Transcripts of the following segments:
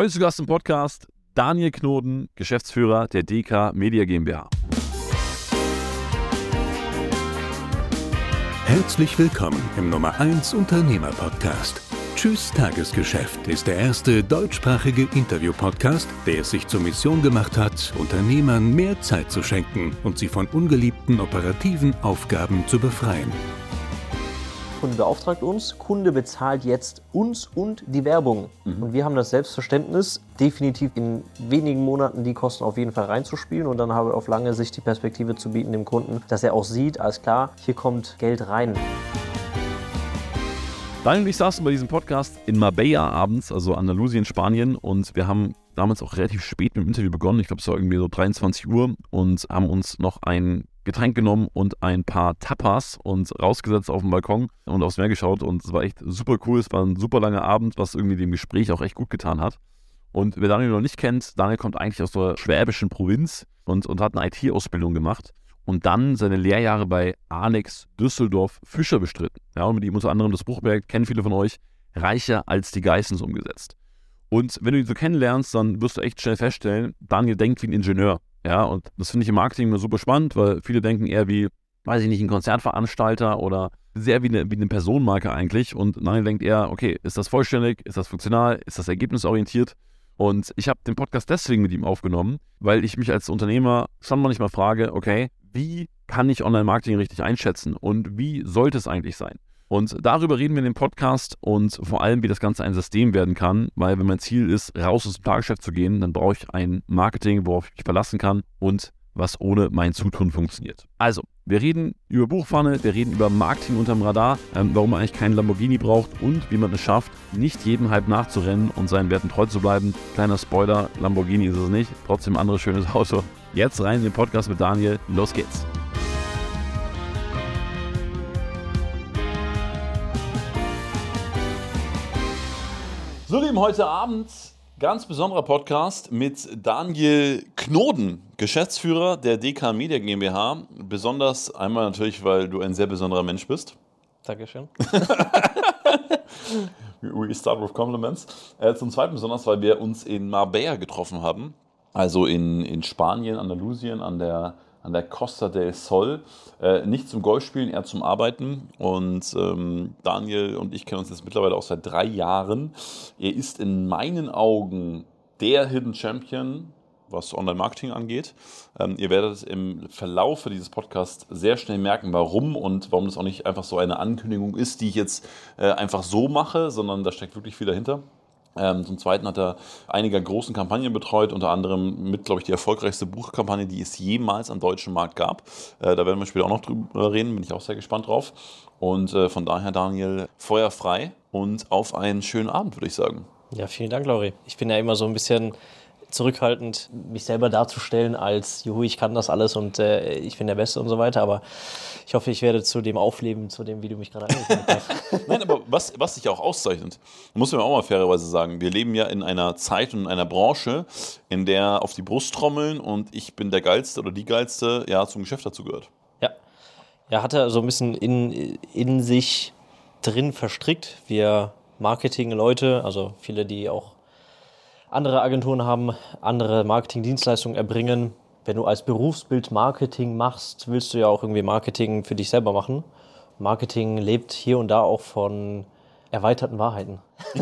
Heute zu Gast im Podcast Daniel Knoden, Geschäftsführer der DK Media GmbH. Herzlich willkommen im Nummer 1 Unternehmer Podcast. Tschüss Tagesgeschäft ist der erste deutschsprachige Interview-Podcast, der es sich zur Mission gemacht hat, Unternehmern mehr Zeit zu schenken und sie von ungeliebten operativen Aufgaben zu befreien. Kunde beauftragt uns, Kunde bezahlt jetzt uns und die Werbung. Mhm. Und wir haben das Selbstverständnis, definitiv in wenigen Monaten die Kosten auf jeden Fall reinzuspielen und dann habe auf lange Sicht die Perspektive zu bieten dem Kunden, dass er auch sieht, alles klar, hier kommt Geld rein. Daniel und ich saßen bei diesem Podcast in Marbella abends, also Andalusien, Spanien, und wir haben damals auch relativ spät mit dem Interview begonnen. Ich glaube, es war irgendwie so 23 Uhr und haben uns noch ein Getränk genommen und ein paar Tapas und rausgesetzt auf dem Balkon und aufs Meer geschaut. Und es war echt super cool. Es war ein super langer Abend, was irgendwie dem Gespräch auch echt gut getan hat. Und wer Daniel noch nicht kennt, Daniel kommt eigentlich aus der schwäbischen Provinz und, und hat eine IT-Ausbildung gemacht und dann seine Lehrjahre bei Alex Düsseldorf Fischer bestritten. Ja, und mit ihm unter anderem das Buchwerk, kennen viele von euch, Reicher als die Geissens umgesetzt. Und wenn du ihn so kennenlernst, dann wirst du echt schnell feststellen, Daniel denkt wie ein Ingenieur. Ja, und das finde ich im Marketing immer super spannend, weil viele denken eher wie, weiß ich nicht, ein Konzertveranstalter oder sehr wie eine, wie eine Personenmarke eigentlich. Und Daniel denkt eher, okay, ist das vollständig, ist das funktional, ist das ergebnisorientiert? Und ich habe den Podcast deswegen mit ihm aufgenommen, weil ich mich als Unternehmer schon manchmal frage, okay, wie kann ich Online-Marketing richtig einschätzen und wie sollte es eigentlich sein? Und darüber reden wir in dem Podcast und vor allem, wie das Ganze ein System werden kann, weil wenn mein Ziel ist, raus aus dem Tagesgeschäft zu gehen, dann brauche ich ein Marketing, worauf ich mich verlassen kann und was ohne mein Zutun funktioniert. Also, wir reden über Buchpfanne, wir reden über Marketing unterm Radar, ähm, warum man eigentlich keinen Lamborghini braucht und wie man es schafft, nicht jedem Hype nachzurennen und seinen Werten treu zu bleiben. Kleiner Spoiler, Lamborghini ist es nicht, trotzdem ein anderes schönes Auto. Jetzt rein in den Podcast mit Daniel, los geht's. So, lieben, heute Abend ganz besonderer Podcast mit Daniel Knoden, Geschäftsführer der DK Media GmbH. Besonders einmal natürlich, weil du ein sehr besonderer Mensch bist. Dankeschön. We start with compliments. Äh, zum Zweiten besonders, weil wir uns in Marbella getroffen haben, also in, in Spanien, Andalusien, an der an der Costa del Sol. Äh, nicht zum Golfspielen, eher zum Arbeiten. Und ähm, Daniel und ich kennen uns jetzt mittlerweile auch seit drei Jahren. Er ist in meinen Augen der Hidden Champion, was Online-Marketing angeht. Ähm, ihr werdet im Verlauf dieses Podcasts sehr schnell merken, warum und warum das auch nicht einfach so eine Ankündigung ist, die ich jetzt äh, einfach so mache, sondern da steckt wirklich viel dahinter. Ähm, zum Zweiten hat er einige großen Kampagnen betreut, unter anderem mit, glaube ich, die erfolgreichste Buchkampagne, die es jemals am deutschen Markt gab. Äh, da werden wir später auch noch drüber reden, bin ich auch sehr gespannt drauf. Und äh, von daher, Daniel, feuerfrei und auf einen schönen Abend, würde ich sagen. Ja, vielen Dank, Lauri. Ich bin ja immer so ein bisschen zurückhaltend, mich selber darzustellen als, juhu, ich kann das alles und äh, ich bin der Beste und so weiter. Aber ich hoffe, ich werde zu dem aufleben, zu dem, wie du mich gerade angesprochen hast. Nein, aber was, was sich auch auszeichnet, muss man auch mal fairerweise sagen, wir leben ja in einer Zeit und in einer Branche, in der auf die Brust trommeln und ich bin der Geilste oder die Geilste, ja, zum Geschäft dazu gehört. Ja. Er hatte so ein bisschen in, in sich drin verstrickt. Wir Marketing-Leute, also viele, die auch andere Agenturen haben, andere Marketingdienstleistungen erbringen. Wenn du als Berufsbild Marketing machst, willst du ja auch irgendwie Marketing für dich selber machen. Marketing lebt hier und da auch von erweiterten Wahrheiten.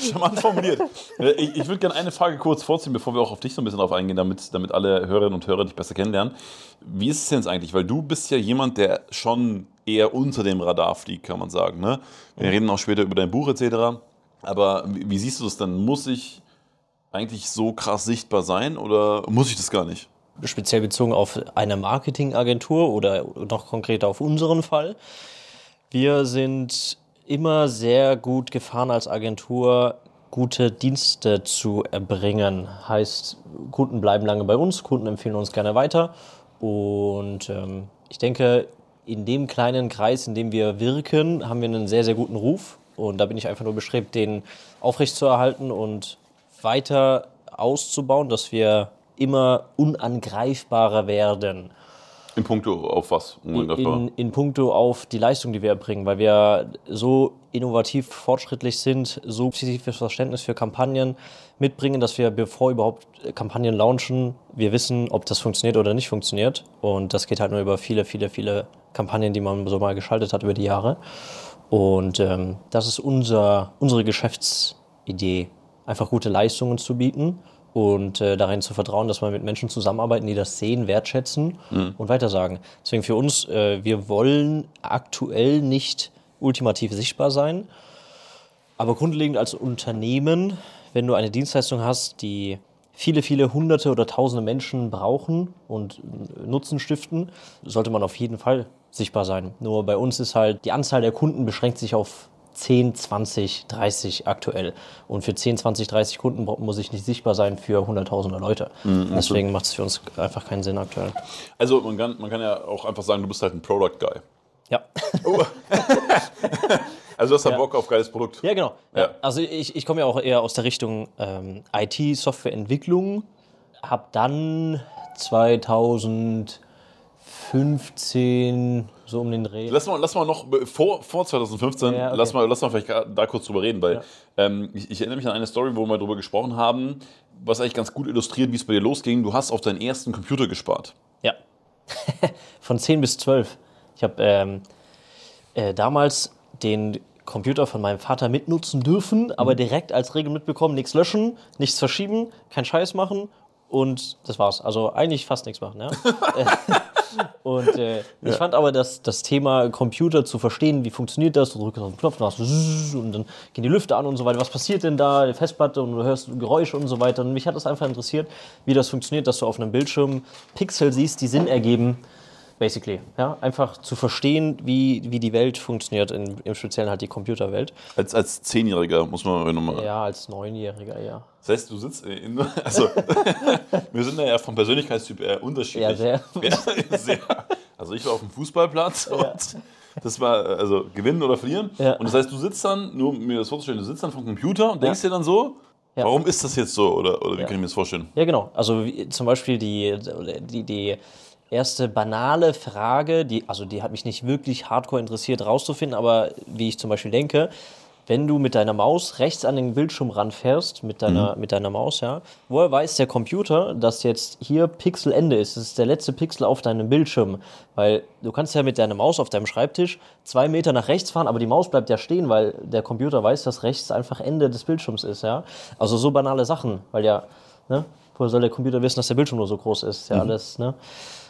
Charmant formuliert. Äh, ich, ich würde gerne eine Frage kurz vorziehen, bevor wir auch auf dich so ein bisschen drauf eingehen, damit, damit alle Hörerinnen und Hörer dich besser kennenlernen. Wie ist es denn jetzt eigentlich? Weil du bist ja jemand, der schon eher unter dem Radar fliegt, kann man sagen. Ne? Wir reden auch später über dein Buch etc. Aber wie, siehst du das dann? Muss ich eigentlich so krass sichtbar sein oder muss ich das gar nicht? Speziell bezogen auf eine Marketingagentur oder noch konkreter auf unseren Fall. Wir sind immer sehr gut gefahren als Agentur, gute Dienste zu erbringen. Heißt, Kunden bleiben lange bei uns, Kunden empfehlen uns gerne weiter. Und ähm, ich denke, in dem kleinen Kreis, in dem wir wirken, haben wir einen sehr, sehr guten Ruf. Und da bin ich einfach nur bestrebt, den aufrechtzuerhalten und weiter auszubauen, dass wir immer unangreifbarer werden. In puncto auf was? In, in, in puncto auf die Leistung, die wir erbringen, weil wir so innovativ, fortschrittlich sind, so positives Verständnis für Kampagnen mitbringen, dass wir, bevor überhaupt Kampagnen launchen, wir wissen, ob das funktioniert oder nicht funktioniert. Und das geht halt nur über viele, viele, viele Kampagnen, die man so mal geschaltet hat über die Jahre. Und ähm, das ist unser, unsere Geschäftsidee, einfach gute Leistungen zu bieten und äh, darin zu vertrauen, dass wir mit Menschen zusammenarbeiten, die das sehen, wertschätzen mhm. und weitersagen. Deswegen für uns, äh, wir wollen aktuell nicht ultimativ sichtbar sein, aber grundlegend als Unternehmen, wenn du eine Dienstleistung hast, die viele, viele hunderte oder tausende Menschen brauchen und Nutzen stiften, sollte man auf jeden Fall sichtbar sein. Nur bei uns ist halt, die Anzahl der Kunden beschränkt sich auf 10, 20, 30 aktuell. Und für 10, 20, 30 Kunden muss ich nicht sichtbar sein für hunderttausende Leute. Mhm, Deswegen macht es für uns einfach keinen Sinn aktuell. Also man kann, man kann ja auch einfach sagen, du bist halt ein Product Guy. Ja. Oh. also du hast ja Bock auf geiles Produkt. Ja, genau. Ja. Also ich, ich komme ja auch eher aus der Richtung ähm, IT, Softwareentwicklung. Habe dann 2015 so um den Dreh. Lass mal, lass mal noch vor, vor 2015, ja, okay. lass, mal, lass mal vielleicht da kurz drüber reden, weil ähm, ich, ich, erinnere mich an eine Story, wo wir drüber gesprochen haben, was eigentlich ganz gut illustriert, wie es bei dir losging. Du hast auf deinen ersten Computer gespart. Ja. Von 10 bis 12. Ich habe ähm, äh, damals den Computer von meinem Vater mitnutzen dürfen, aber mhm. direkt als Regel mitbekommen, nichts löschen, nichts verschieben, keinen Scheiß machen und das war's. Also eigentlich fast nichts machen. Ja? und äh, ja. ich fand aber, dass das Thema Computer zu verstehen, wie funktioniert das, du drückst auf den Knopf, dann hast du und dann gehen die Lüfter an und so weiter. Was passiert denn da? Die Festplatte und du hörst Geräusche und so weiter. Und mich hat das einfach interessiert, wie das funktioniert, dass du auf einem Bildschirm Pixel siehst, die Sinn ergeben basically. Ja? Einfach zu verstehen, wie, wie die Welt funktioniert, in, im Speziellen halt die Computerwelt. Als, als Zehnjähriger muss man nochmal. Ja, als Neunjähriger, ja. Das heißt, du sitzt in. Also, wir sind ja vom Persönlichkeitstyp eher unterschiedlich. Ja, sehr. Ja, sehr. Also, ich war auf dem Fußballplatz ja. und das war also gewinnen oder verlieren. Ja. Und das heißt, du sitzt dann, nur um mir das vorzustellen, du sitzt dann vom Computer und denkst dir dann so, ja. Warum ist das jetzt so? Oder, oder wie ja. kann ich mir das vorstellen? Ja, genau. Also wie, zum Beispiel die, die, die erste banale Frage, die, also die hat mich nicht wirklich hardcore interessiert rauszufinden, aber wie ich zum Beispiel denke, wenn du mit deiner Maus rechts an den Bildschirm ranfährst, mit deiner, mhm. mit deiner Maus, ja, woher weiß der Computer, dass jetzt hier Pixelende ist? Das ist der letzte Pixel auf deinem Bildschirm. Weil du kannst ja mit deiner Maus auf deinem Schreibtisch zwei Meter nach rechts fahren, aber die Maus bleibt ja stehen, weil der Computer weiß, dass rechts einfach Ende des Bildschirms ist, ja. Also so banale Sachen, weil ja, ne, woher soll der Computer wissen, dass der Bildschirm nur so groß ist? Ja, mhm. alles, ne?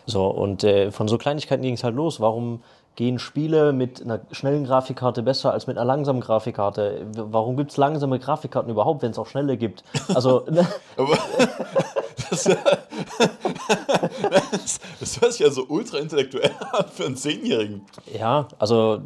So, und äh, von so Kleinigkeiten ging es halt los. Warum gehen Spiele mit einer schnellen Grafikkarte besser als mit einer langsamen Grafikkarte? Warum gibt es langsame Grafikkarten überhaupt, wenn es auch schnelle gibt? Also. Ne? das, das, das hört sich ja so ultra intellektuell an für einen Zehnjährigen. Ja, also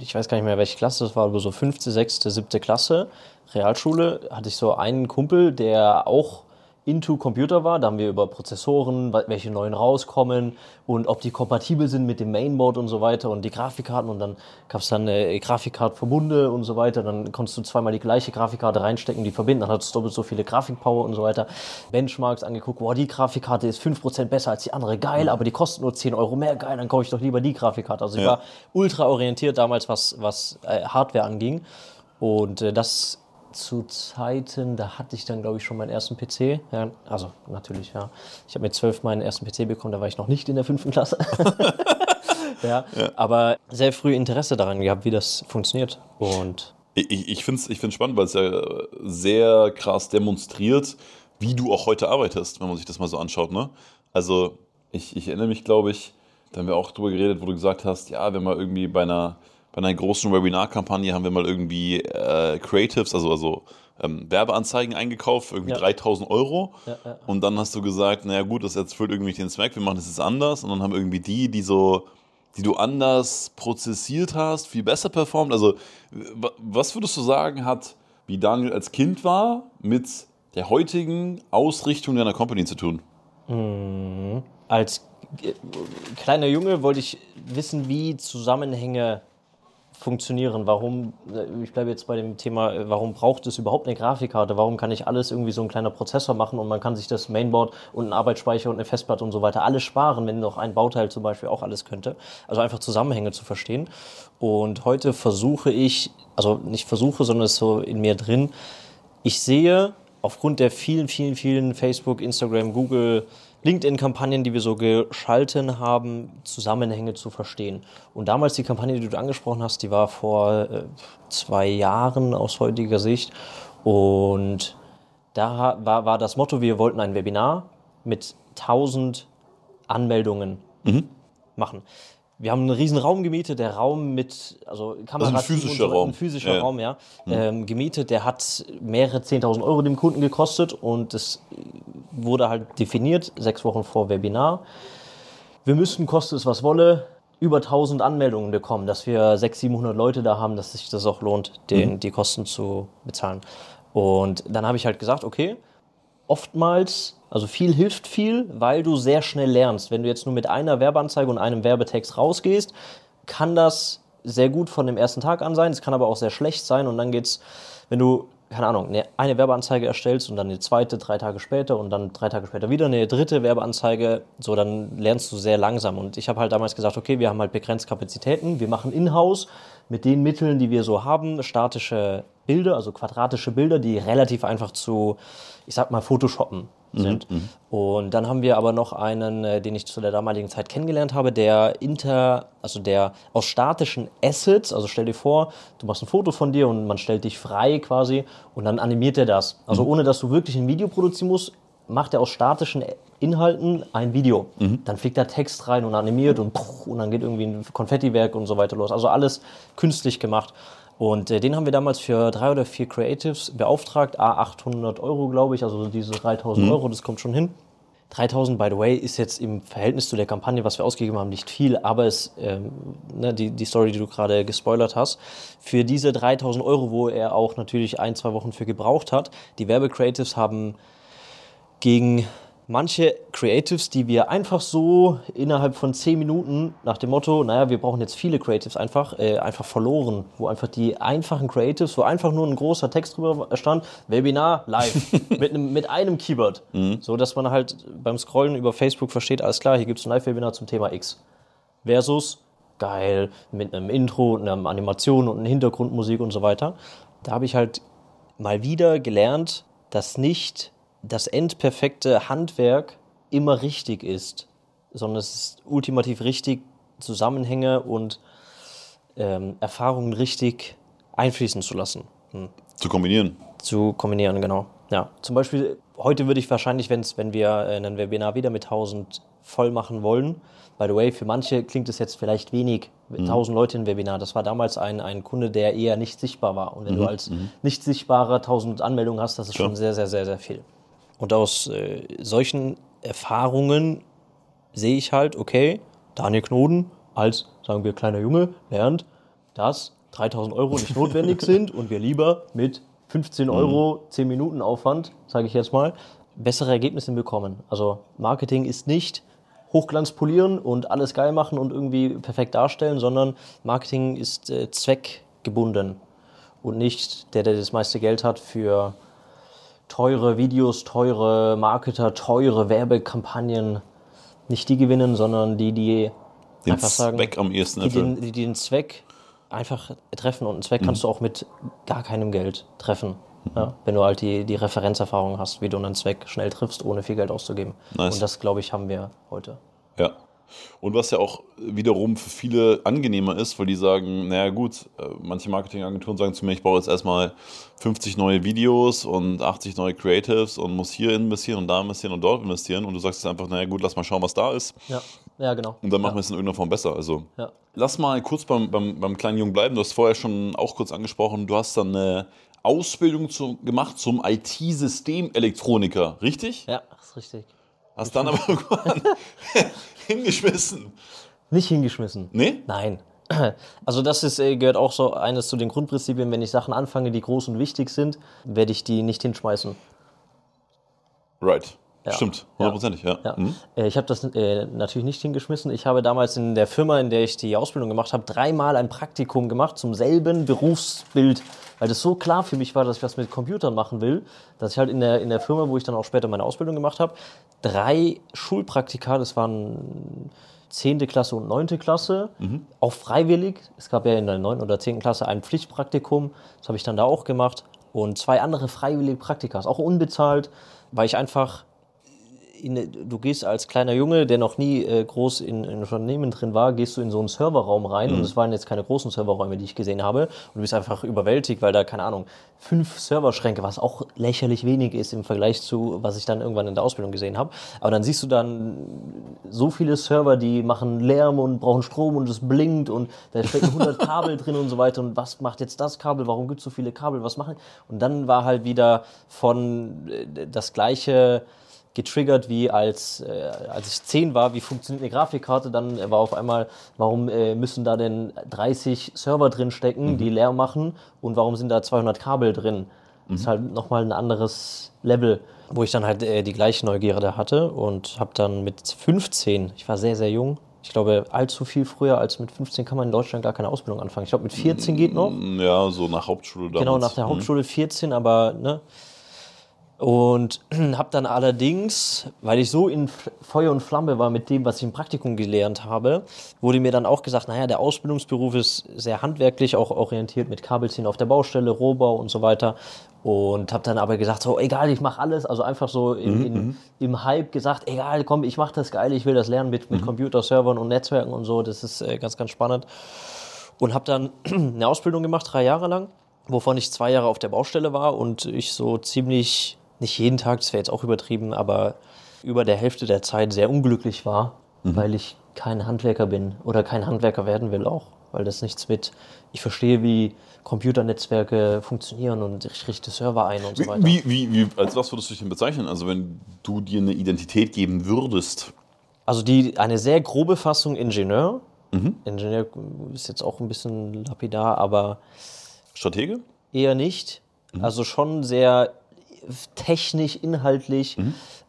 ich weiß gar nicht mehr, welche Klasse das war, aber so fünfte, sechste, siebte Klasse, Realschule, hatte ich so einen Kumpel, der auch into Computer war. Da haben wir über Prozessoren, welche neuen rauskommen und ob die kompatibel sind mit dem Mainboard und so weiter und die Grafikkarten und dann gab es dann äh, Grafikkartverbunde und so weiter. Dann konntest du zweimal die gleiche Grafikkarte reinstecken, die verbinden, dann hattest du doppelt so viele Grafikpower und so weiter. Benchmarks angeguckt, boah, die Grafikkarte ist 5% besser als die andere, geil, aber die kostet nur 10 Euro mehr, geil, dann kaufe ich doch lieber die Grafikkarte. Also ich ja. war ultra orientiert damals, was, was äh, Hardware anging. Und äh, das zu Zeiten, da hatte ich dann, glaube ich, schon meinen ersten PC. Ja, also natürlich, ja. Ich habe mit zwölf meinen ersten PC bekommen, da war ich noch nicht in der fünften Klasse. ja, ja, aber sehr früh Interesse daran gehabt, wie das funktioniert. Und ich, ich finde es ich find's spannend, weil es ja sehr krass demonstriert, wie du auch heute arbeitest, wenn man sich das mal so anschaut. Ne? Also ich, ich erinnere mich, glaube ich, da haben wir auch drüber geredet, wo du gesagt hast, ja, wenn man irgendwie bei einer bei einer großen Webinar-Kampagne haben wir mal irgendwie äh, Creatives, also, also ähm, Werbeanzeigen eingekauft, irgendwie ja. 3000 Euro. Ja, ja. Und dann hast du gesagt, naja gut, das erfüllt irgendwie den Zweck, wir machen das jetzt anders. Und dann haben irgendwie die, die so, die du anders prozessiert hast, viel besser performt. Also was würdest du sagen, hat, wie Daniel als Kind war, mit der heutigen Ausrichtung deiner Company zu tun? Mhm. Als kleiner Junge wollte ich wissen, wie Zusammenhänge funktionieren? Warum, äh, ich bleibe jetzt bei dem Thema, äh, warum braucht es überhaupt eine Grafikkarte? Warum kann ich alles irgendwie so ein kleiner Prozessor machen und man kann sich das Mainboard und einen Arbeitsspeicher und eine Festplatte und so weiter alles sparen, wenn noch ein Bauteil zum Beispiel auch alles könnte? Also einfach Zusammenhänge zu verstehen. Und heute versuche ich, also nicht versuche, sondern es ist so in mir drin, ich sehe aufgrund der vielen, vielen, vielen Facebook, Instagram, Google, LinkedIn-Kampagnen, die wir so geschalten haben, Zusammenhänge zu verstehen. Und damals die Kampagne, die du angesprochen hast, die war vor äh, zwei Jahren aus heutiger Sicht. Und da war, war das Motto, wir wollten ein Webinar mit 1000 Anmeldungen mhm. machen wir haben einen riesen Raum gemietet, der Raum mit, also Kamera. Also ein physischer so, Raum. Ein physischer ja. Raum, ja. Mhm. Ähm, gemietet, der hat mehrere 10.000 Euro dem Kunden gekostet und es wurde halt definiert, sechs Wochen vor Webinar. Wir müssten, koste es was wolle, über 1000 Anmeldungen bekommen, dass wir 600, 700 Leute da haben, dass sich das auch lohnt, den, mhm. die Kosten zu bezahlen. Und dann habe ich halt gesagt, okay, oftmals, also viel hilft viel, weil du sehr schnell lernst. Wenn du jetzt nur mit einer Werbeanzeige und einem Werbetext rausgehst, kann das sehr gut von dem ersten Tag an sein. Es kann aber auch sehr schlecht sein und dann geht's, wenn du keine Ahnung, eine, eine Werbeanzeige erstellst und dann eine zweite drei Tage später und dann drei Tage später wieder eine dritte Werbeanzeige, so dann lernst du sehr langsam. Und ich habe halt damals gesagt, okay, wir haben halt begrenzt Kapazitäten, wir machen in-house mit den Mitteln, die wir so haben, statische Bilder, also quadratische Bilder, die relativ einfach zu, ich sag mal, Photoshoppen sind. Mhm, mhm, und dann haben wir aber noch einen, äh, den ich zu der damaligen Zeit kennengelernt habe, der inter, also der aus statischen Assets, also stell dir vor, du machst ein Foto von dir und man stellt dich frei quasi und dann animiert er das. Also mhm. ohne dass du wirklich ein Video produzieren musst, macht er aus statischen Inhalten ein Video. Mhm. Dann fliegt da Text rein und animiert und, und dann geht irgendwie ein Konfettiwerk und so weiter los. Also alles künstlich gemacht. Und äh, den haben wir damals für drei oder vier Creatives beauftragt, a 800 Euro, glaube ich, also diese 3000 mhm. Euro, das kommt schon hin. 3000, by the way, ist jetzt im Verhältnis zu der Kampagne, was wir ausgegeben haben, nicht viel, aber es, ähm, ne, die, die Story, die du gerade gespoilert hast, für diese 3000 Euro, wo er auch natürlich ein, zwei Wochen für gebraucht hat, die Werbecreatives haben gegen manche Creatives, die wir einfach so innerhalb von 10 Minuten nach dem Motto, naja, wir brauchen jetzt viele Creatives einfach, äh, einfach verloren, wo einfach die einfachen Creatives, wo einfach nur ein großer Text drüber stand, Webinar live mit, einem, mit einem Keyword, mhm. so dass man halt beim Scrollen über Facebook versteht, alles klar, hier gibt es ein Live-Webinar zum Thema X versus geil mit einem Intro, einer Animation und einer Hintergrundmusik und so weiter. Da habe ich halt mal wieder gelernt, dass nicht das endperfekte Handwerk immer richtig ist, sondern es ist ultimativ richtig, Zusammenhänge und ähm, Erfahrungen richtig einfließen zu lassen. Hm. Zu kombinieren. Zu kombinieren, genau. Ja, zum Beispiel, heute würde ich wahrscheinlich, wenn's, wenn wir ein Webinar wieder mit 1000 voll machen wollen, by the way, für manche klingt es jetzt vielleicht wenig, mit mhm. 1000 Leute im Webinar. Das war damals ein, ein Kunde, der eher nicht sichtbar war. Und wenn mhm. du als mhm. nicht sichtbarer 1000 Anmeldungen hast, das ist Klar. schon sehr, sehr, sehr, sehr viel. Und aus äh, solchen Erfahrungen sehe ich halt, okay, Daniel Knoden als, sagen wir, kleiner Junge lernt, dass 3000 Euro nicht notwendig sind und wir lieber mit 15 mhm. Euro, 10 Minuten Aufwand, sage ich jetzt mal, bessere Ergebnisse bekommen. Also Marketing ist nicht Hochglanz polieren und alles geil machen und irgendwie perfekt darstellen, sondern Marketing ist äh, zweckgebunden und nicht der, der das meiste Geld hat für teure Videos, teure Marketer, teure Werbekampagnen nicht die gewinnen, sondern die, die den einfach sagen, Zweck am ehesten die den, die den Zweck einfach treffen und einen Zweck mhm. kannst du auch mit gar keinem Geld treffen. Mhm. Ja, wenn du halt die, die Referenzerfahrung hast, wie du einen Zweck schnell triffst, ohne viel Geld auszugeben. Nice. Und das, glaube ich, haben wir heute. Ja. Und was ja auch wiederum für viele angenehmer ist, weil die sagen, naja gut, äh, manche Marketingagenturen sagen zu mir, ich brauche jetzt erstmal 50 neue Videos und 80 neue Creatives und muss hier investieren und da investieren und dort investieren. Und du sagst jetzt einfach, naja gut, lass mal schauen, was da ist. Ja, ja genau. Und dann machen ja. wir es in irgendeiner Form besser. Also ja. lass mal kurz beim, beim, beim kleinen Jungen bleiben. Du hast vorher schon auch kurz angesprochen, du hast dann eine Ausbildung zu, gemacht zum IT-Systemelektroniker, richtig? Ja, ist richtig. Hast dann aber irgendwann hingeschmissen. Nicht hingeschmissen. Nee? Nein. Also das ist, äh, gehört auch so eines zu den Grundprinzipien, wenn ich Sachen anfange, die groß und wichtig sind, werde ich die nicht hinschmeißen. Right. Stimmt, hundertprozentig, ja. Ja. Mhm. Äh, Ich habe das äh, natürlich nicht hingeschmissen. Ich habe damals in der Firma, in der ich die Ausbildung gemacht habe, dreimal ein Praktikum gemacht zum selben Berufsbild, weil das so klar für mich war, dass ich was mit Computern machen will, dass ich halt in der, in der Firma, wo ich dann auch später meine Ausbildung gemacht habe, drei Schulpraktika, das waren 10. Klasse und 9. Klasse, auch freiwillig. Es gab ja in der 9. oder 10. Klasse ein Pflichtpraktikum, das habe ich dann da auch gemacht. Und zwei andere freiwillige Praktikas, auch unbezahlt, weil ich einfach in, du gehst als kleiner Junge, der noch nie äh, groß in, in Unternehmen drin war, gehst du in so einen Serverraum rein und es waren jetzt keine großen Serverräume, die ich gesehen habe. Und du bist einfach überwältigt, weil da, keine Ahnung, fünf Serverschränke, was auch lächerlich wenig ist im Vergleich zu, was ich dann irgendwann in der Ausbildung gesehen habe. Aber dann siehst du dann so viele Server, die machen Lärm und brauchen Strom und es blinkt und da stecken 100 Kabel drin und so weiter. Und was macht jetzt das Kabel, warum gibt es so viele Kabel, was machen? Und dann war halt wieder von äh, das gleiche getriggert wie als, äh, als ich 10 war, wie funktioniert eine Grafikkarte, dann war auf einmal, warum äh, müssen da denn 30 Server drin stecken, die leer machen und warum sind da 200 Kabel drin? Das ist halt nochmal ein anderes Level, wo ich dann halt äh, die gleiche Neugierde hatte und habe dann mit 15, ich war sehr, sehr jung, ich glaube, allzu viel früher als mit 15 kann man in Deutschland gar keine Ausbildung anfangen. Ich glaube, mit 14 geht noch. Ja, so nach Hauptschule damals. Genau, nach der Hauptschule 14, aber ne. Und habe dann allerdings, weil ich so in Feuer und Flamme war mit dem, was ich im Praktikum gelernt habe, wurde mir dann auch gesagt, naja, der Ausbildungsberuf ist sehr handwerklich, auch orientiert mit Kabelziehen auf der Baustelle, Rohbau und so weiter. Und habe dann aber gesagt, so egal, ich mache alles, also einfach so in, in, im Hype gesagt, egal, komm, ich mache das geil, ich will das lernen mit, mit Computerservern und Netzwerken und so, das ist äh, ganz, ganz spannend. Und habe dann eine Ausbildung gemacht, drei Jahre lang, wovon ich zwei Jahre auf der Baustelle war und ich so ziemlich, nicht jeden Tag, das wäre jetzt auch übertrieben, aber über der Hälfte der Zeit sehr unglücklich war, weil ich kein Handwerker bin oder kein Handwerker werden will auch, weil das nichts mit, ich verstehe, wie Computernetzwerke funktionieren und ich richte Server ein und so weiter. Wie, wie, wie, als was würdest du dich denn bezeichnen? Also wenn du dir eine Identität geben würdest. Also die, eine sehr grobe Fassung Ingenieur. Ingenieur ist jetzt auch ein bisschen lapidar, aber Stratege? Eher nicht. Also schon sehr technisch, inhaltlich.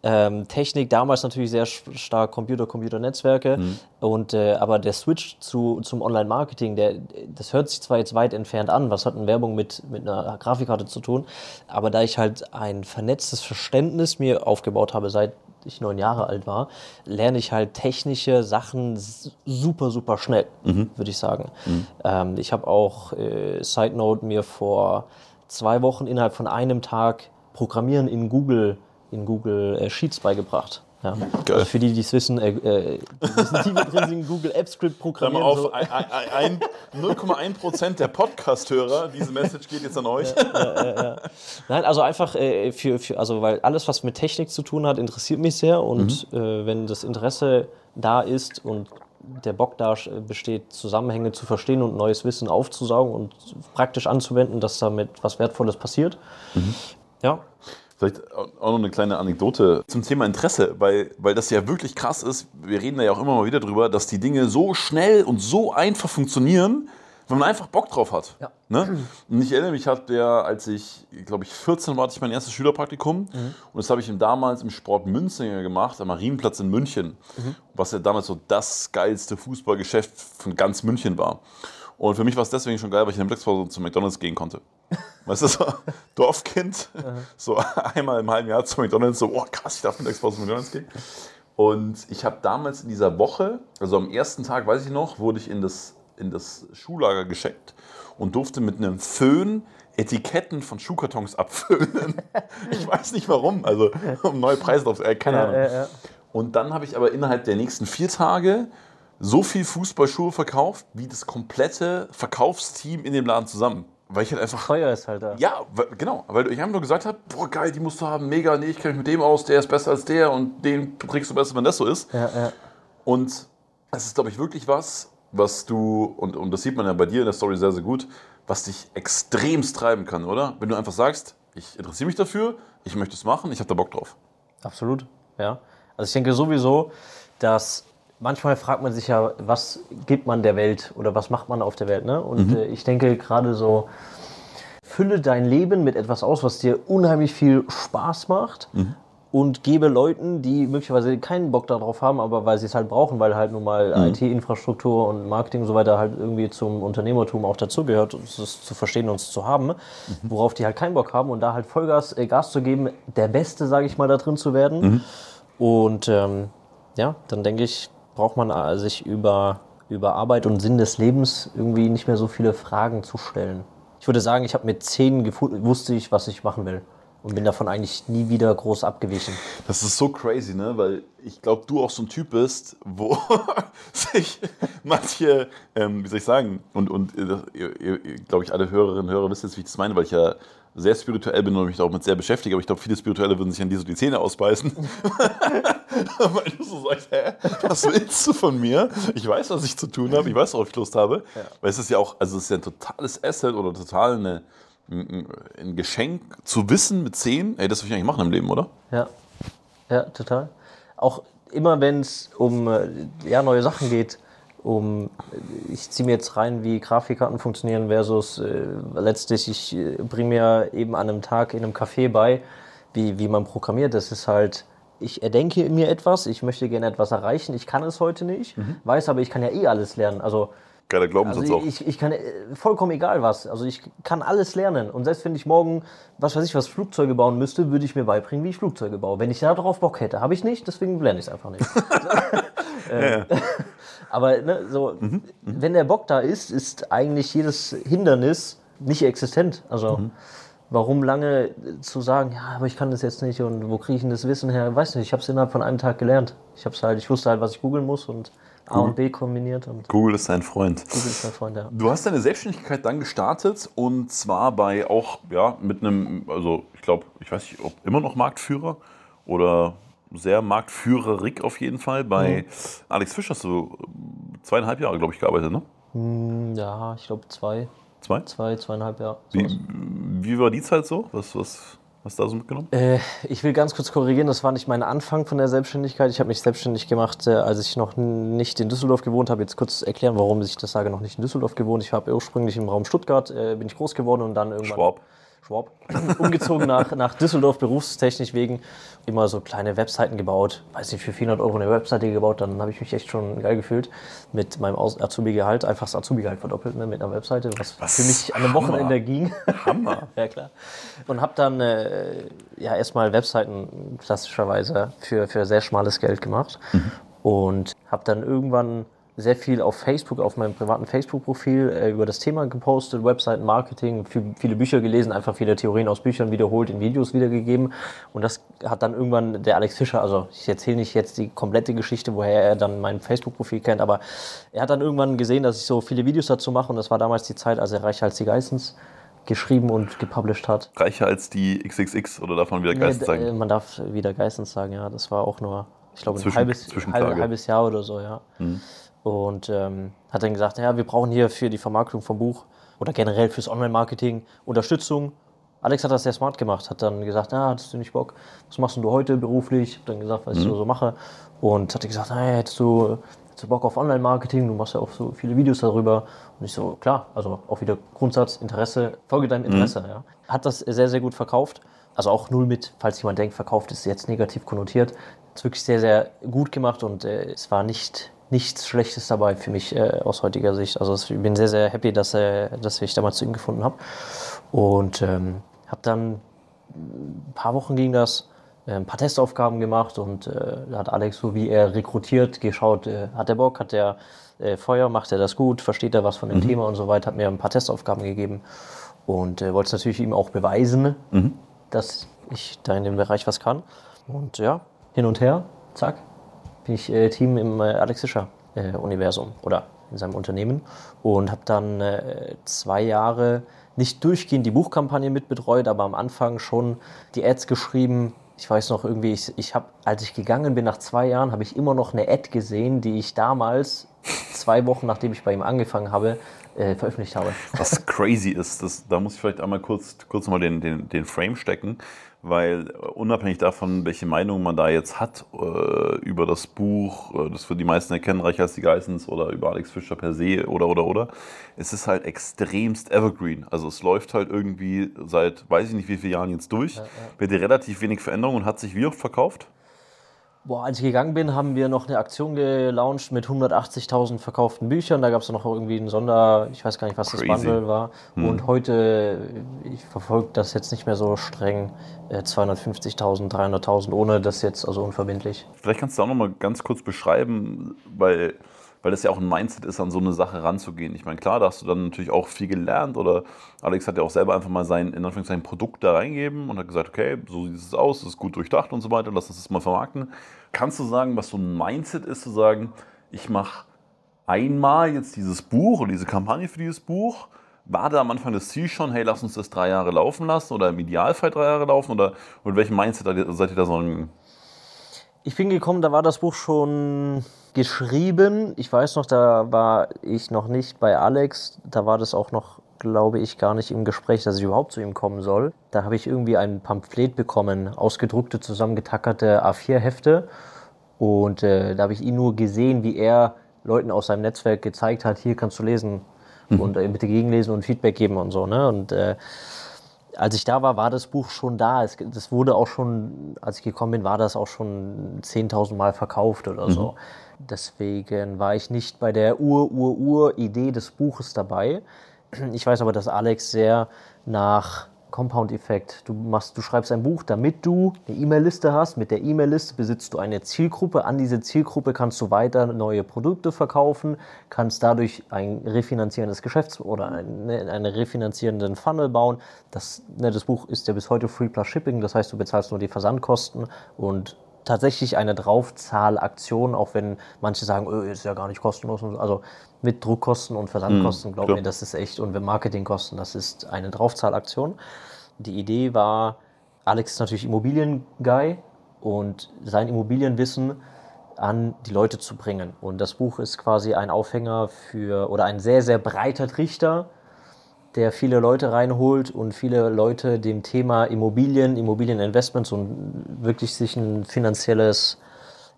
Ähm, Technik damals natürlich sehr stark Computer, Computernetzwerke. Und äh, aber der Switch zu, zum Online-Marketing, der, das hört sich zwar jetzt weit entfernt an, was hat eine Werbung mit, mit einer Grafikkarte zu tun, aber da ich halt ein vernetztes Verständnis mir aufgebaut habe, seit ich neun Jahre alt war, lerne ich halt technische Sachen super, super schnell, würde ich sagen. Ähm, ich habe auch, äh, Side Note, mir vor zwei Wochen innerhalb von einem Tag Programmieren in Google, in Google äh, Sheets beigebracht. Ja. Also für die, die es wissen, äh, äh, die wissen drin sind, Google App Script programmieren. auf, so. ein- ein- ein- 0,1% der Podcast-Hörer, diese Message geht jetzt an euch. Nein, also einfach äh, für, für, also weil alles, was mit Technik zu tun hat, interessiert mich sehr und äh, wenn das Interesse da ist und der Bock da besteht, Zusammenhänge zu verstehen und neues Wissen aufzusaugen und praktisch anzuwenden, dass damit was Wertvolles passiert. Ja, Vielleicht auch noch eine kleine Anekdote zum Thema Interesse, weil, weil das ja wirklich krass ist. Wir reden da ja auch immer mal wieder drüber, dass die Dinge so schnell und so einfach funktionieren, wenn man einfach Bock drauf hat. Ja. Ne? Und ich erinnere mich, hatte ja, als ich, glaube ich, 14 war, hatte ich mein erstes Schülerpraktikum. Und das habe ich damals im Sport Münzinger gemacht, am Marienplatz in München. Was ja damals so das geilste Fußballgeschäft von ganz München war. Und für mich war es deswegen schon geil, weil ich in der Mittagspause zu McDonalds gehen konnte. Weißt du, so Dorfkind, so einmal im halben Jahr zu McDonalds, so, oh krass, ich darf Mittagspause zu McDonalds gehen. Und ich habe damals in dieser Woche, also am ersten Tag, weiß ich noch, wurde ich in das, in das Schuhlager geschickt und durfte mit einem Föhn Etiketten von Schuhkartons abföhnen. ich weiß nicht warum, also um neue Preise drauf, äh, keine Ahnung. Und dann habe ich aber innerhalb der nächsten vier Tage so viel Fußballschuhe verkauft, wie das komplette Verkaufsteam in dem Laden zusammen. Weil ich halt einfach Feuer ist halt da. ja, weil- genau. Weil ich einfach nur gesagt habe, boah, geil, die musst du haben, mega, nee, ich kenne mich mit dem aus, der ist besser als der und den kriegst du besser, wenn das so ist. Ja, ja. Und es ist, glaube ich, wirklich was, was du, und, und das sieht man ja bei dir in der Story sehr, sehr gut, was dich extremst treiben kann, oder? Wenn du einfach sagst, ich interessiere mich dafür, ich möchte es machen, ich habe da Bock drauf. Absolut, ja. Also ich denke sowieso, dass manchmal fragt man sich ja, was gibt man der Welt oder was macht man auf der Welt, ne? Und äh, ich denke gerade so, fülle dein Leben mit etwas aus, was dir unheimlich viel Spaß macht und gebe Leuten, die möglicherweise keinen Bock darauf haben, aber weil sie es halt brauchen, weil halt nun mal Mhm. IT-Infrastruktur und Marketing und so weiter halt irgendwie zum Unternehmertum auch dazugehört, es zu verstehen und es zu haben, Mhm. worauf die halt keinen Bock haben und da halt Vollgas äh, Gas zu geben, der Beste, sage ich mal, da drin zu werden. Mhm. Und ähm, ja, dann denke ich, braucht man äh, sich über, über Arbeit und Sinn des Lebens irgendwie nicht mehr so viele Fragen zu stellen. Ich würde sagen, ich habe mit zehn gefunden, wusste ich, was ich machen will. Und bin davon eigentlich nie wieder groß abgewichen. Das ist so crazy, ne? Weil ich glaube, du auch so ein Typ bist, wo sich manche, ähm, wie soll ich sagen, und, und ihr, glaube ich, alle Hörerinnen und Hörer wissen jetzt, wie ich das meine, weil ich ja sehr spirituell bin und mich damit sehr beschäftige, aber ich glaube, viele Spirituelle würden sich an die so die Zähne ausbeißen. weil du so sagst, hä, was willst du von mir? Ich weiß, was ich zu tun habe, ich weiß, worauf ich Lust habe. Weil es ist ja auch, also es ist ja ein totales Asset oder total eine, ein ein Geschenk zu wissen mit zehn, ey, das will ich eigentlich machen im Leben, oder? Ja, ja, total. Auch immer, wenn es um äh, ja, neue Sachen geht, um, ich ziehe mir jetzt rein, wie Grafikkarten funktionieren versus äh, letztlich, ich äh, bringe mir eben an einem Tag in einem Café bei, wie, wie man programmiert. Das ist halt, ich erdenke mir etwas, ich möchte gerne etwas erreichen, ich kann es heute nicht, weiß aber, ich kann ja eh alles lernen. Also Geiler Glaubenssatz also auch. ich, ich kann äh, vollkommen egal was. Also ich kann alles lernen. Und selbst wenn ich morgen, was weiß ich, was Flugzeuge bauen müsste, würde ich mir beibringen, wie ich Flugzeuge baue. Wenn ich darauf Bock hätte, habe ich nicht, deswegen lerne ich es einfach nicht. Ähm, Aber ne, so, Mhm, wenn der Bock da ist, ist eigentlich jedes Hindernis nicht existent. Also Mhm. warum lange zu sagen, ja, aber ich kann das jetzt nicht und wo kriege ich denn das Wissen her? Weiß nicht, ich habe es innerhalb von einem Tag gelernt. Ich habe halt, ich wusste halt, was ich googeln muss und A und B kombiniert und Google ist dein Freund. Google ist mein Freund, ja. Du hast deine Selbstständigkeit dann gestartet und zwar bei auch, ja, mit einem, also ich glaube, ich weiß nicht, ob immer noch Marktführer oder sehr marktführerig auf jeden Fall. Bei Alex Fisch hast du zweieinhalb Jahre, glaube ich, gearbeitet, ne? Ja, ich glaube zwei, Zwei? zwei, zweieinhalb Jahre. Wie, wie war die Zeit so? Was, was hast du da so mitgenommen? Äh, ich will ganz kurz korrigieren, das war nicht mein Anfang von der Selbstständigkeit. Ich habe mich selbstständig gemacht, äh, als ich noch nicht in Düsseldorf gewohnt habe. Jetzt kurz erklären, warum ich das sage, noch nicht in Düsseldorf gewohnt. Ich habe ursprünglich im Raum Stuttgart, äh, bin ich groß geworden und dann irgendwann... Schwab. Schwab. Umgezogen nach, nach Düsseldorf, berufstechnisch wegen. Immer so kleine Webseiten gebaut. Weiß nicht, für 400 Euro eine Webseite gebaut. Dann habe ich mich echt schon geil gefühlt. Mit meinem Azubi-Gehalt. Einfach das Azubi-Gehalt verdoppelt ne, mit einer Webseite. Was, Was? für mich an einem. Wochenende ging. Hammer. ja, klar. Und habe dann äh, ja, erstmal Webseiten klassischerweise für, für sehr schmales Geld gemacht. Und habe dann irgendwann sehr viel auf Facebook, auf meinem privaten Facebook-Profil äh, über das Thema gepostet, Webseiten-Marketing, viel- viele Bücher gelesen, einfach viele Theorien aus Büchern wiederholt, in Videos wiedergegeben. Und das hat dann irgendwann der Alex Fischer, also ich erzähle nicht jetzt die komplette Geschichte, woher er dann mein Facebook-Profil kennt, aber er hat dann irgendwann gesehen, dass ich so viele Videos dazu mache und das war damals die Zeit, als er Reicher als die Geistens geschrieben und gepublished hat. Reicher als die XXX oder darf man wieder Nee, Geist d- sagen? äh, man darf wieder Geistens sagen, ja. Das war auch nur, ich glaube, ein halbes, halb, halbes Jahr oder so, ja. Und ähm, hat dann gesagt, ja, wir brauchen hier für die Vermarktung vom Buch oder generell fürs Online-Marketing Unterstützung. Alex hat das sehr smart gemacht, hat dann gesagt, na, hattest du nicht Bock, was machst du heute beruflich? Hab dann gesagt, was ich so, so mache. Und hat gesagt, naja, hättest du, hättest du Bock auf Online-Marketing? Du machst ja auch so viele Videos darüber. Und ich so, klar, also auch wieder Grundsatz, Interesse, folge deinem Interesse. Ja. Hat das sehr, sehr gut verkauft. Also auch null mit, falls jemand denkt, verkauft ist jetzt negativ konnotiert. Ist wirklich sehr, sehr gut gemacht und äh, es war nicht nichts Schlechtes dabei für mich äh, aus heutiger Sicht. Also ich bin sehr, sehr happy, dass, äh, dass ich damals zu ihm gefunden habe. Und ähm, habe dann ein paar Wochen ging das, äh, ein paar Testaufgaben gemacht und äh, da hat Alex so wie er rekrutiert, geschaut, äh, hat er Bock, hat er äh, Feuer, macht er das gut, versteht er was von dem Thema und so weiter, hat mir ein paar Testaufgaben gegeben und äh, wollte es natürlich ihm auch beweisen, dass ich da in dem Bereich was kann. Und ja, hin und her, zack, bin ich äh, Team im äh, Alex Fischer äh, Universum oder in seinem Unternehmen und habe dann äh, zwei Jahre nicht durchgehend die Buchkampagne mitbetreut, aber am Anfang schon die Ads geschrieben. Ich weiß noch irgendwie, ich, ich habe, als ich gegangen bin nach zwei Jahren, habe ich immer noch eine Ad gesehen, die ich damals zwei Wochen nachdem ich bei ihm angefangen habe, äh, veröffentlicht habe. Was crazy ist, das, da muss ich vielleicht einmal kurz, kurz mal den, den, den Frame stecken, weil äh, unabhängig davon, welche Meinung man da jetzt hat äh, über das Buch, äh, das für die meisten erkennen, Reicher als die Geissens oder über Alex Fischer per se oder oder oder, es ist halt extremst evergreen. Also es läuft halt irgendwie seit weiß ich nicht wie vielen Jahren jetzt durch, ja, ja. mit relativ wenig Veränderung und hat sich wie oft verkauft? Boah, als ich gegangen bin, haben wir noch eine Aktion gelauncht mit 180.000 verkauften Büchern. Da gab es noch irgendwie ein Sonder, ich weiß gar nicht, was Crazy. das Bundle war. Hm. Und heute, ich verfolge das jetzt nicht mehr so streng, 250.000, äh, 300.000, ohne das jetzt, also unverbindlich. Vielleicht kannst du auch noch mal ganz kurz beschreiben, weil weil das ja auch ein Mindset ist, an so eine Sache ranzugehen. Ich meine, klar, da hast du dann natürlich auch viel gelernt oder Alex hat ja auch selber einfach mal sein, in Anführungszeichen, Produkt da reingegeben und hat gesagt, okay, so sieht es aus, es ist gut durchdacht und so weiter, lass uns das mal vermarkten. Kannst du sagen, was so ein Mindset ist, zu sagen, ich mache einmal jetzt dieses Buch oder diese Kampagne für dieses Buch, war da am Anfang das Ziel schon, hey, lass uns das drei Jahre laufen lassen oder im Idealfall drei Jahre laufen oder mit welchem Mindset seid ihr da so ein ich bin gekommen, da war das Buch schon geschrieben. Ich weiß noch, da war ich noch nicht bei Alex. Da war das auch noch, glaube ich, gar nicht im Gespräch, dass ich überhaupt zu ihm kommen soll. Da habe ich irgendwie ein Pamphlet bekommen, ausgedruckte, zusammengetackerte A4-Hefte. Und äh, da habe ich ihn nur gesehen, wie er Leuten aus seinem Netzwerk gezeigt hat, hier kannst du lesen mhm. und äh, bitte gegenlesen und Feedback geben und so. Ne? Und äh, als ich da war, war das Buch schon da. Es, das wurde auch schon, als ich gekommen bin, war das auch schon 10.000 Mal verkauft oder so. Mhm. Deswegen war ich nicht bei der Ur-Ur-Ur-Idee des Buches dabei. Ich weiß aber, dass Alex sehr nach Compound-Effekt. Du, du schreibst ein Buch, damit du eine E-Mail-Liste hast. Mit der E-Mail-Liste besitzt du eine Zielgruppe. An diese Zielgruppe kannst du weiter neue Produkte verkaufen, kannst dadurch ein refinanzierendes Geschäfts- oder einen, einen refinanzierenden Funnel bauen. Das, ne, das Buch ist ja bis heute Free Plus Shipping, das heißt, du bezahlst nur die Versandkosten und tatsächlich eine Draufzahlaktion, auch wenn manche sagen, öh, ist ja gar nicht kostenlos. Also mit Druckkosten und Versandkosten, mhm, glaub mir, das ist echt, und Marketingkosten, das ist eine Draufzahlaktion. Die Idee war, Alex ist natürlich Immobilien-Guy und sein Immobilienwissen an die Leute zu bringen. Und das Buch ist quasi ein Aufhänger für, oder ein sehr, sehr breiter Trichter, der viele Leute reinholt und viele Leute dem Thema Immobilien, Immobilieninvestments und wirklich sich ein finanzielles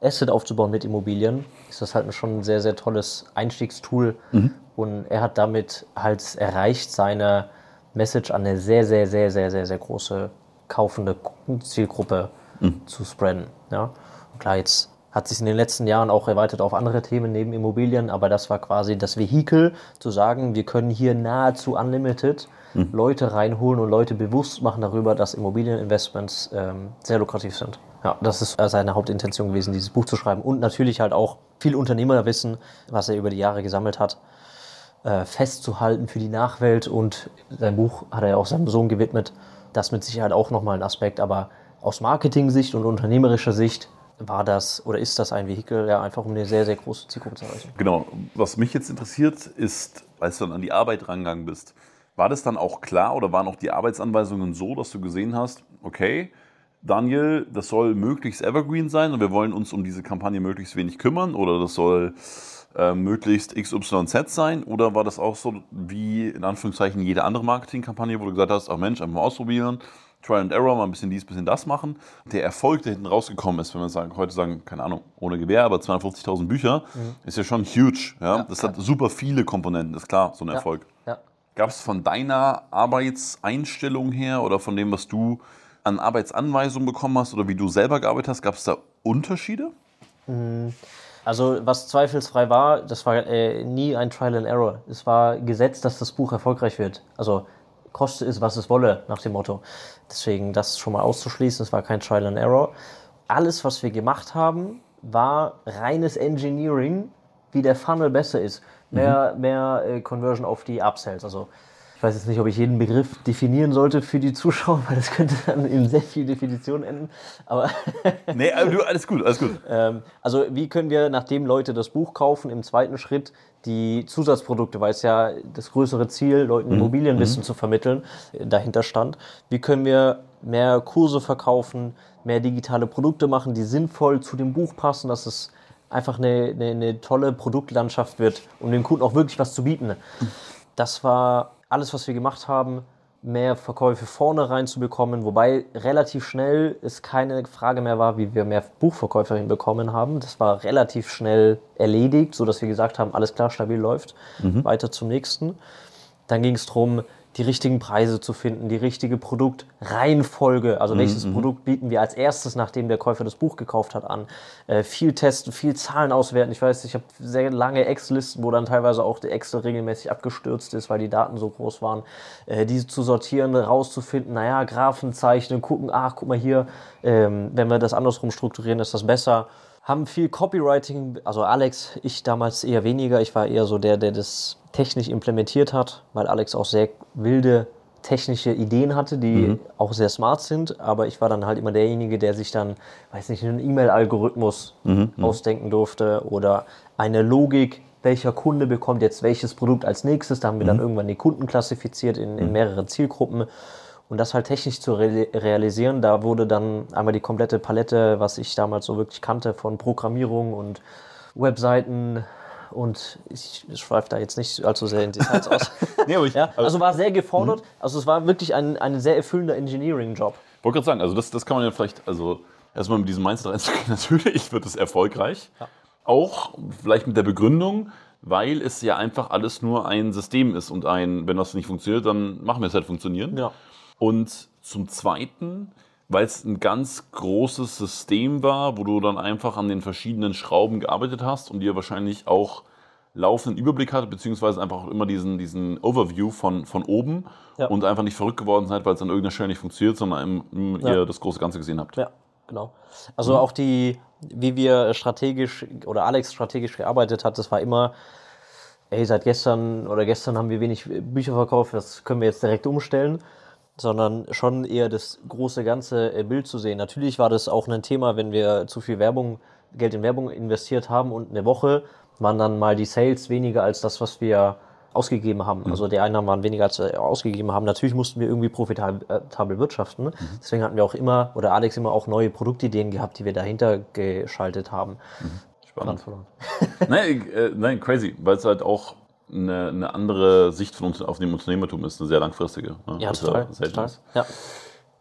Asset aufzubauen mit Immobilien, ist das halt schon ein sehr, sehr tolles Einstiegstool. Mhm. Und er hat damit halt erreicht, seine Message an eine sehr, sehr, sehr, sehr, sehr, sehr große kaufende Zielgruppe mhm. zu spreaden. Ja? Und klar, jetzt hat sich in den letzten Jahren auch erweitert auf andere Themen neben Immobilien, aber das war quasi das Vehikel, zu sagen, wir können hier nahezu unlimited mhm. Leute reinholen und Leute bewusst machen darüber, dass Immobilieninvestments ähm, sehr lukrativ sind. Ja, das ist seine Hauptintention gewesen, dieses Buch zu schreiben und natürlich halt auch viel Unternehmerwissen, was er über die Jahre gesammelt hat, äh, festzuhalten für die Nachwelt und sein Buch hat er ja auch seinem Sohn gewidmet. Das mit Sicherheit auch nochmal ein Aspekt, aber aus Marketing-Sicht und unternehmerischer Sicht war das oder ist das ein Vehikel, ja, einfach um eine sehr, sehr große Zielgruppe zu erreichen. Genau. Was mich jetzt interessiert, ist, als du dann an die Arbeit rangegangen bist, war das dann auch klar oder waren auch die Arbeitsanweisungen so, dass du gesehen hast, okay, Daniel, das soll möglichst evergreen sein und wir wollen uns um diese Kampagne möglichst wenig kümmern oder das soll äh, möglichst XYZ sein? Oder war das auch so wie in Anführungszeichen jede andere Marketingkampagne, wo du gesagt hast, ach Mensch, einfach mal ausprobieren, Try and Error, mal ein bisschen dies, ein bisschen das machen. Der Erfolg, der hinten rausgekommen ist, wenn wir sagen, heute sagen, keine Ahnung, ohne Gewehr, aber 250.000 Bücher, mhm. ist ja schon huge. Ja? ja das klar. hat super viele Komponenten, ist klar, so ein ja. Erfolg. Ja. Gab es von deiner Arbeitseinstellung her oder von dem, was du an Arbeitsanweisungen bekommen hast oder wie du selber gearbeitet hast, gab es da Unterschiede? Mhm. Also was zweifelsfrei war, das war äh, nie ein Trial and Error. Es war gesetzt, dass das Buch erfolgreich wird. Also koste es, was es wolle, nach dem Motto. Deswegen das schon mal auszuschließen, es war kein Trial and Error. Alles, was wir gemacht haben, war reines Engineering, wie der Funnel besser ist. Mehr, mhm. mehr äh, Conversion auf die Upsells. Also ich weiß jetzt nicht, ob ich jeden Begriff definieren sollte für die Zuschauer, weil das könnte dann in sehr viel Definition enden. Aber nee, alles gut, alles gut. ähm, also wie können wir, nachdem Leute das Buch kaufen, im zweiten Schritt die Zusatzprodukte, weil es ja das größere Ziel, Leuten mhm. Immobilienwissen mhm. zu vermitteln, äh, dahinter stand. Wie können wir mehr Kurse verkaufen, mehr digitale Produkte machen, die sinnvoll zu dem Buch passen, dass es einfach eine, eine, eine tolle Produktlandschaft wird, um dem Kunden auch wirklich was zu bieten. das war alles, was wir gemacht haben, mehr Verkäufe vorne reinzubekommen, wobei relativ schnell es keine Frage mehr war, wie wir mehr Buchverkäufer hinbekommen haben. Das war relativ schnell erledigt, sodass wir gesagt haben, alles klar, stabil läuft, weiter zum nächsten. Dann ging es darum, die richtigen Preise zu finden, die richtige Produktreihenfolge, also welches Produkt bieten wir als erstes, nachdem der Käufer das Buch gekauft hat, an. Äh, viel testen, viel Zahlen auswerten. Ich weiß, ich habe sehr lange Excel-Listen, wo dann teilweise auch die Excel regelmäßig abgestürzt ist, weil die Daten so groß waren. Äh, diese zu sortieren, rauszufinden, naja, Graphen zeichnen, gucken, ach, guck mal hier, ähm, wenn wir das andersrum strukturieren, ist das besser haben viel Copywriting, also Alex, ich damals eher weniger. Ich war eher so der, der das technisch implementiert hat, weil Alex auch sehr wilde technische Ideen hatte, die auch sehr smart sind. Aber ich war dann halt immer derjenige, der sich dann, weiß nicht, einen E-Mail-Algorithmus ausdenken durfte oder eine Logik, welcher Kunde bekommt jetzt welches Produkt als nächstes. Da haben wir dann irgendwann die Kunden klassifiziert in, in mehrere Zielgruppen. Und das halt technisch zu re realisieren, da wurde dann einmal die komplette Palette, was ich damals so wirklich kannte, von Programmierung und Webseiten und ich schweife da jetzt nicht allzu sehr in Details aus. Nee, aber ich, ja, also war sehr gefordert. Also es war wirklich ein, ein sehr erfüllender Engineering-Job. wollte gerade sagen, also das, das kann man ja vielleicht, also erstmal mit diesem Mindset reinzugehen, natürlich wird es erfolgreich. Auch vielleicht mit der Begründung, weil es ja einfach alles nur ein System ist und ein, wenn das nicht funktioniert, dann machen wir es halt funktionieren. Ja. Und zum Zweiten, weil es ein ganz großes System war, wo du dann einfach an den verschiedenen Schrauben gearbeitet hast und dir wahrscheinlich auch laufenden Überblick hatte, beziehungsweise einfach auch immer diesen, diesen Overview von, von oben Ja. und einfach nicht verrückt geworden seid, weil es an irgendeiner Stelle nicht funktioniert, sondern im, Ja. ihr das große Ganze gesehen habt. Ja, genau. Also auch die, wie wir strategisch oder Alex strategisch gearbeitet hat, das war immer, ey, seit gestern oder gestern haben wir wenig Bücher verkauft, das können wir jetzt direkt umstellen, sondern schon eher das große ganze äh, Bild zu sehen. Natürlich war das auch ein Thema, wenn wir zu viel Werbung, Geld in Werbung investiert haben und eine Woche waren dann mal die Sales weniger als das, was wir ausgegeben haben. Also die Einnahmen waren weniger als wir ausgegeben haben. Natürlich mussten wir irgendwie profitabel wirtschaften. Deswegen hatten wir auch immer, oder Alex immer auch neue Produktideen gehabt, die wir dahinter geschaltet haben. Spannend. Verloren. nein, äh, nein, crazy, weil es halt auch eine, eine andere Sicht von uns auf dem Unternehmertum ist, eine sehr langfristige. Ne? Ja, Was total. total. Ja.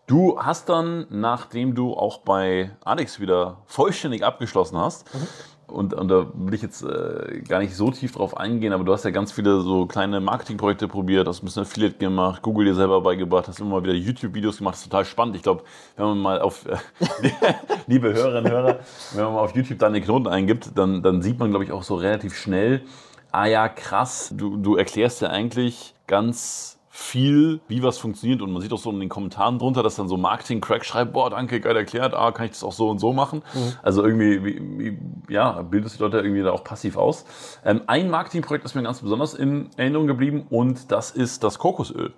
Du hast dann, nachdem du auch bei Alex wieder vollständig abgeschlossen hast, und, und da will ich jetzt äh, gar nicht so tief drauf eingehen, aber du hast ja ganz viele so kleine Marketingprojekte probiert, hast ein bisschen Affiliate gemacht, Google dir selber beigebracht, hast immer mal wieder YouTube-Videos gemacht, das ist total spannend. Ich glaube, wenn man mal auf, äh, liebe Hörerinnen und Hörer, wenn man mal auf YouTube deine Knoten eingibt, dann, dann sieht man, glaube ich, auch so relativ schnell, ah ja, krass, du, du erklärst ja eigentlich ganz viel, wie was funktioniert und man sieht auch so in den Kommentaren drunter, dass dann so Marketing-Crack schreibt, boah, danke, geil erklärt, ah, kann ich das auch so und so machen. Also irgendwie, wie, wie, ja, bildest du Leute irgendwie da auch passiv aus. Ähm, ein Marketingprojekt ist mir ganz besonders in Erinnerung geblieben und das ist das Kokosöl.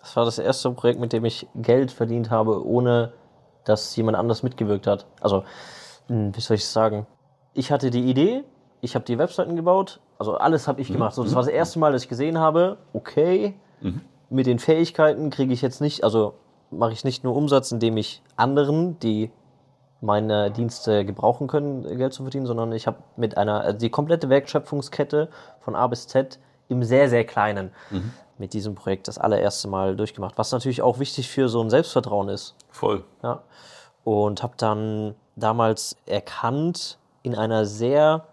Das war das erste Projekt, mit dem ich Geld verdient habe, ohne dass jemand anders mitgewirkt hat. Also, hm, wie soll ich sagen? Ich hatte die Idee, ich habe die Webseiten gebaut, also alles habe ich gemacht. So, das war das erste Mal, dass ich gesehen habe, okay, mit den Fähigkeiten kriege ich jetzt nicht, also mache ich nicht nur Umsatz, indem ich anderen, die meine Dienste gebrauchen können, Geld zu verdienen, sondern ich habe mit einer, also die komplette Wertschöpfungskette von A bis Z im sehr, sehr kleinen mit diesem Projekt das allererste Mal durchgemacht. Was natürlich auch wichtig für so ein Selbstvertrauen ist. Voll. Ja. Und habe dann damals erkannt, in einer sehr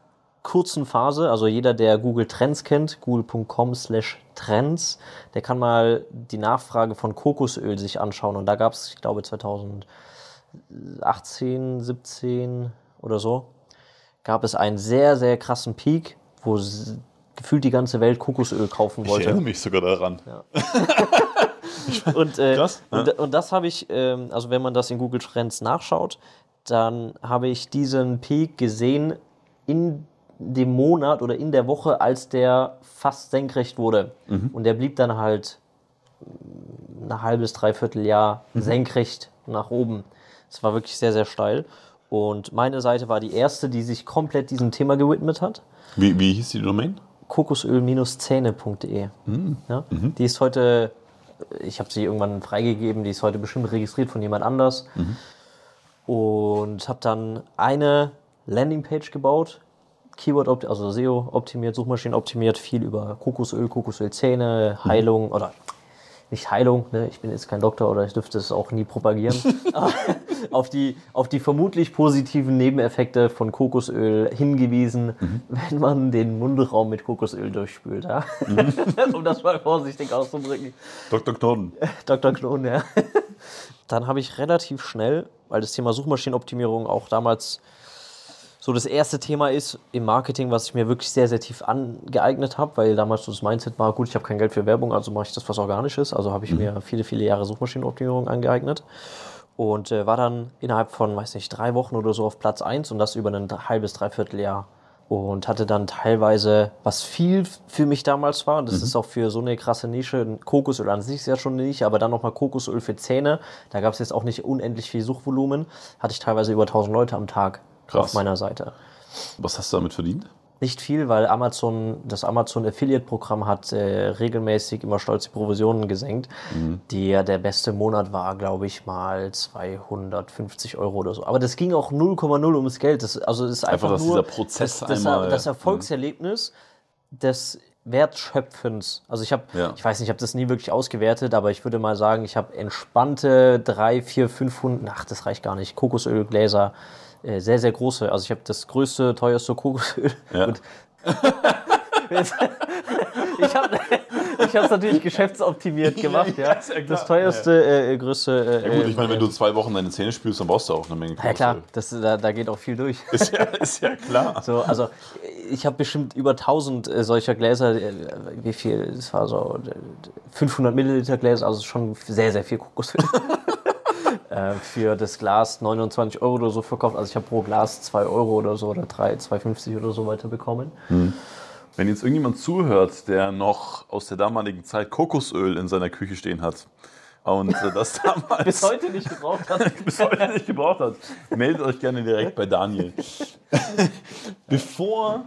kurzen Phase, also jeder, der Google Trends kennt, google.com slash Trends, der kann mal die Nachfrage von Kokosöl sich anschauen. Und da gab es, ich glaube, 2018, 17 oder so, gab es einen sehr, sehr krassen Peak, wo gefühlt die ganze Welt Kokosöl kaufen wollte. mich sogar daran. Und, äh, Krass, und, und das habe ich, ähm, also wenn man das in Google Trends nachschaut, dann habe ich diesen Peak gesehen in dem Monat oder in der Woche, als der fast senkrecht wurde. Und der blieb dann halt ein halbes, dreiviertel Jahr senkrecht nach oben. Es war wirklich sehr, sehr steil. Und meine Seite war die erste, die sich komplett diesem Thema gewidmet hat Wie, wie hieß die Domain? kokosöl-zähne.de. Ja? Die ist heute, ich habe sie irgendwann freigegeben, die ist heute bestimmt registriert von jemand anders. Und habe dann eine Landingpage gebaut, Keyword, also SEO optimiert, Suchmaschinen optimiert, viel über Kokosöl, Kokosölzähne, Heilung oder nicht Heilung, ne? ich bin jetzt kein Doktor oder ich dürfte es auch nie propagieren, auf die, auf die vermutlich positiven Nebeneffekte von Kokosöl hingewiesen, mhm. wenn man den Mundraum mit Kokosöl durchspült. Ja? Mhm. um das mal vorsichtig auszudrücken. Dr. Knoten. Dr. Knoten, ja. Dann habe ich relativ schnell, weil das Thema Suchmaschinenoptimierung auch damals so das erste Thema ist im Marketing, was ich mir wirklich sehr, sehr tief angeeignet habe, weil damals so das Mindset war, gut, ich habe kein Geld für Werbung, also mache ich das, was organisch ist. Also habe ich mhm. mir viele, viele Jahre Suchmaschinenoptimierung angeeignet und äh, war dann innerhalb von, weiß nicht, drei Wochen oder so auf Platz 1 und das über ein halbes, dreiviertel Jahr. Und hatte dann teilweise, was viel für mich damals war, und das mhm. ist auch für so eine krasse Nische, Kokosöl an sich ist ja schon eine Nische, aber dann nochmal Kokosöl für Zähne, da gab es jetzt auch nicht unendlich viel Suchvolumen, hatte ich teilweise über 1000 Leute am Tag Krass. auf meiner Seite. Was hast du damit verdient? Nicht viel, weil Amazon, das Amazon Affiliate-Programm hat äh, regelmäßig immer stolz die Provisionen gesenkt. Mhm. Die, der beste Monat war, glaube ich, mal 250 Euro oder so. Aber das ging auch 0,0 ums Geld. Das, also ist einfach, einfach nur dieser Prozess das, das, einmal, das Erfolgserlebnis mhm. des Wertschöpfens. Also ich habe, ja. ich weiß nicht, ich habe das nie wirklich ausgewertet, aber ich würde mal sagen, ich habe entspannte 3, 4, 500, ach, das reicht gar nicht, Kokosölgläser äh, sehr, sehr große. Also ich habe das größte, teuerste Kokosöl. Ja. ich habe ich es natürlich geschäftsoptimiert gemacht, ja. ja, das teuerste, äh, äh, größte. Äh, ja gut, ich meine, wenn du zwei Wochen deine Zähne spülst, dann brauchst du auch eine Menge Kokosöl. Ja klar, das, da, da geht auch viel durch. Ist ja, ist ja klar. So, also ich habe bestimmt über 1000 äh, solcher Gläser. Äh, wie viel? Das war so 500 Milliliter Gläser, also schon sehr, sehr viel Kokosöl. Äh, für das Glas 29 Euro oder so verkauft. Also ich habe pro Glas 2 Euro oder so oder 3, 2,50 oder so weiter bekommen. Hm. Wenn jetzt irgendjemand zuhört, der noch aus der damaligen Zeit Kokosöl in seiner Küche stehen hat und äh, das damals bis heute nicht gebraucht hat, bis heute nicht gebraucht hat, meldet euch gerne direkt bei Daniel. Bevor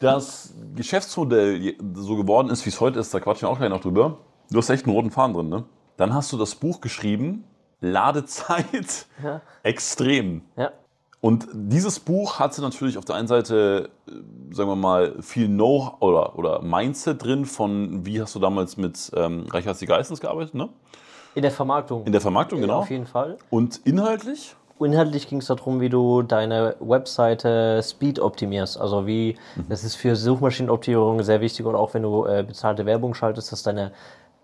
das Geschäftsmodell so geworden ist, wie es heute ist, da quatschen wir auch gleich noch drüber. Du hast echt einen roten Faden drin, ne? Dann hast du das Buch geschrieben, Ladezeit ja. extrem. Ja. Und dieses Buch hatte natürlich auf der einen Seite, äh, sagen wir mal, viel Know oder, oder Mindset drin von, wie hast du damals mit ähm, Reichhardt Geistens gearbeitet, ne? In der Vermarktung. In der Vermarktung, genau. Auf jeden Fall. Und inhaltlich? Inhaltlich ging es darum, wie du deine Webseite Speed optimierst. Also wie, mhm. das ist für Suchmaschinenoptimierung sehr wichtig oder auch wenn du äh, bezahlte Werbung schaltest, dass deine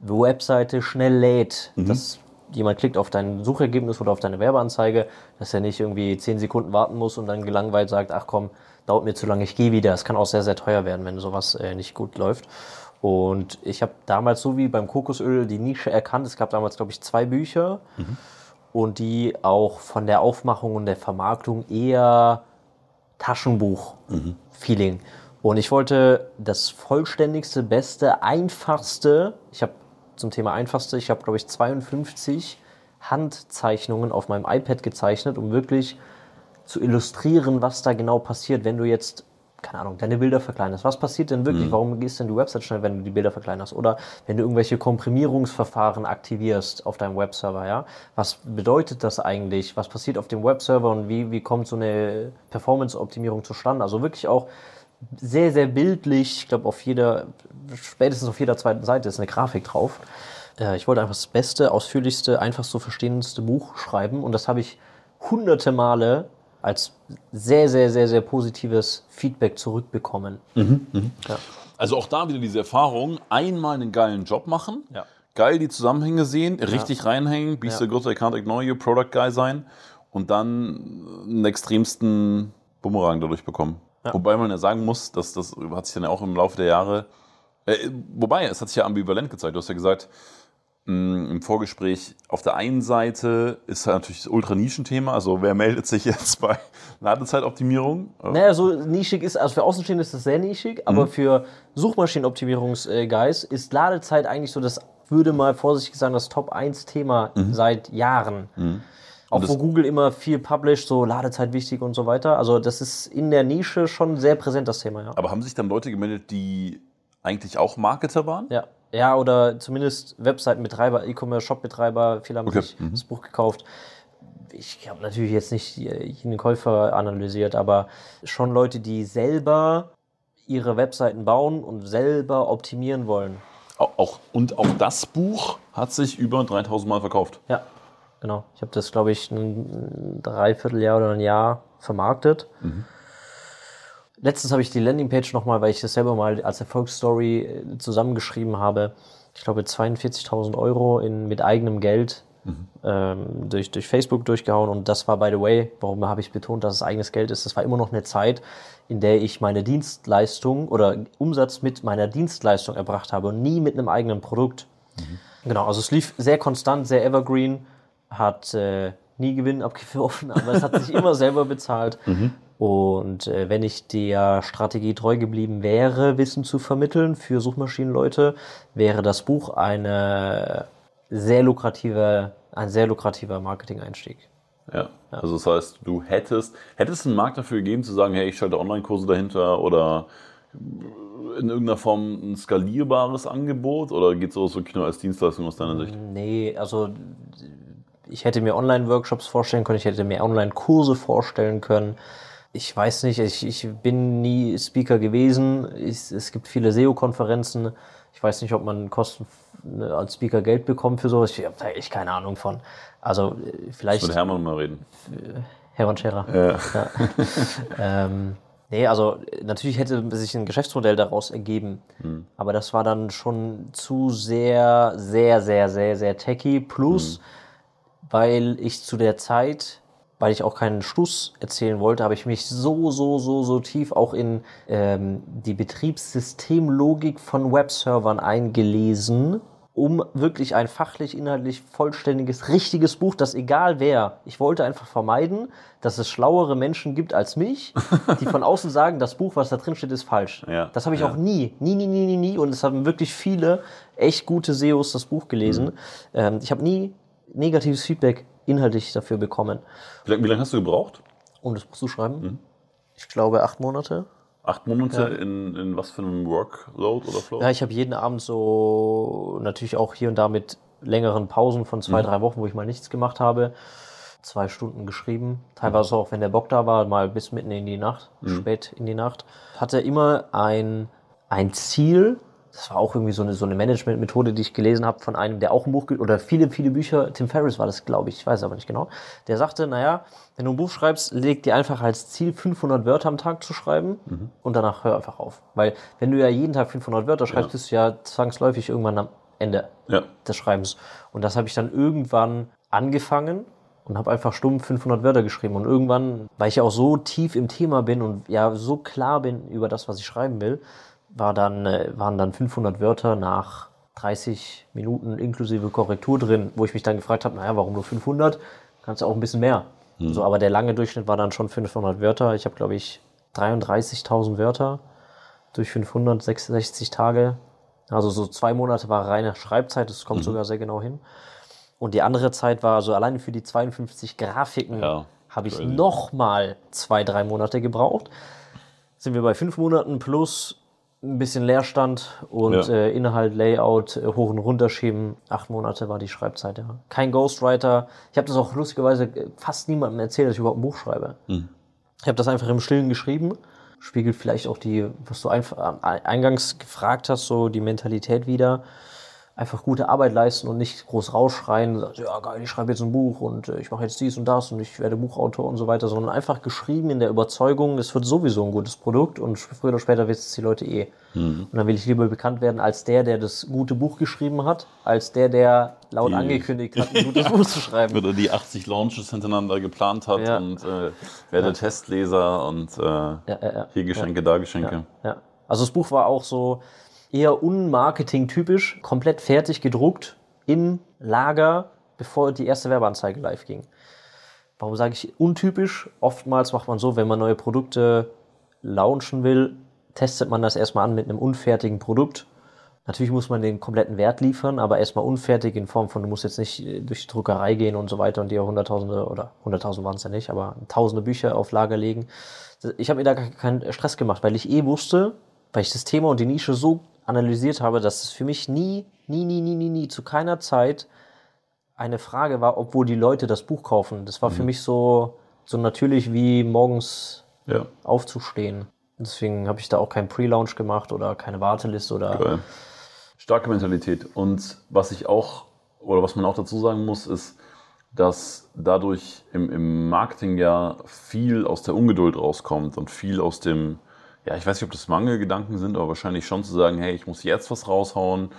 Webseite schnell lädt. Mhm. Das jemand klickt auf dein Suchergebnis oder auf deine Werbeanzeige, dass er nicht irgendwie zehn Sekunden warten muss und dann gelangweilt sagt, ach komm, dauert mir zu lange, ich gehe wieder. Es kann auch sehr, sehr teuer werden, wenn sowas äh, nicht gut läuft. Und ich habe damals so wie beim Kokosöl die Nische erkannt. Es gab damals, glaube ich, zwei Bücher mhm. und die auch von der Aufmachung und der Vermarktung eher Taschenbuch-Feeling. Mhm. Und ich wollte das vollständigste, beste, einfachste, ich habe zum Thema Einfachste. Ich habe, glaube ich, 52 Handzeichnungen auf meinem iPad gezeichnet, um wirklich zu illustrieren, was da genau passiert, wenn du jetzt, keine Ahnung, deine Bilder verkleinerst. Was passiert denn wirklich? Mhm. Warum gehst denn die Website schnell, wenn du die Bilder verkleinerst? Oder wenn du irgendwelche Komprimierungsverfahren aktivierst auf deinem Webserver, ja? Was bedeutet das eigentlich? Was passiert auf dem Webserver und wie, wie kommt so eine Performance-Optimierung zustande? Also wirklich auch sehr, sehr bildlich. Ich glaube, auf jeder, spätestens auf jeder zweiten Seite ist eine Grafik drauf. Äh, ich wollte einfach das beste, ausführlichste, einfachst zu verstehendste Buch schreiben und das habe ich hunderte Male als sehr, sehr, sehr, sehr positives Feedback zurückbekommen. Mhm, mh. ja. Also auch da wieder diese Erfahrung, einmal einen geilen Job machen, ja. geil die Zusammenhänge sehen, richtig ja. reinhängen, be ja. the good, I can't ignore you, Product Guy sein und dann einen extremsten Bumerang dadurch bekommen. Ja. Wobei man ja sagen muss, dass das hat sich dann ja auch im Laufe der Jahre, äh, wobei es hat sich ja ambivalent gezeigt. Du hast ja gesagt, mh, mm, im Vorgespräch, auf der einen Seite ist halt natürlich das Ultra-Nischen-Thema, also wer meldet sich jetzt bei Ladezeitoptimierung? Naja, so nischig ist, also für Außenstehende ist das sehr nischig, aber mhm. für Suchmaschinenoptimierungsguys ist Ladezeit eigentlich so das, würde mal vorsichtig sagen, das Top-1-Thema mhm. seit Jahren. Mhm. Auch wo Google immer viel published, so Ladezeit wichtig und so weiter. Also das ist in der Nische schon sehr präsent, das Thema, ja. Aber haben sich dann Leute gemeldet, die eigentlich auch Marketer waren? Ja. Ja, oder zumindest Webseitenbetreiber, E-Commerce-Shop-Betreiber, viele haben okay. sich mhm. das Buch gekauft. ich habe natürlich jetzt nicht jeden Käufer analysiert, aber schon Leute, die selber ihre Webseiten bauen und selber optimieren wollen. Auch, und auch das Buch hat sich über 3000 Mal verkauft. Ja, genau. Ich habe das, glaube ich, ein Dreivierteljahr oder ein Jahr vermarktet. Mhm. Letztens habe ich die Landingpage nochmal, weil ich das selber mal als Erfolgsstory äh, zusammengeschrieben habe. Ich glaube 42.000 Euro in, mit eigenem Geld mhm. ähm, durch, durch Facebook durchgehauen. Und das war, by the way, warum habe ich betont, dass es eigenes Geld ist? Das war immer noch eine Zeit, in der ich meine Dienstleistung oder Umsatz mit meiner Dienstleistung erbracht habe und nie mit einem eigenen Produkt. Mhm. Genau, also es lief sehr konstant, sehr evergreen, hat äh, nie Gewinn abgeworfen, aber es hat sich immer selber bezahlt. Mhm. Und äh, wenn ich der Strategie treu geblieben wäre, Wissen zu vermitteln für Suchmaschinenleute, wäre das Buch eine sehr lukrative, ein sehr lukrativer Marketing-Einstieg. Ja. ja. also das heißt, du hättest, hättest einen Markt dafür gegeben, zu sagen, hey, ich schalte Online-Kurse dahinter oder in irgendeiner Form ein skalierbares Angebot oder geht es auch wirklich nur als Dienstleistung aus deiner Sicht? Nee, also ich hätte mir Online-Workshops vorstellen können, ich hätte mir Online-Kurse vorstellen können. Ich weiß nicht, ich, ich bin nie Speaker gewesen. Ich, es gibt viele SEO-Konferenzen. Ich weiß nicht, ob man Kosten ne, als Speaker Geld bekommt für sowas. Ich habe da echt keine Ahnung von. Also äh, vielleicht. Ich mit Hermann mal reden. Hermann Scherer. Ja. ja. ähm, nee, also natürlich hätte sich ein Geschäftsmodell daraus ergeben. Hm. Aber das war dann schon zu sehr, sehr, sehr, sehr, sehr techy. Plus, hm. Weil ich zu der Zeit weil ich auch keinen Schluss erzählen wollte, habe ich mich so, so, so, so tief auch in ähm, die Betriebssystemlogik von Webservern eingelesen, um wirklich ein fachlich, inhaltlich vollständiges, richtiges Buch, das egal wer, ich wollte einfach vermeiden, dass es schlauere Menschen gibt als mich, die von außen sagen, das Buch, was da drin steht, ist falsch. Ja, das habe ich ja. auch nie, nie, nie, nie, nie, nie. Und es haben wirklich viele echt gute SEOs das Buch gelesen. Mhm. Ähm, ich habe nie negatives Feedback inhaltlich dafür bekommen. Wie lange, wie lange hast du gebraucht? Um das Buch zu schreiben? Mhm. Ich glaube acht Monate. Acht Monate ja. in, in was für einem Workload oder Flow? Ja, ich habe jeden Abend so natürlich auch hier und da mit längeren Pausen von zwei, mhm. drei Wochen, wo ich mal nichts gemacht habe, zwei Stunden geschrieben. Teilweise auch, wenn der Bock da war, mal bis mitten in die Nacht, mhm. spät in die Nacht. Hatte immer ein, ein Ziel, das war auch irgendwie so eine, so eine Management-Methode, die ich gelesen habe von einem, der auch ein Buch, oder viele, viele Bücher, Tim Ferriss war das, glaube ich, ich weiß aber nicht genau, der sagte, naja, wenn du ein Buch schreibst, leg dir einfach als Ziel 500 Wörter am Tag zu schreiben mhm. und danach hör einfach auf. Weil wenn du ja jeden Tag 500 Wörter schreibst, ja. bist du ja zwangsläufig irgendwann am Ende ja. des Schreibens. Und das habe ich dann irgendwann angefangen und habe einfach stumm 500 Wörter geschrieben. Und irgendwann, weil ich ja auch so tief im Thema bin und ja so klar bin über das, was ich schreiben will, war dann, äh, waren dann 500 Wörter nach 30 Minuten inklusive Korrektur drin, wo ich mich dann gefragt habe, naja, warum nur 500? Kannst du auch ein bisschen mehr. Mhm. So, aber der lange Durchschnitt war dann schon 500 Wörter. Ich habe, glaube ich, 33.000 Wörter durch 566 Tage. Also so zwei Monate war reine Schreibzeit, das kommt mhm. sogar sehr genau hin. Und die andere Zeit war, also alleine für die 52 Grafiken ja, habe ich nochmal zwei, drei Monate gebraucht. Sind wir bei fünf Monaten plus ein bisschen Leerstand und ja. äh, Inhalt, Layout äh, hoch und runter schieben. Acht Monate war die Schreibzeit, ja. Kein Ghostwriter. Ich habe das auch lustigerweise äh, fast niemandem erzählt, dass ich überhaupt ein Buch schreibe. Mhm. Ich habe das einfach im Stillen geschrieben. Spiegelt vielleicht auch die, was du einfach eingangs gefragt hast, so die Mentalität wieder einfach gute Arbeit leisten und nicht groß rausschreien, ja geil, ich schreibe jetzt ein Buch und äh, ich mache jetzt dies und das und ich werde Buchautor und so weiter, sondern einfach geschrieben in der Überzeugung, es wird sowieso ein gutes Produkt und früher oder später wissen es die Leute eh. Mhm. Und dann will ich lieber bekannt werden als der, der das gute Buch geschrieben hat, als der, der laut die, angekündigt hat, ein gutes ja. Buch zu schreiben. Oder die 80 Launches hintereinander geplant hat ja. und äh, werde ja. Testleser und äh, hier Geschenke, da Geschenke. Ja. Also das Buch war auch so, eher unmarketing-typisch, komplett fertig gedruckt im Lager, bevor die erste Werbeanzeige live ging. Warum sage ich untypisch? Oftmals macht man so, wenn man neue Produkte launchen will, testet man das erstmal an mit einem unfertigen Produkt. Natürlich muss man den kompletten Wert liefern, aber erstmal unfertig in Form von, du musst jetzt nicht äh, durch die Druckerei gehen und so weiter und dir hunderttausende oder hunderttausend waren es ja nicht, aber tausende Bücher auf Lager legen. Ich habe mir da keinen Stress gemacht, weil ich eh wusste, weil ich das Thema und die Nische so analysiert habe, dass es für mich nie, nie, nie, nie, nie, nie zu keiner Zeit eine Frage war, obwohl die Leute das Buch kaufen. Das war für Mhm. mich so, so natürlich wie morgens Ja. aufzustehen. Deswegen habe ich da auch keinen Pre-Launch gemacht oder keine Warteliste oder. Geil. Starke Mentalität. Und was ich auch, oder was man auch dazu sagen muss, ist, dass dadurch im, im Marketing ja viel aus der Ungeduld rauskommt und viel aus dem, ja, ich weiß nicht, ob das Mangelgedanken sind, aber wahrscheinlich schon zu sagen, hey, ich muss jetzt was raushauen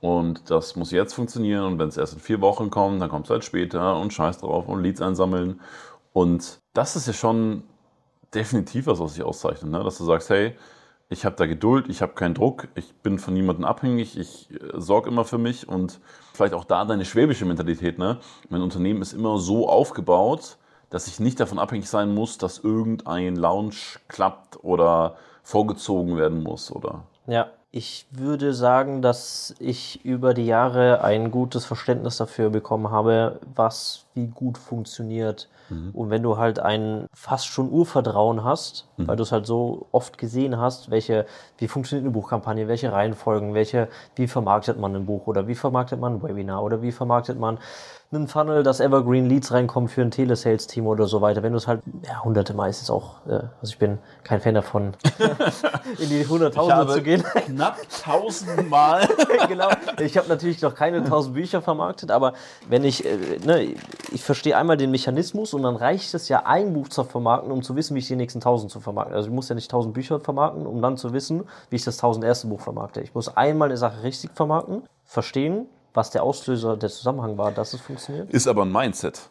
und das muss jetzt funktionieren und wenn es erst in vier Wochen kommt, dann kommt es halt später und scheiß drauf und Leads einsammeln. Und das ist ja schon definitiv was, was sich auszeichnet, ne? dass du sagst, hey, ich habe da Geduld, ich habe keinen Druck, ich bin von niemandem abhängig, ich äh, sorge immer für mich und vielleicht auch da deine schwäbische Mentalität. Ne? Mein Unternehmen ist immer so aufgebaut, dass ich nicht davon abhängig sein muss, dass irgendein Lounge klappt oder vorgezogen werden muss. Oder Ja, ich würde sagen, dass ich über die Jahre ein gutes Verständnis dafür bekommen habe, was wie gut funktioniert. Und wenn du halt ein fast schon Urvertrauen hast, weil du es halt so oft gesehen hast, welche, wie funktioniert eine Buchkampagne, welche Reihenfolgen, welche, wie vermarktet man ein Buch oder wie vermarktet man ein Webinar oder wie vermarktet man einen Funnel, dass Evergreen Leads reinkommen für ein Telesales-Team oder so weiter. Wenn du es halt, ja, hunderte Mal ist es auch, äh, also ich bin kein Fan davon, in die Hunderttausende zu gehen. knapp tausendmal. genau. Ich habe natürlich noch keine tausend Bücher vermarktet, aber wenn ich, äh, ne, ich verstehe einmal den Mechanismus und dann reicht es ja, ein Buch zu vermarkten, um zu wissen, wie ich die nächsten tausend zu vermarkten. Also ich muss ja nicht tausend Bücher vermarkten, um dann zu wissen, wie ich das tausend erste Buch vermarkte. Ich muss einmal eine Sache richtig vermarkten, verstehen, was der Auslöser, der Zusammenhang war, dass es funktioniert. Ist aber ein Mindset.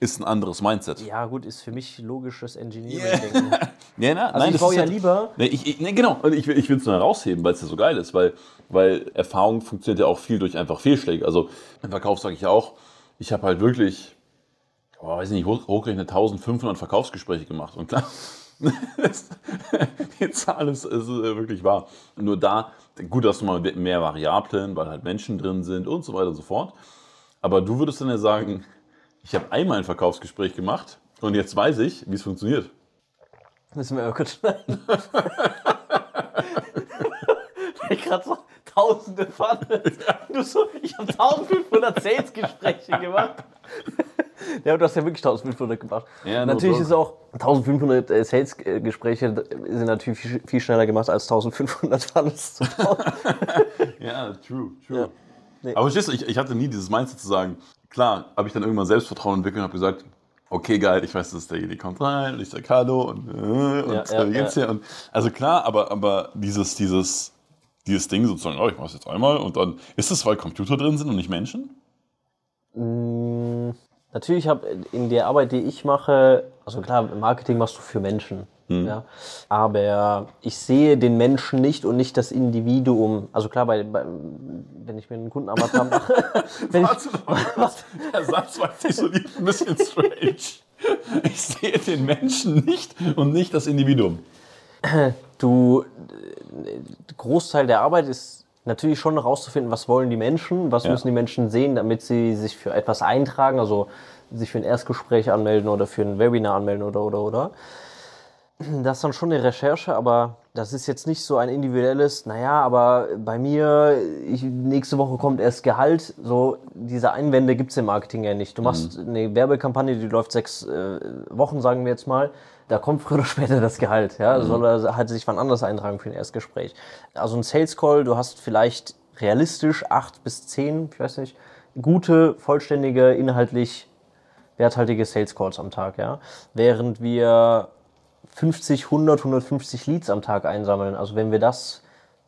Ist ein anderes Mindset. Ja, gut, ist für mich logisches Engineering-Denken. Ja, na, Also ich das baue ja halt- lieber- Nee, ich, ich, nee, genau. Und ich, will- ich will es nur herausheben, weil es ja so geil ist, weil, weil Erfahrung funktioniert ja auch viel durch einfach Fehlschläge. Also im Verkauf sage ich ja auch, ich habe halt wirklich, oh, weiß nicht, hoch, hochgerechnet 1500 Verkaufsgespräche gemacht. Und klar, die Zahl ist, ist äh, wirklich wahr. Nur da, gut, dass du mal mehr Variablen, weil halt Menschen drin sind und so weiter und so fort. Aber du würdest dann ja sagen, ich habe einmal ein Verkaufsgespräch gemacht und jetzt weiß ich, wie es funktioniert. Müssen wir mal kurz schneiden. ich gerade so tausende Funnels. Du so, ich habe 1500 Sales-Gespräche gemacht. Ja, du hast ja wirklich 1500 gemacht. Ja, natürlich joke. ist auch 1500 äh, Sales-Gespräche sind natürlich viel, viel schneller gemacht als 1500 Funnels zu bauen. Ja, true, true. Nee. Aber du, ich, ich hatte nie dieses Mindset zu sagen, klar, habe ich dann irgendwann Selbstvertrauen entwickelt und habe gesagt, okay, geil, ich weiß, dass derjenige kommt rein und ich sage Hallo und, äh, und Ja, äh, ja, wie geht's ja. dir? Und, also klar, aber, aber dieses, dieses, dieses Ding sozusagen, oh, ich mach's jetzt einmal und dann, ist es, weil Computer drin sind und nicht Menschen? Mm, Natürlich habe in der Arbeit, die ich mache, also klar, Marketing machst du für Menschen. Ja, aber ich sehe den Menschen nicht und nicht das Individuum. Also klar, bei, bei, wenn ich mir einen Kundenavatar mache, wenn ich, Warte mal, der Satz war jetzt so ein bisschen strange. Ich sehe den Menschen nicht und nicht das Individuum. du, äh, Großteil der Arbeit ist natürlich schon herauszufinden, was wollen die Menschen, was Ja. müssen die Menschen sehen, damit sie sich für etwas eintragen, also sich für ein Erstgespräch anmelden oder für ein Webinar anmelden oder, oder, oder. Das ist dann schon eine Recherche, aber das ist jetzt nicht so ein individuelles, naja, aber bei mir, ich, nächste Woche kommt erst Gehalt. So, diese Einwände gibt es im Marketing ja nicht. Du machst eine Werbekampagne, die läuft sechs äh, Wochen, sagen wir jetzt mal. Da kommt früher oder später das Gehalt. Ja? Soll er halt sich wann anders eintragen für ein Erstgespräch. Also ein Sales Call, du hast vielleicht realistisch acht bis zehn, ich weiß nicht, gute, vollständige, inhaltlich werthaltige Sales Calls am Tag. Ja? Während wir 50, 100, 150 Leads am Tag einsammeln. Also wenn wir das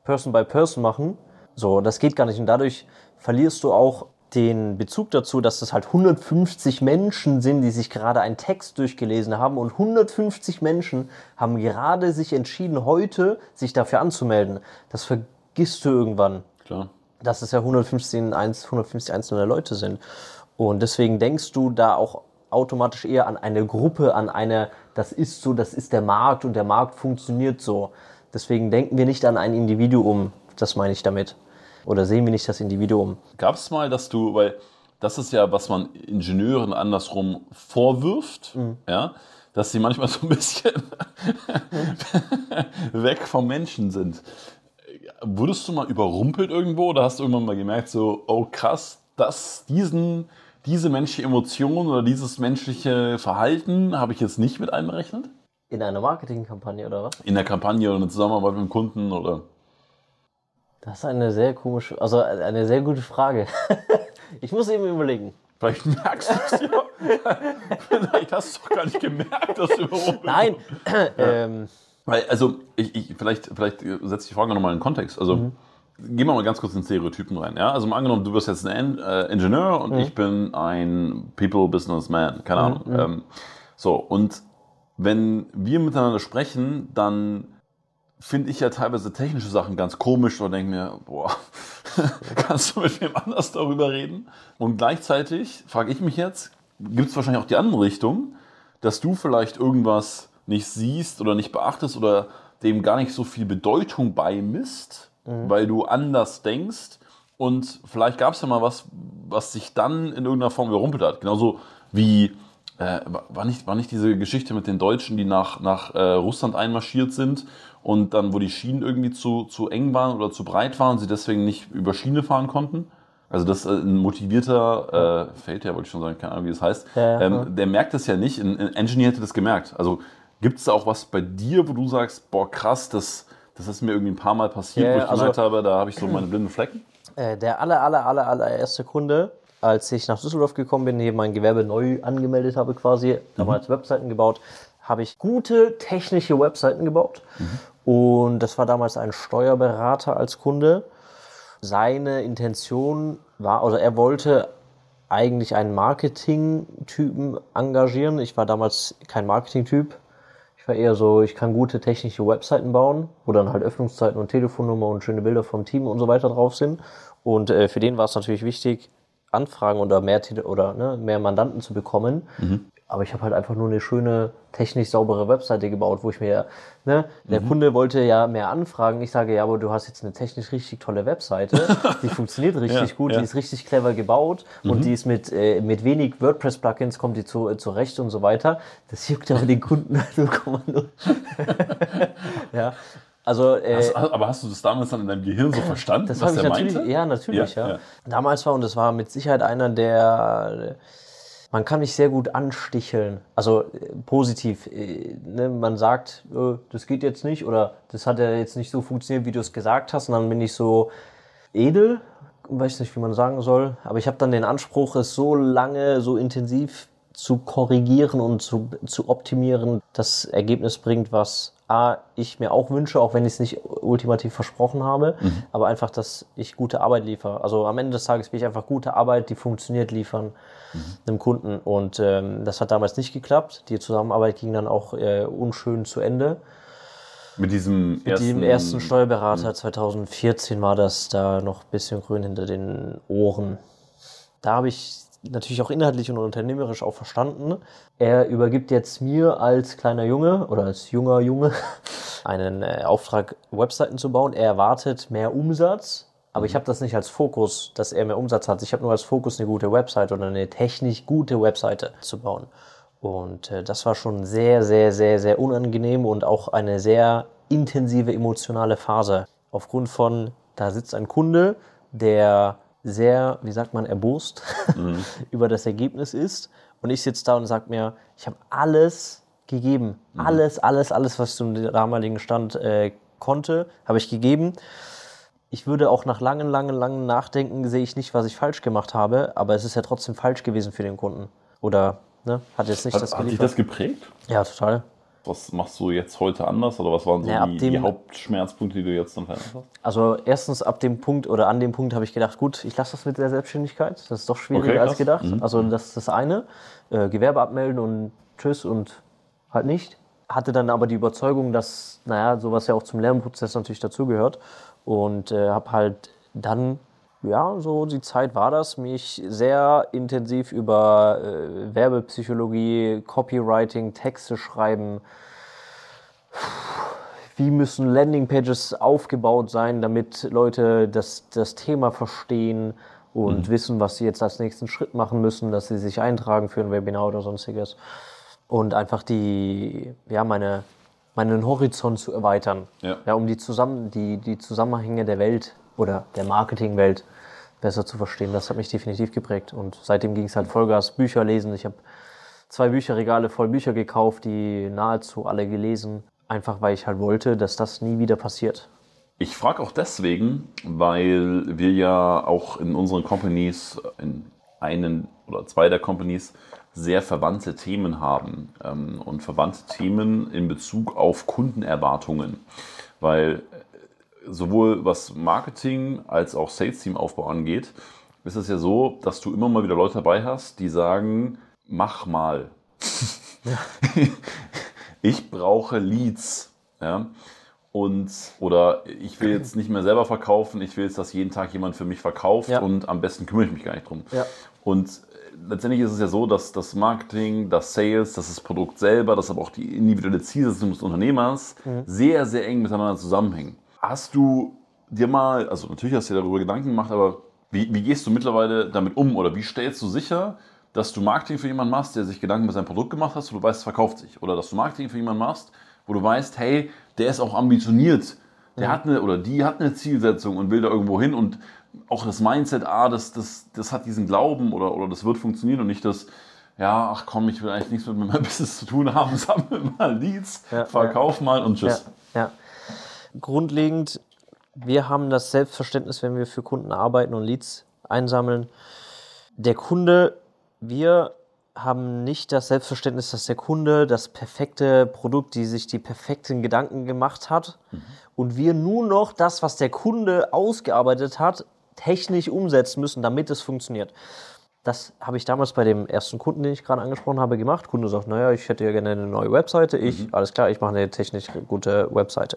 Person by Person machen, so, das geht gar nicht. Und dadurch verlierst du auch den Bezug dazu, dass das halt 150 Menschen sind, die sich gerade einen Text durchgelesen haben und 150 Menschen haben gerade sich entschieden, heute sich dafür anzumelden. Das vergisst du irgendwann Klar. dass es ja 150, eins- 150 einzelne Leute sind. Und deswegen denkst du da auch automatisch eher an eine Gruppe, an eine, das ist so, das ist der Markt und der Markt funktioniert so. Deswegen denken wir nicht an ein Individuum, das meine ich damit. Oder sehen wir nicht das Individuum. Gab es mal, dass du, weil das ist ja, was man Ingenieuren andersrum vorwirft, ja, dass sie manchmal so ein bisschen weg vom Menschen sind. Wurdest du mal überrumpelt irgendwo oder hast du irgendwann mal gemerkt, so, oh krass, das, diesen diese menschliche Emotion oder dieses menschliche Verhalten habe ich jetzt nicht mit einberechnet? In einer Marketingkampagne oder was? In der Kampagne oder eine Zusammenarbeit mit dem Kunden oder? Das ist eine sehr komische, also eine sehr gute Frage. ich muss eben überlegen. Vielleicht merkst du es ja. Vielleicht hast du es doch gar nicht gemerkt, dass du überhaupt. Nein. ähm, Weil, also, ich, ich, vielleicht, vielleicht setze ich die Frage nochmal in den Kontext. Also, Mhm. gehen wir mal ganz kurz in Stereotypen rein. Ja? Also, mal angenommen, du bist jetzt ein äh, Ingenieur Mhm. und ich bin ein People-Businessman. Keine Ahnung. Ähm, so, und wenn wir miteinander sprechen, dann finde ich ja teilweise technische Sachen ganz komisch und denke mir, boah, kannst du mit wem anders darüber reden? Und gleichzeitig frage ich mich jetzt, gibt es wahrscheinlich auch die andere Richtung, dass du vielleicht irgendwas nicht siehst oder nicht beachtest oder dem gar nicht so viel Bedeutung beimisst, weil du anders denkst und vielleicht gab es ja mal was, was sich dann in irgendeiner Form überrumpelt hat. Genauso wie, äh, war, nicht, war nicht diese Geschichte mit den Deutschen, die nach, nach äh, Russland einmarschiert sind und dann, wo die Schienen irgendwie zu, zu eng waren oder zu breit waren, sie deswegen nicht über Schiene fahren konnten? Also das äh, ein motivierter äh, Feldherr, wollte ich schon sagen, keine Ahnung, wie das heißt, Ja, ähm, ja. der merkt das ja nicht. Ein, ein Engineer hätte das gemerkt. Also gibt es da auch was bei dir, wo du sagst, boah krass, das, das ist mir irgendwie ein paar Mal passiert, Ja, wo ich also- gemerkt habe, da habe ich so meine blinden Flecken? Äh, der aller, aller, aller, allererste Kunde, als ich nach Düsseldorf gekommen bin, hier mein Gewerbe neu angemeldet habe quasi, damals Webseiten gebaut, habe ich gute technische Webseiten gebaut. Und das war damals ein Steuerberater als Kunde. Seine Intention war, also er wollte eigentlich einen Marketing-Typen engagieren. Ich war damals kein Marketing-Typ. Ich war eher so, ich kann gute technische Webseiten bauen, wo dann halt Öffnungszeiten und Telefonnummer und schöne Bilder vom Team und so weiter drauf sind. Und äh, für den war es natürlich wichtig, Anfragen oder mehr, oder, ne, mehr Mandanten zu bekommen. Aber ich habe halt einfach nur eine schöne, technisch saubere Webseite gebaut, wo ich mir, ne, der Kunde wollte ja mehr Anfragen. Ich sage, ja, aber du hast jetzt eine technisch richtig tolle Webseite, die funktioniert richtig Ja, gut, ja. die ist richtig clever gebaut und die ist mit, äh, mit wenig WordPress-Plugins kommt die zu, äh, zurecht und so weiter. Das juckt aber den Kunden 0,0. ja, also äh, Hast, aber hast du das damals dann in deinem Gehirn so verstanden, das was ich der natürlich, meinte? ja, natürlich, Ja, ja, ja. Damals war, und das war mit Sicherheit einer der, man kann mich sehr gut ansticheln, also äh, positiv. Äh, ne? Man sagt, äh, das geht jetzt nicht oder das hat ja jetzt nicht so funktioniert, wie du es gesagt hast, und dann bin ich so edel, weiß nicht, wie man sagen soll, aber ich habe dann den Anspruch, es so lange, so intensiv zu korrigieren und zu, zu optimieren, das Ergebnis bringt, was A, ich mir auch wünsche, auch wenn ich es nicht ultimativ versprochen habe, aber einfach, dass ich gute Arbeit liefere. Also am Ende des Tages will ich einfach gute Arbeit, die funktioniert, liefern einem Kunden. Und ähm, das hat damals nicht geklappt. Die Zusammenarbeit ging dann auch äh, unschön zu Ende. Mit diesem Mit dem ersten Steuerberater 2014 war das da noch ein bisschen grün hinter den Ohren. Da habe ich natürlich auch inhaltlich und unternehmerisch auch verstanden. Er übergibt jetzt mir als kleiner Junge oder als junger Junge einen äh, Auftrag, Webseiten zu bauen. Er erwartet mehr Umsatz, aber ich habe das nicht als Fokus, dass er mehr Umsatz hat. Ich habe nur als Fokus eine gute Webseite oder eine technisch gute Webseite zu bauen. Und äh, das war schon sehr, sehr, sehr, sehr unangenehm und auch eine sehr intensive emotionale Phase. Aufgrund von, da sitzt ein Kunde, der sehr, wie sagt man, erbost über das Ergebnis ist. Und ich sitze da und sage mir, ich habe alles gegeben. Alles, alles, alles, was zum damaligen Stand äh, konnte, habe ich gegeben. Ich würde auch nach langen, langen, langen Nachdenken sehe ich nicht, was ich falsch gemacht habe, aber es ist ja trotzdem falsch gewesen für den Kunden. Oder ne, hat jetzt nicht Hat, das hat dich geliefert. das geprägt? ja, total. Was machst du jetzt heute anders oder was waren so Ja, die, dem- die Hauptschmerzpunkte, die du jetzt dann verändert hast? Also erstens ab dem Punkt oder an dem Punkt habe ich gedacht, gut, ich lasse das mit der Selbstständigkeit. Das ist doch schwieriger Okay, als gedacht. Mhm. Also das ist das eine. Äh, Gewerbe abmelden und tschüss und halt nicht. Hatte dann aber die Überzeugung, dass, naja, sowas ja auch zum Lernprozess natürlich dazugehört. Und äh, habe halt dann, ja, so die Zeit war das, mich sehr intensiv über äh, Werbepsychologie, Copywriting, Texte schreiben, wie müssen Landingpages aufgebaut sein, damit Leute das, das Thema verstehen und wissen, was sie jetzt als nächsten Schritt machen müssen, dass sie sich eintragen für ein Webinar oder sonstiges. Und einfach die, ja, meine, meinen Horizont zu erweitern. Ja. ja um die, zusammen, die, die Zusammenhänge der Welt oder der Marketingwelt besser zu verstehen. Das hat mich definitiv geprägt. Und seitdem ging es halt Vollgas, Bücher lesen. Ich habe zwei Bücherregale voll Bücher gekauft, die nahezu alle gelesen. Einfach weil ich halt wollte, dass das nie wieder passiert. Ich frage auch deswegen, weil wir ja auch in unseren Companies, in einen oder zwei der Companies, sehr verwandte Themen haben ähm, und verwandte Themen in Bezug auf Kundenerwartungen. Weil äh, sowohl was Marketing als auch Sales-Team-Aufbau angeht, ist es ja so, dass du immer mal wieder Leute dabei hast, die sagen, mach mal. Ja. ich brauche Leads. Ja? Und, oder ich will jetzt nicht mehr selber verkaufen, ich will jetzt, dass jeden Tag jemand für mich verkauft ja. und am besten kümmere ich mich gar nicht drum. Und letztendlich ist es ja so, dass das Marketing, das Sales, dass das Produkt selber, dass aber auch die individuelle Zielsetzung des Unternehmers mhm. sehr, sehr eng miteinander zusammenhängen. Hast du dir mal, also natürlich hast du dir darüber Gedanken gemacht, aber wie, wie gehst du mittlerweile damit um oder wie stellst du sicher, dass du Marketing für jemanden machst, der sich Gedanken über sein Produkt gemacht hat, wo du weißt, es verkauft sich? Oder dass du Marketing für jemanden machst, wo du weißt, hey, der ist auch ambitioniert, der mhm. hat eine oder die hat eine Zielsetzung und will da irgendwo hin und auch das Mindset, ah, das, das, das hat diesen Glauben oder, oder das wird funktionieren und nicht das, ja, ach komm, ich will eigentlich nichts mit meinem Business zu tun haben, sammle mal Leads, ja, verkauf ja. mal und tschüss. Ja. Grundlegend, wir haben das Selbstverständnis, wenn wir für Kunden arbeiten und Leads einsammeln. Der Kunde, wir haben nicht das Selbstverständnis, dass der Kunde das perfekte Produkt, die sich die perfekten Gedanken gemacht hat mhm. und wir nur noch das, was der Kunde ausgearbeitet hat, technisch umsetzen müssen, damit es funktioniert. Das habe ich damals bei dem ersten Kunden, den ich gerade angesprochen habe, gemacht. Kunde sagt, naja, ich hätte ja gerne eine neue Webseite. Ich, mhm. alles klar, ich mache eine technisch gute Webseite.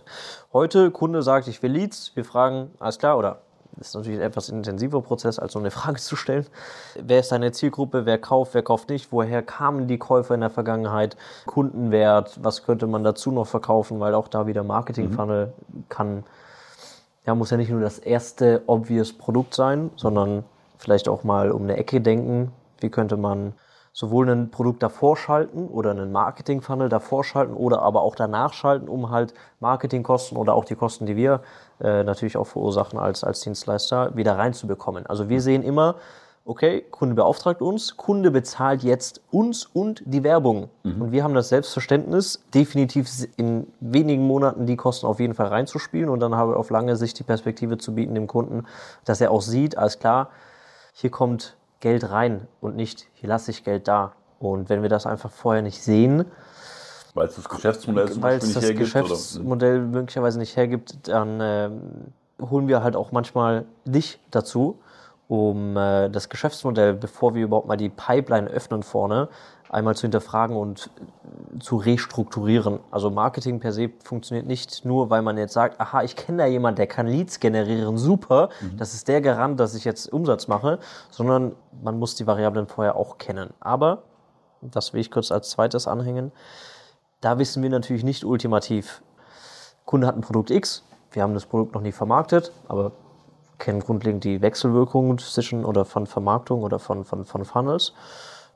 Heute, Kunde sagt, ich will Leads. Wir fragen, alles klar, oder das ist natürlich ein etwas intensiver Prozess, als so eine Frage zu stellen. Wer ist deine Zielgruppe? Wer kauft? Wer kauft nicht? Woher kamen die Käufer in der Vergangenheit? Kundenwert? Was könnte man dazu noch verkaufen? Weil auch da wieder Marketing-Funnel mhm. kann ja, muss ja nicht nur das erste obvious Produkt sein, sondern vielleicht auch mal um eine Ecke denken. Wie könnte man sowohl ein Produkt davor schalten oder einen Marketing-Funnel davor schalten oder aber auch danach schalten, um halt Marketingkosten oder auch die Kosten, die wir äh, natürlich auch verursachen als, als Dienstleister, wieder reinzubekommen. Also wir sehen immer, okay, Kunde beauftragt uns, Kunde bezahlt jetzt uns und die Werbung. Mhm. Und wir haben das Selbstverständnis, definitiv in wenigen Monaten die Kosten auf jeden Fall reinzuspielen und dann haben wir auf lange Sicht die Perspektive zu bieten dem Kunden, dass er auch sieht, alles klar, hier kommt Geld rein und nicht, hier lasse ich Geld da. Und wenn wir das einfach vorher nicht sehen, weil es das Geschäftsmodell zum Beispiel nicht das hergibt, Geschäftsmodell oder? möglicherweise nicht hergibt, dann äh, holen wir halt auch manchmal dich dazu um äh, das Geschäftsmodell, bevor wir überhaupt mal die Pipeline öffnen vorne, einmal zu hinterfragen und äh, zu restrukturieren. Also Marketing per se funktioniert nicht nur, weil man jetzt sagt, aha, ich kenne da jemanden, der kann Leads generieren, super, mhm. das ist der Garant, dass ich jetzt Umsatz mache, sondern man muss die Variablen vorher auch kennen. Aber, das will ich kurz als zweites anhängen, da wissen wir natürlich nicht ultimativ, Kunde hat ein Produkt X, wir haben das Produkt noch nie vermarktet, aber kennen grundlegend die Wechselwirkungen zwischen oder von Vermarktung oder von, von, von Funnels,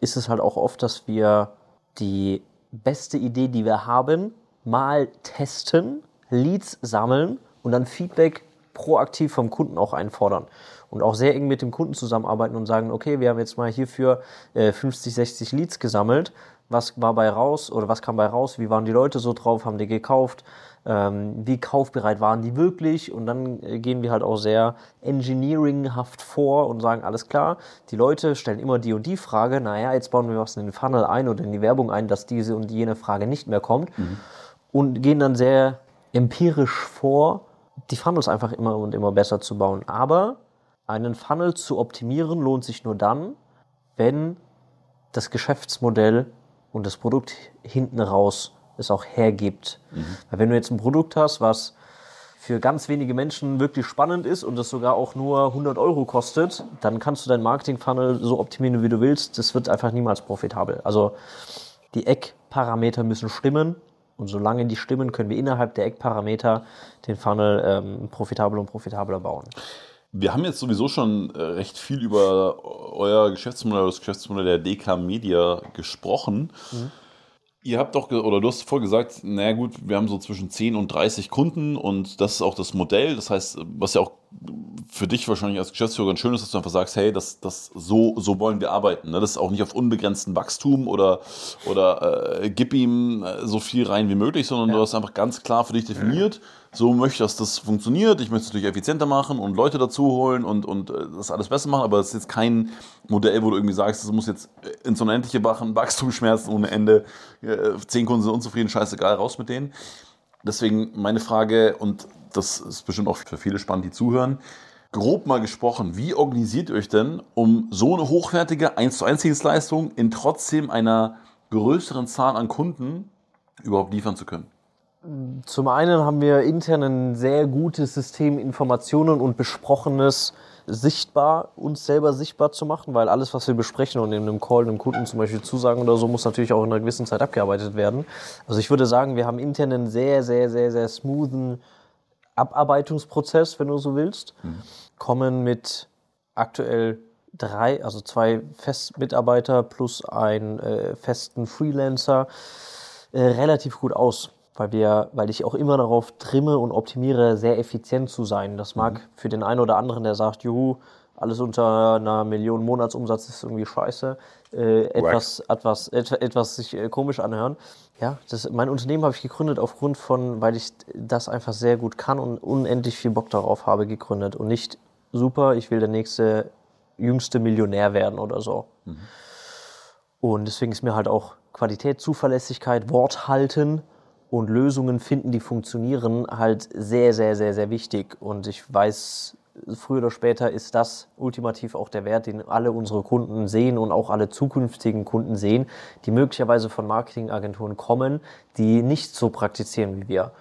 ist es halt auch oft, dass wir die beste Idee, die wir haben, mal testen, Leads sammeln und dann Feedback proaktiv vom Kunden auch einfordern. Und auch sehr eng mit dem Kunden zusammenarbeiten und sagen, okay, wir haben jetzt mal hierfür äh, 50, 60 Leads gesammelt. Was war bei raus oder was kam bei raus? Wie waren die Leute so drauf? Haben die gekauft? Ähm, wie kaufbereit waren die wirklich und dann äh, gehen wir halt auch sehr engineeringhaft vor und sagen, alles klar, die Leute stellen immer die und die Frage, naja, jetzt bauen wir was in den Funnel ein oder in die Werbung ein, dass diese und jene Frage nicht mehr kommt mhm. und gehen dann sehr empirisch vor, die Funnels einfach immer und immer besser zu bauen. Aber einen Funnel zu optimieren lohnt sich nur dann, wenn das Geschäftsmodell und das Produkt hinten raus es auch hergibt. Mhm. Weil wenn du jetzt ein Produkt hast, was für ganz wenige Menschen wirklich spannend ist und das sogar auch nur 100 Euro kostet, dann kannst du deinen Marketing-Funnel so optimieren, wie du willst. Das wird einfach niemals profitabel. Also die Eckparameter müssen stimmen und solange die stimmen, können wir innerhalb der Eckparameter den Funnel ähm, profitabel und profitabler bauen. Wir haben jetzt sowieso schon äh, recht viel über euer Geschäftsmodell, das Geschäftsmodell der DK Media gesprochen. Mhm. Ihr habt doch, oder du hast vorher gesagt, naja gut, wir haben so zwischen 10 und 30 Kunden und das ist auch das Modell. Das heißt, was ja auch für dich wahrscheinlich als Geschäftsführer ganz schön ist, dass du einfach sagst, hey, das, das, so, so wollen wir arbeiten. Ne? Das ist auch nicht auf unbegrenzten Wachstum oder, oder äh, gib ihm äh, so viel rein wie möglich, sondern ja. du hast einfach ganz klar für dich definiert, so möchte dass das funktioniert. Ich möchte es natürlich effizienter machen und Leute dazu holen und, und äh, das alles besser machen, aber es ist jetzt kein Modell, wo du irgendwie sagst, es muss jetzt ins Unendliche machen, Wachstumsschmerzen ohne Ende, äh, zehn Kunden sind unzufrieden, scheißegal, raus mit denen. Deswegen meine Frage, und das ist bestimmt auch für viele spannend, die zuhören, grob mal gesprochen, wie organisiert ihr euch denn, um so eine hochwertige 1 zu 1 Dienstleistung in trotzdem einer größeren Zahl an Kunden überhaupt liefern zu können? Zum einen haben wir intern ein sehr gutes System, Informationen und Besprochenes sichtbar, uns selber sichtbar zu machen, weil alles, was wir besprechen und in einem Call einem Kunden zum Beispiel zusagen oder so, muss natürlich auch in einer gewissen Zeit abgearbeitet werden. Also ich würde sagen, wir haben intern einen sehr, sehr, sehr, sehr smoothen Abarbeitungsprozess, wenn du so willst. Mhm. Kommen mit aktuell drei, also zwei Festmitarbeiter plus einen äh, festen Freelancer äh, relativ gut aus weil wir, weil ich auch immer darauf trimme und optimiere, sehr effizient zu sein. Das mag mhm. für den einen oder anderen, der sagt, juhu, alles unter einer Million Monatsumsatz ist irgendwie scheiße, äh, etwas, etwas, etwas, etwas sich äh, komisch anhören. Ja, das, mein Unternehmen habe ich gegründet aufgrund von, weil ich das einfach sehr gut kann und unendlich viel Bock darauf habe, gegründet und nicht super, ich will der nächste jüngste Millionär werden oder so. Mhm. Und deswegen ist mir halt auch Qualität, Zuverlässigkeit, Wort halten und Lösungen finden, die funktionieren, halt sehr, sehr, sehr, sehr wichtig. Und ich weiß, früher oder später ist das ultimativ auch der Wert, den alle unsere Kunden sehen und auch alle zukünftigen Kunden sehen, die möglicherweise von Marketingagenturen kommen, die nicht so praktizieren wie wir.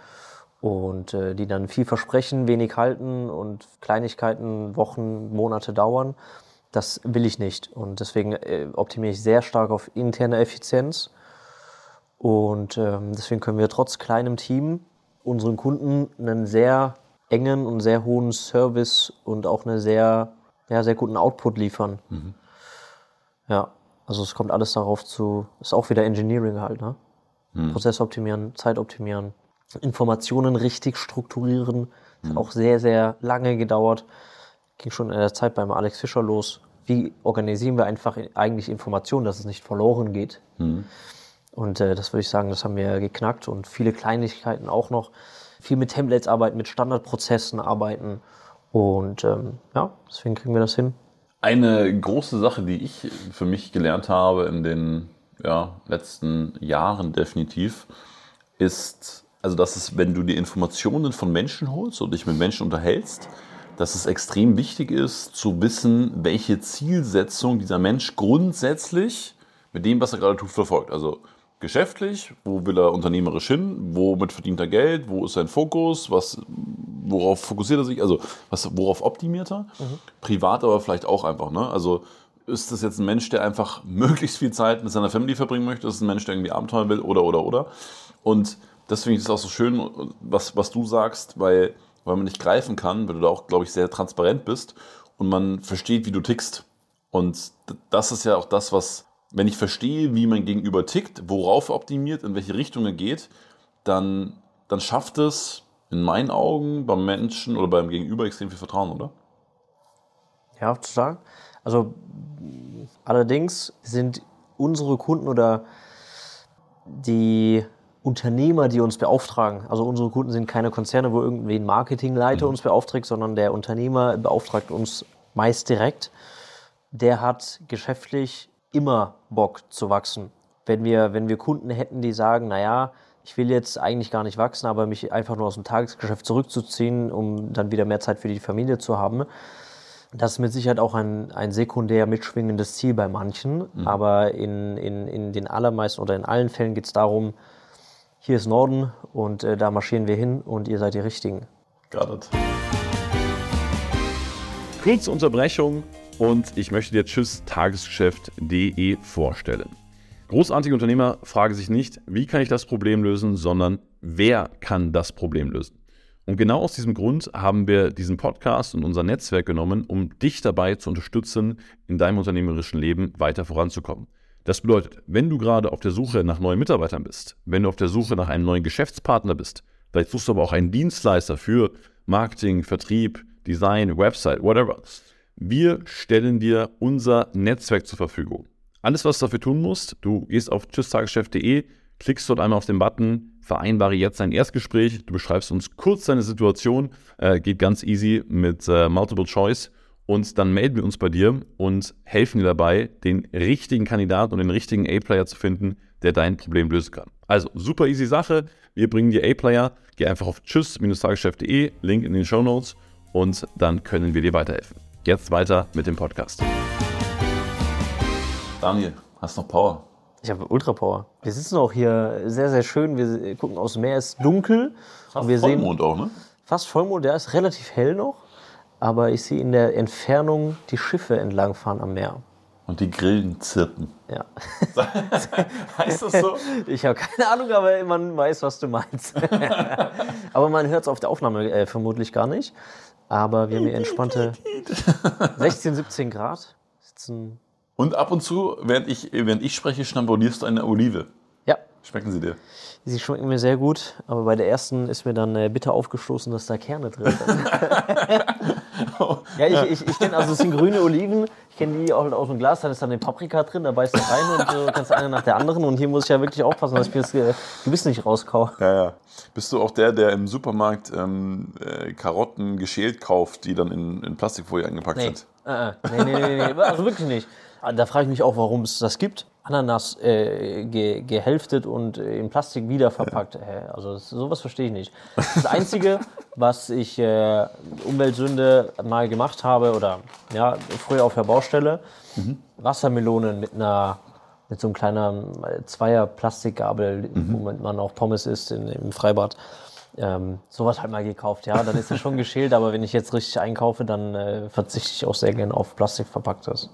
Und äh, die dann viel versprechen, wenig halten und Kleinigkeiten Wochen, Monate dauern. Das will ich nicht. Und deswegen äh, optimiere ich sehr stark auf interne Effizienz und ähm, deswegen können wir trotz kleinem Team unseren Kunden einen sehr engen und sehr hohen Service und auch einen sehr, ja, sehr guten Output liefern. Mhm. Ja, also es kommt alles darauf zu, ist auch wieder Engineering halt, ne? Mhm. Prozess optimieren, Zeit optimieren, Informationen richtig strukturieren. Mhm. Hat auch sehr, sehr lange gedauert. Ging schon in der Zeit beim Alex Fischer los. Wie organisieren wir einfach eigentlich Informationen, dass es nicht verloren geht? Mhm. Und äh, das würde ich sagen, das haben wir geknackt und viele Kleinigkeiten auch noch. Viel mit Templates arbeiten, mit Standardprozessen arbeiten. Und ähm, ja, deswegen kriegen wir das hin. Eine große Sache, die ich für mich gelernt habe in den ja, letzten Jahren definitiv, ist, also dass es, wenn du die Informationen von Menschen holst und dich mit Menschen unterhältst, dass es extrem wichtig ist zu wissen, welche Zielsetzung dieser Mensch grundsätzlich mit dem, was er gerade tut, verfolgt. Also geschäftlich, wo will er unternehmerisch hin, womit verdient er Geld, wo ist sein Fokus, was, worauf fokussiert er sich, also was, worauf optimiert er, mhm. privat aber vielleicht auch einfach, ne? Also ist das jetzt ein Mensch, der einfach möglichst viel Zeit mit seiner Family verbringen möchte, ist ein Mensch, der irgendwie Abenteuer will? Oder oder oder. Und deswegen ist es auch so schön, was, was du sagst, weil, weil man nicht greifen kann, weil du da auch, glaube ich, sehr transparent bist und man versteht, wie du tickst. Und das ist ja auch das, was, wenn ich verstehe, wie mein Gegenüber tickt, worauf er optimiert, in welche Richtung er geht, dann, dann schafft es in meinen Augen beim Menschen oder beim Gegenüber extrem viel Vertrauen, oder? Ja, total. Also allerdings sind unsere Kunden oder die Unternehmer, die uns beauftragen, also unsere Kunden sind keine Konzerne, wo irgendwie ein Marketingleiter mhm. uns beauftragt, sondern der Unternehmer beauftragt uns meist direkt. Der hat geschäftlich immer Bock zu wachsen. Wenn wir, wenn wir Kunden hätten, die sagen, naja, ich will jetzt eigentlich gar nicht wachsen, aber mich einfach nur aus dem Tagesgeschäft zurückzuziehen, um dann wieder mehr Zeit für die Familie zu haben. Das ist mit Sicherheit auch ein, ein sekundär mitschwingendes Ziel bei manchen, mhm. aber in, in, in den allermeisten oder in allen Fällen geht es darum, hier ist Norden und äh, da marschieren wir hin und ihr seid die Richtigen. Got it. Kurze Unterbrechung und ich möchte dir Tschüss Tagesgeschäft.de vorstellen. Großartige Unternehmer fragen sich nicht, wie kann ich das Problem lösen, sondern wer kann das Problem lösen. Und genau aus diesem Grund haben wir diesen Podcast und unser Netzwerk genommen, um dich dabei zu unterstützen, in deinem unternehmerischen Leben weiter voranzukommen. Das bedeutet, wenn du gerade auf der Suche nach neuen Mitarbeitern bist, wenn du auf der Suche nach einem neuen Geschäftspartner bist, vielleicht suchst du aber auch einen Dienstleister für Marketing, Vertrieb, Design, Website, whatever. Wir stellen dir unser Netzwerk zur Verfügung. Alles, was du dafür tun musst, du gehst auf tschüsstageschef.de, klickst dort einmal auf den Button, vereinbare jetzt ein Erstgespräch, du beschreibst uns kurz deine Situation, äh, geht ganz easy mit äh, Multiple Choice und dann melden wir uns bei dir und helfen dir dabei, den richtigen Kandidaten und den richtigen A-Player zu finden, der dein Problem lösen kann. Also super easy Sache. Wir bringen dir A-Player. Geh einfach auf tschüss-tagesgeschäft.de, Link in den Show Notes und dann können wir dir weiterhelfen. Jetzt weiter mit dem Podcast. Daniel, hast noch Power? Ich habe Ultra Power. Wir sitzen auch hier sehr, sehr schön. Wir gucken aus dem Meer, es ist dunkel. Fast und wir Vollmond sehen auch, ne? fast Vollmond, der ist relativ hell noch. Aber ich sehe in der Entfernung die Schiffe entlangfahren am Meer. Und die Grillen zirpen. Ja. heißt das so? Ich habe keine Ahnung, aber man weiß, was du meinst. aber man hört es auf der Aufnahme äh, vermutlich gar nicht. Aber wir haben hier entspannte 16, 17 Grad. Sitzen. Und ab und zu, während ich, während ich spreche, schnabullierst du eine Olive. Ja, Schmecken sie dir? sie schmecken mir sehr gut. Aber bei der ersten ist mir dann äh, bitter aufgestoßen, dass da Kerne drin sind. ja, ich, ich, ich kenne, also es sind grüne Oliven. Ich kenne die auch aus dem Glas. Da ist dann eine Paprika drin. Da beißt du rein und äh, kannst eine nach der anderen. Und hier muss ich ja wirklich aufpassen, dass ich mir das äh, Gewiss nicht rauskau. Ja, ja. Bist du auch der, der im Supermarkt ähm, äh, Karotten geschält kauft, die dann in, in Plastikfolie eingepackt Nee. sind? Äh, äh. nee, nee, nee, nee, also wirklich nicht. Da frage ich mich auch, warum es das gibt. Ananas äh, ge, gehälftet und in Plastik wiederverpackt. Hä? Also das, sowas verstehe ich nicht. Das Einzige, was ich äh, Umweltsünde mal gemacht habe oder ja früher auf der Baustelle, Wassermelonen mit einer mit so einem kleinen äh, Zweier Plastikgabel, womit man auch Pommes isst in, im Freibad. Ähm, sowas halt mal gekauft, ja. Dann ist es schon geschält, aber wenn ich jetzt richtig einkaufe, dann äh, verzichte ich auch sehr gerne auf Plastikverpacktes.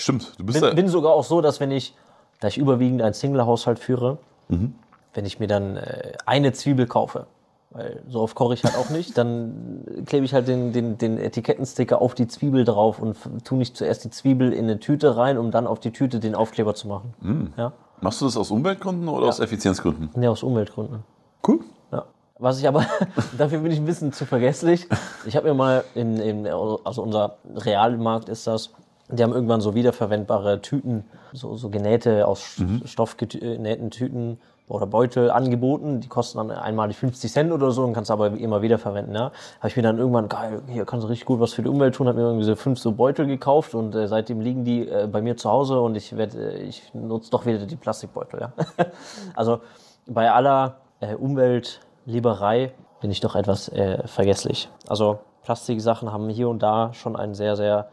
Stimmt, du bist Bin, ja. bin sogar auch so, dass wenn ich, da ich überwiegend einen Single-Haushalt führe, wenn ich mir dann äh, eine Zwiebel kaufe, weil so oft koche ich halt auch nicht, dann klebe ich halt den, den, den Etikettensticker auf die Zwiebel drauf und f- tu nicht zuerst die Zwiebel in eine Tüte rein, um dann auf die Tüte den Aufkleber zu machen. Ja? Machst du das aus Umweltgründen oder aus Effizienzgründen? Nee, aus Umweltgründen. Cool. Ja. Was ich aber, dafür bin ich ein bisschen zu vergesslich. Ich habe mir mal in, in, also unser Realmarkt ist das, die haben irgendwann so wiederverwendbare Tüten, so, so genähte, aus Stoff genähten Tüten oder Beutel angeboten. Die kosten dann einmal die 50 Cent oder so und kannst aber immer wiederverwenden. Ja? Habe ich mir dann irgendwann, geil, hier kannst du richtig gut was für die Umwelt tun, habe mir irgendwie so fünf so Beutel gekauft und äh, seitdem liegen die äh, bei mir zu Hause und ich werde, äh, ich nutze doch wieder die Plastikbeutel. Ja? also bei aller äh, Umweltlieberei bin ich doch etwas äh, vergesslich. Also Plastiksachen haben hier und da schon einen sehr, sehr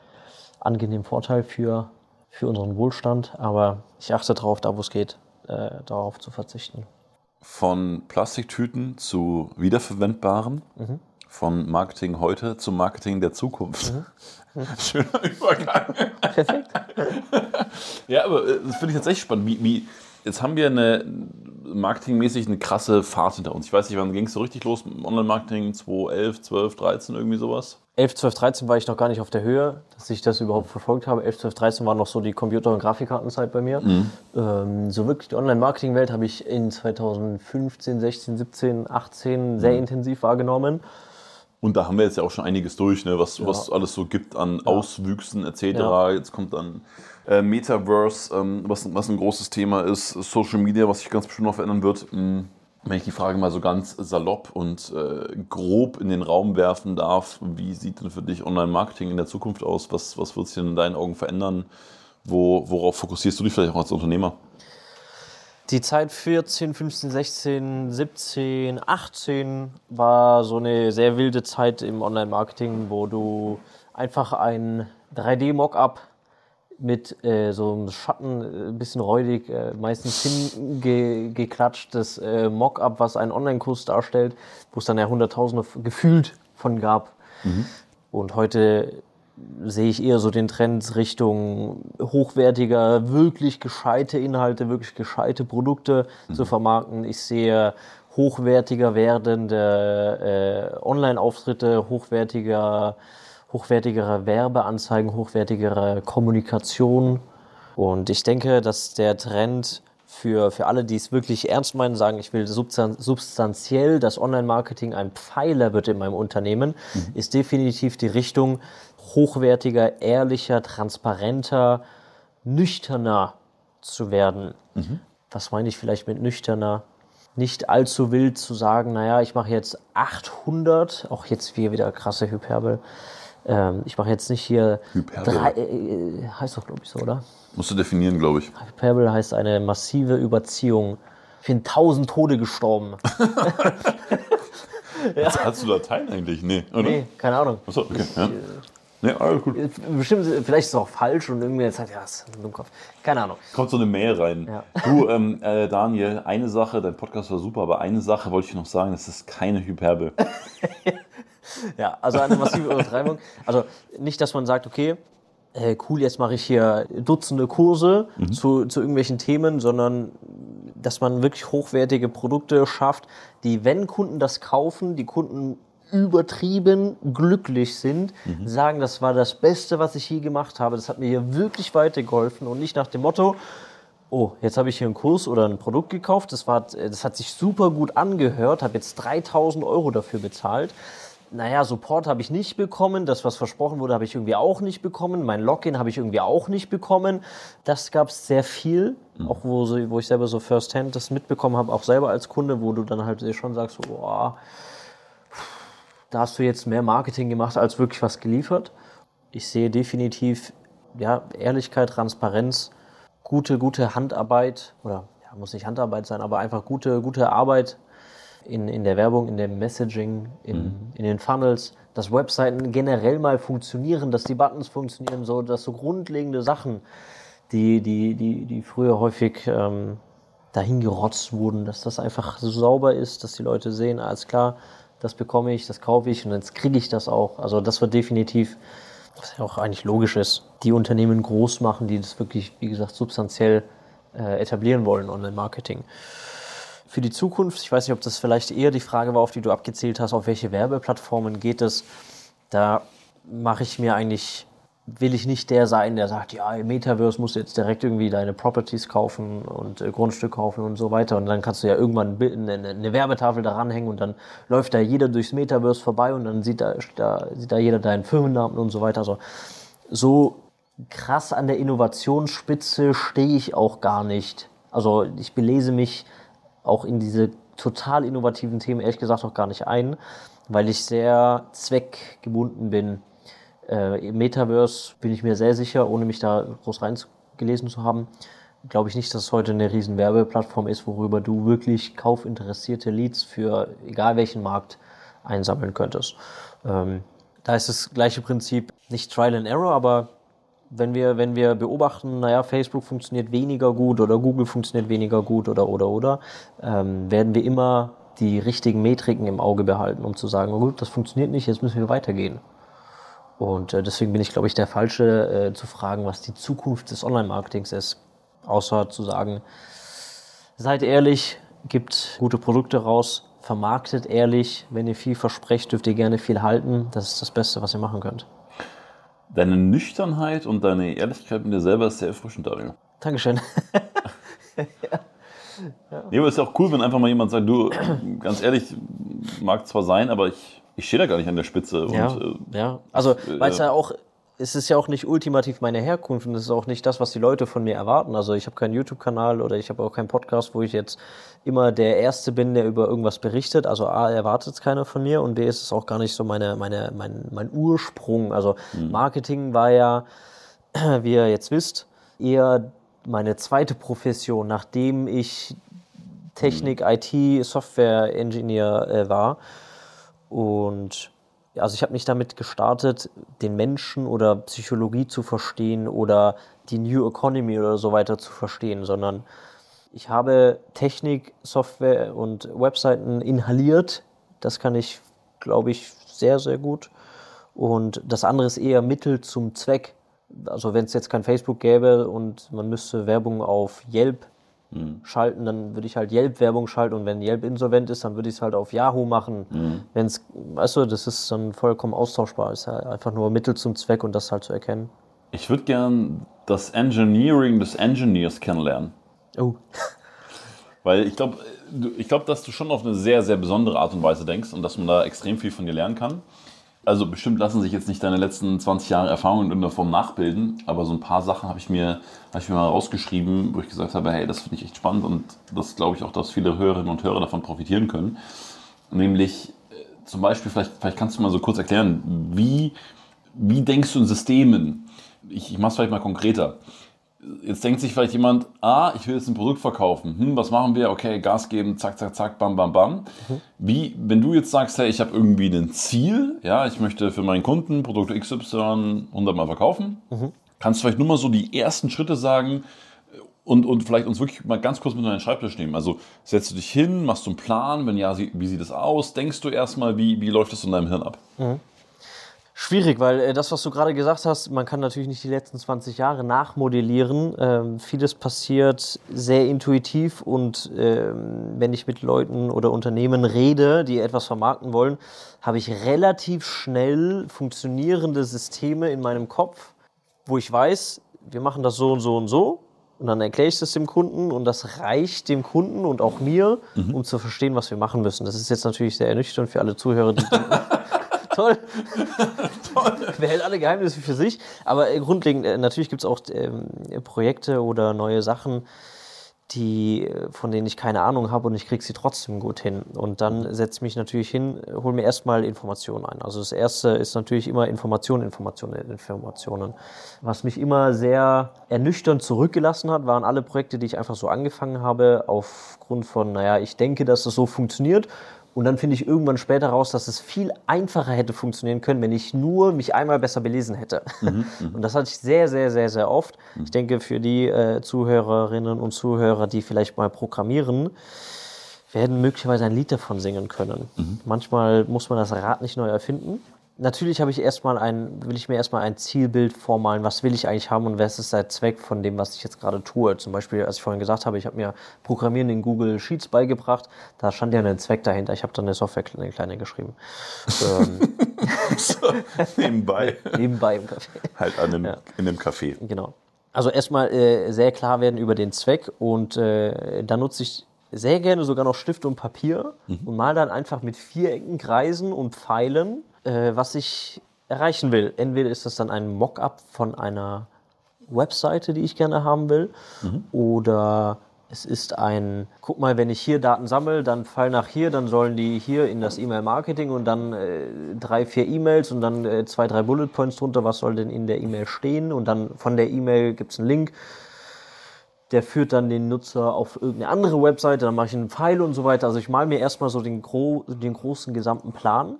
angenehmen Vorteil für, für unseren Wohlstand, aber ich achte darauf, da wo es geht, äh, darauf zu verzichten. Von Plastiktüten zu wiederverwendbaren, von Marketing heute zu Marketing der Zukunft. Schöner Übergang. Perfekt. Ja, aber äh, das finde ich tatsächlich spannend. Wie, wie, jetzt haben wir eine marketingmäßig eine krasse Phase hinter uns. Ich weiß nicht, wann ging es so richtig los Online-Marketing? 2011, 12, 13, irgendwie sowas? 11, 12, 13 war ich noch gar nicht auf der Höhe, dass ich das überhaupt verfolgt habe. 11, 12, 13 war noch so die Computer- und Grafikkartenzeit bei mir. Ähm, so wirklich die Online-Marketing-Welt habe ich in 2015, 16, 17, 18 sehr intensiv wahrgenommen. Und da haben wir jetzt ja auch schon einiges durch, ne? was, was alles so gibt an Auswüchsen etc. Ja. Jetzt kommt dann äh, Metaverse, ähm, was, was ein großes Thema ist, Social Media, was sich ganz bestimmt noch verändern wird. Hm, Wenn ich die Frage mal so ganz salopp und äh, grob in den Raum werfen darf, wie sieht denn für dich Online-Marketing in der Zukunft aus? Was, was wird sich denn in deinen Augen verändern? Wo, worauf fokussierst du dich vielleicht auch als Unternehmer? Die Zeit 14, 15, 16, 17, 18 war so eine sehr wilde Zeit im Online-Marketing, wo du einfach ein 3D-Mockup mit äh, so einem Schatten, äh, ein bisschen räudig, äh, meistens hingeklatschtes äh, Mockup, was einen Online-Kurs darstellt, wo es dann ja Hunderttausende gefühlt von gab. Und heute sehe ich eher so den Trend Richtung hochwertiger, wirklich gescheite Inhalte, wirklich gescheite Produkte zu vermarkten. Ich sehe hochwertiger werdende äh, Online-Auftritte, hochwertiger, hochwertigere Werbeanzeigen, hochwertigere Kommunikation. Und ich denke, dass der Trend für, für alle, die es wirklich ernst meinen, sagen, ich will substan substanziell, dass Online-Marketing ein Pfeiler wird in meinem Unternehmen, mhm. ist definitiv die Richtung hochwertiger, ehrlicher, transparenter, nüchterner zu werden. Mhm. Was meine ich vielleicht mit nüchterner? Nicht allzu wild zu sagen, naja, ich mache jetzt 800, auch jetzt wieder krasse Hyperbel, ähm, ich mache jetzt nicht hier. Hyperbel. Drei, äh, heißt doch, glaube ich, so, oder? Musst du definieren, glaube ich. Hyperbel heißt eine massive Überziehung. Ich bin tausend Tode gestorben. ja. Hast du Latein eigentlich? Nee, oder? Nee, keine Ahnung. Achso, okay. Ich, ja. Äh, Nee, alles gut. Bestimmt, vielleicht ist es auch falsch und irgendwie sagt, ja, ist ein Dummkopf. Keine Ahnung. Kommt so eine Mail rein. Ja. Du, ähm, äh, Daniel, eine Sache, dein Podcast war super, aber eine Sache wollte ich noch sagen, das ist keine Hyperbel. ja, also eine massive Übertreibung. Also nicht, dass man sagt, okay, äh, cool, jetzt mache ich hier Dutzende Kurse mhm. zu, zu irgendwelchen Themen, sondern dass man wirklich hochwertige Produkte schafft, die, wenn Kunden das kaufen, die Kunden übertrieben glücklich sind, mhm. sagen, das war das Beste, was ich je gemacht habe. Das hat mir hier wirklich weitergeholfen und nicht nach dem Motto, oh, jetzt habe ich hier einen Kurs oder ein Produkt gekauft, das, war, das hat sich super gut angehört, habe jetzt 3000 Euro dafür bezahlt naja, Support habe ich nicht bekommen, das, was versprochen wurde, habe ich irgendwie auch nicht bekommen, mein Login habe ich irgendwie auch nicht bekommen. Das gab es sehr viel, mhm. auch wo, wo ich selber so firsthand das mitbekommen habe, auch selber als Kunde, wo du dann halt schon sagst, boah, da hast du jetzt mehr Marketing gemacht, als wirklich was geliefert. Ich sehe definitiv ja, Ehrlichkeit, Transparenz, gute, gute Handarbeit oder ja, muss nicht Handarbeit sein, aber einfach gute, gute Arbeit in, in der Werbung, in dem Messaging, in, mhm. in den Funnels, dass Webseiten generell mal funktionieren, dass die Buttons funktionieren, so dass so grundlegende Sachen, die, die, die, die früher häufig ähm, dahin gerotzt wurden, dass das einfach so sauber ist, dass die Leute sehen, alles klar, das bekomme ich, das kaufe ich und jetzt kriege ich das auch. Also das wird definitiv, was ja auch eigentlich logisch ist, die Unternehmen groß machen, die das wirklich, wie gesagt, substanziell äh, etablieren wollen, Online-Marketing für die Zukunft, ich weiß nicht, ob das vielleicht eher die Frage war, auf die du abgezählt hast, auf welche Werbeplattformen geht es, da mache ich mir eigentlich, will ich nicht der sein, der sagt, ja, im Metaverse musst du jetzt direkt irgendwie deine Properties kaufen und äh, Grundstück kaufen und so weiter und dann kannst du ja irgendwann eine, eine Werbetafel daran hängen und dann läuft da jeder durchs Metaverse vorbei und dann sieht da, da, sieht da jeder deinen Firmennamen und so weiter. Also, so krass an der Innovationsspitze stehe ich auch gar nicht. Also ich belese mich auch in diese total innovativen Themen ehrlich gesagt auch gar nicht ein, weil ich sehr zweckgebunden bin. Äh, Im Metaverse bin ich mir sehr sicher, ohne mich da groß reingelesen zu haben, glaube ich nicht, dass es heute eine riesen Werbeplattform ist, worüber du wirklich kaufinteressierte Leads für egal welchen Markt einsammeln könntest. Ähm, da ist das gleiche Prinzip, nicht Trial and Error, aber wenn wir, wenn wir beobachten, naja, Facebook funktioniert weniger gut oder Google funktioniert weniger gut oder oder oder, ähm, werden wir immer die richtigen Metriken im Auge behalten, um zu sagen, oh gut, das funktioniert nicht, jetzt müssen wir weitergehen. Und äh, deswegen bin ich, glaube ich, der Falsche äh, zu fragen, was die Zukunft des Online-Marketings ist. Außer zu sagen, seid ehrlich, gibt gute Produkte raus, vermarktet ehrlich. Wenn ihr viel versprecht, dürft ihr gerne viel halten. Das ist das Beste, was ihr machen könnt. Deine Nüchternheit und deine Ehrlichkeit mit dir selber ist sehr erfrischend, Daniel. Dankeschön. ja. Ja. Nee, aber ist ja auch cool, wenn einfach mal jemand sagt, du, ganz ehrlich, mag zwar sein, aber ich, ich stehe da gar nicht an der Spitze. Ja, und, äh, ja. also, weil es ja auch es ist ja auch nicht ultimativ meine Herkunft und es ist auch nicht das, was die Leute von mir erwarten. Also ich habe keinen YouTube-Kanal oder ich habe auch keinen Podcast, wo ich jetzt immer der Erste bin, der über irgendwas berichtet. Also A, erwartet es keiner von mir und B, ist es auch gar nicht so meine, meine, mein, mein Ursprung. Also mhm. Marketing war ja, wie ihr jetzt wisst, eher meine zweite Profession, nachdem ich Technik, mhm. IT, Software-Engineer äh, war. Und also ich habe nicht damit gestartet, den Menschen oder Psychologie zu verstehen oder die New Economy oder so weiter zu verstehen, sondern ich habe Technik, Software und Webseiten inhaliert. Das kann ich, glaube ich, sehr, sehr gut. Und das andere ist eher Mittel zum Zweck. Also wenn es jetzt kein Facebook gäbe und man müsste Werbung auf Yelp mhm. schalten, dann würde ich halt Yelp-Werbung schalten und wenn Yelp insolvent ist, dann würde ich es halt auf Yahoo machen. Mhm. Wenn es, weißt du, das ist dann vollkommen austauschbar. Es ist halt einfach nur Mittel zum Zweck und das halt zu erkennen. Ich würde gern das Engineering des Engineers kennenlernen. Oh. Weil ich glaube, ich glaube, dass du schon auf eine sehr, sehr besondere Art und Weise denkst und dass man da extrem viel von dir lernen kann. Also bestimmt lassen sich jetzt nicht deine letzten 20 Jahre Erfahrung in irgendeiner Form nachbilden, aber so ein paar Sachen habe ich, mir, hab ich mir mal rausgeschrieben, wo ich gesagt habe, hey, das finde ich echt spannend und das glaube ich auch, dass viele Hörerinnen und Hörer davon profitieren können. Nämlich äh, zum Beispiel, vielleicht, vielleicht kannst du mal so kurz erklären, wie, wie denkst du in Systemen? Ich, ich mache es vielleicht mal konkreter jetzt denkt sich vielleicht jemand, ah, ich will jetzt ein Produkt verkaufen. Hm, was machen wir? Okay, Gas geben, zack, zack, zack, bam, bam, bam. Mhm. Wie, wenn du jetzt sagst, hey, ich habe irgendwie ein Ziel, ja, ich möchte für meinen Kunden Produkt XY 100 Mal verkaufen, mhm. kannst du vielleicht nur mal so die ersten Schritte sagen und, und vielleicht uns wirklich mal ganz kurz mit deinen Schreibtisch nehmen. Also setzt du dich hin, machst du einen Plan, wenn ja, wie sieht es aus? Denkst du erstmal, wie, wie läuft das in deinem Hirn ab? Mhm. Schwierig, weil äh, das, was du gerade gesagt hast, man kann natürlich nicht die letzten 20 Jahre nachmodellieren. Ähm, vieles passiert sehr intuitiv und ähm, wenn ich mit Leuten oder Unternehmen rede, die etwas vermarkten wollen, habe ich relativ schnell funktionierende Systeme in meinem Kopf, wo ich weiß, wir machen das so und so und so. Und dann erkläre ich das dem Kunden und das reicht dem Kunden und auch mir, mhm. um zu verstehen, was wir machen müssen. Das ist jetzt natürlich sehr ernüchternd für alle Zuhörer, die toll. toll. Behält alle Geheimnisse für sich. Aber äh, grundlegend, äh, natürlich gibt es auch ähm, Projekte oder neue Sachen, die, äh, von denen ich keine Ahnung habe und ich kriege sie trotzdem gut hin. Und dann setze ich mich natürlich hin, hole mir erstmal Informationen ein. Also das erste ist natürlich immer Informationen, Informationen, Informationen. Was mich immer sehr ernüchternd zurückgelassen hat, waren alle Projekte, die ich einfach so angefangen habe, aufgrund von, naja, ich denke, dass das so funktioniert und dann finde ich irgendwann später raus, dass es viel einfacher hätte funktionieren können, wenn ich nur mich einmal besser belesen hätte. Mhm, mhm. und das hatte ich sehr, sehr, sehr, sehr oft. Mhm. Ich denke, für die äh, Zuhörerinnen und Zuhörer, die vielleicht mal programmieren, werden möglicherweise ein Lied davon singen können. Mhm. Manchmal muss man das Rad nicht neu erfinden natürlich habe ich erstmal ein, will ich mir erstmal ein Zielbild vormalen, was will ich eigentlich haben und was ist der Zweck von dem, was ich jetzt gerade tue. Zum Beispiel, als ich vorhin gesagt habe, ich habe mir Programmieren in Google Sheets beigebracht, da stand ja ein Zweck dahinter. Ich habe dann eine Software eine kleine geschrieben. ähm. so, nebenbei. nebenbei im Café. Halt an einem, ja. in einem Café. Genau. Also erstmal äh, sehr klar werden über den Zweck und äh, dann nutze ich sehr gerne sogar noch Stift und Papier mhm. und mal dann einfach mit Vierecken, Kreisen und Pfeilen äh, was ich erreichen will. Entweder ist das dann ein Mockup von einer Webseite, die ich gerne haben will, mhm. oder es ist ein, guck mal, wenn ich hier Daten sammle, dann fall nach hier, dann sollen die hier in das E-Mail-Marketing und dann äh, drei, vier E-Mails und dann äh, zwei, drei Bullet Points drunter, was soll denn in der E-Mail stehen und dann von der E-Mail gibt es einen Link, der führt dann den Nutzer auf irgendeine andere Webseite, dann mache ich einen Pfeil und so weiter. Also ich male mir erstmal so den, gro den großen gesamten Plan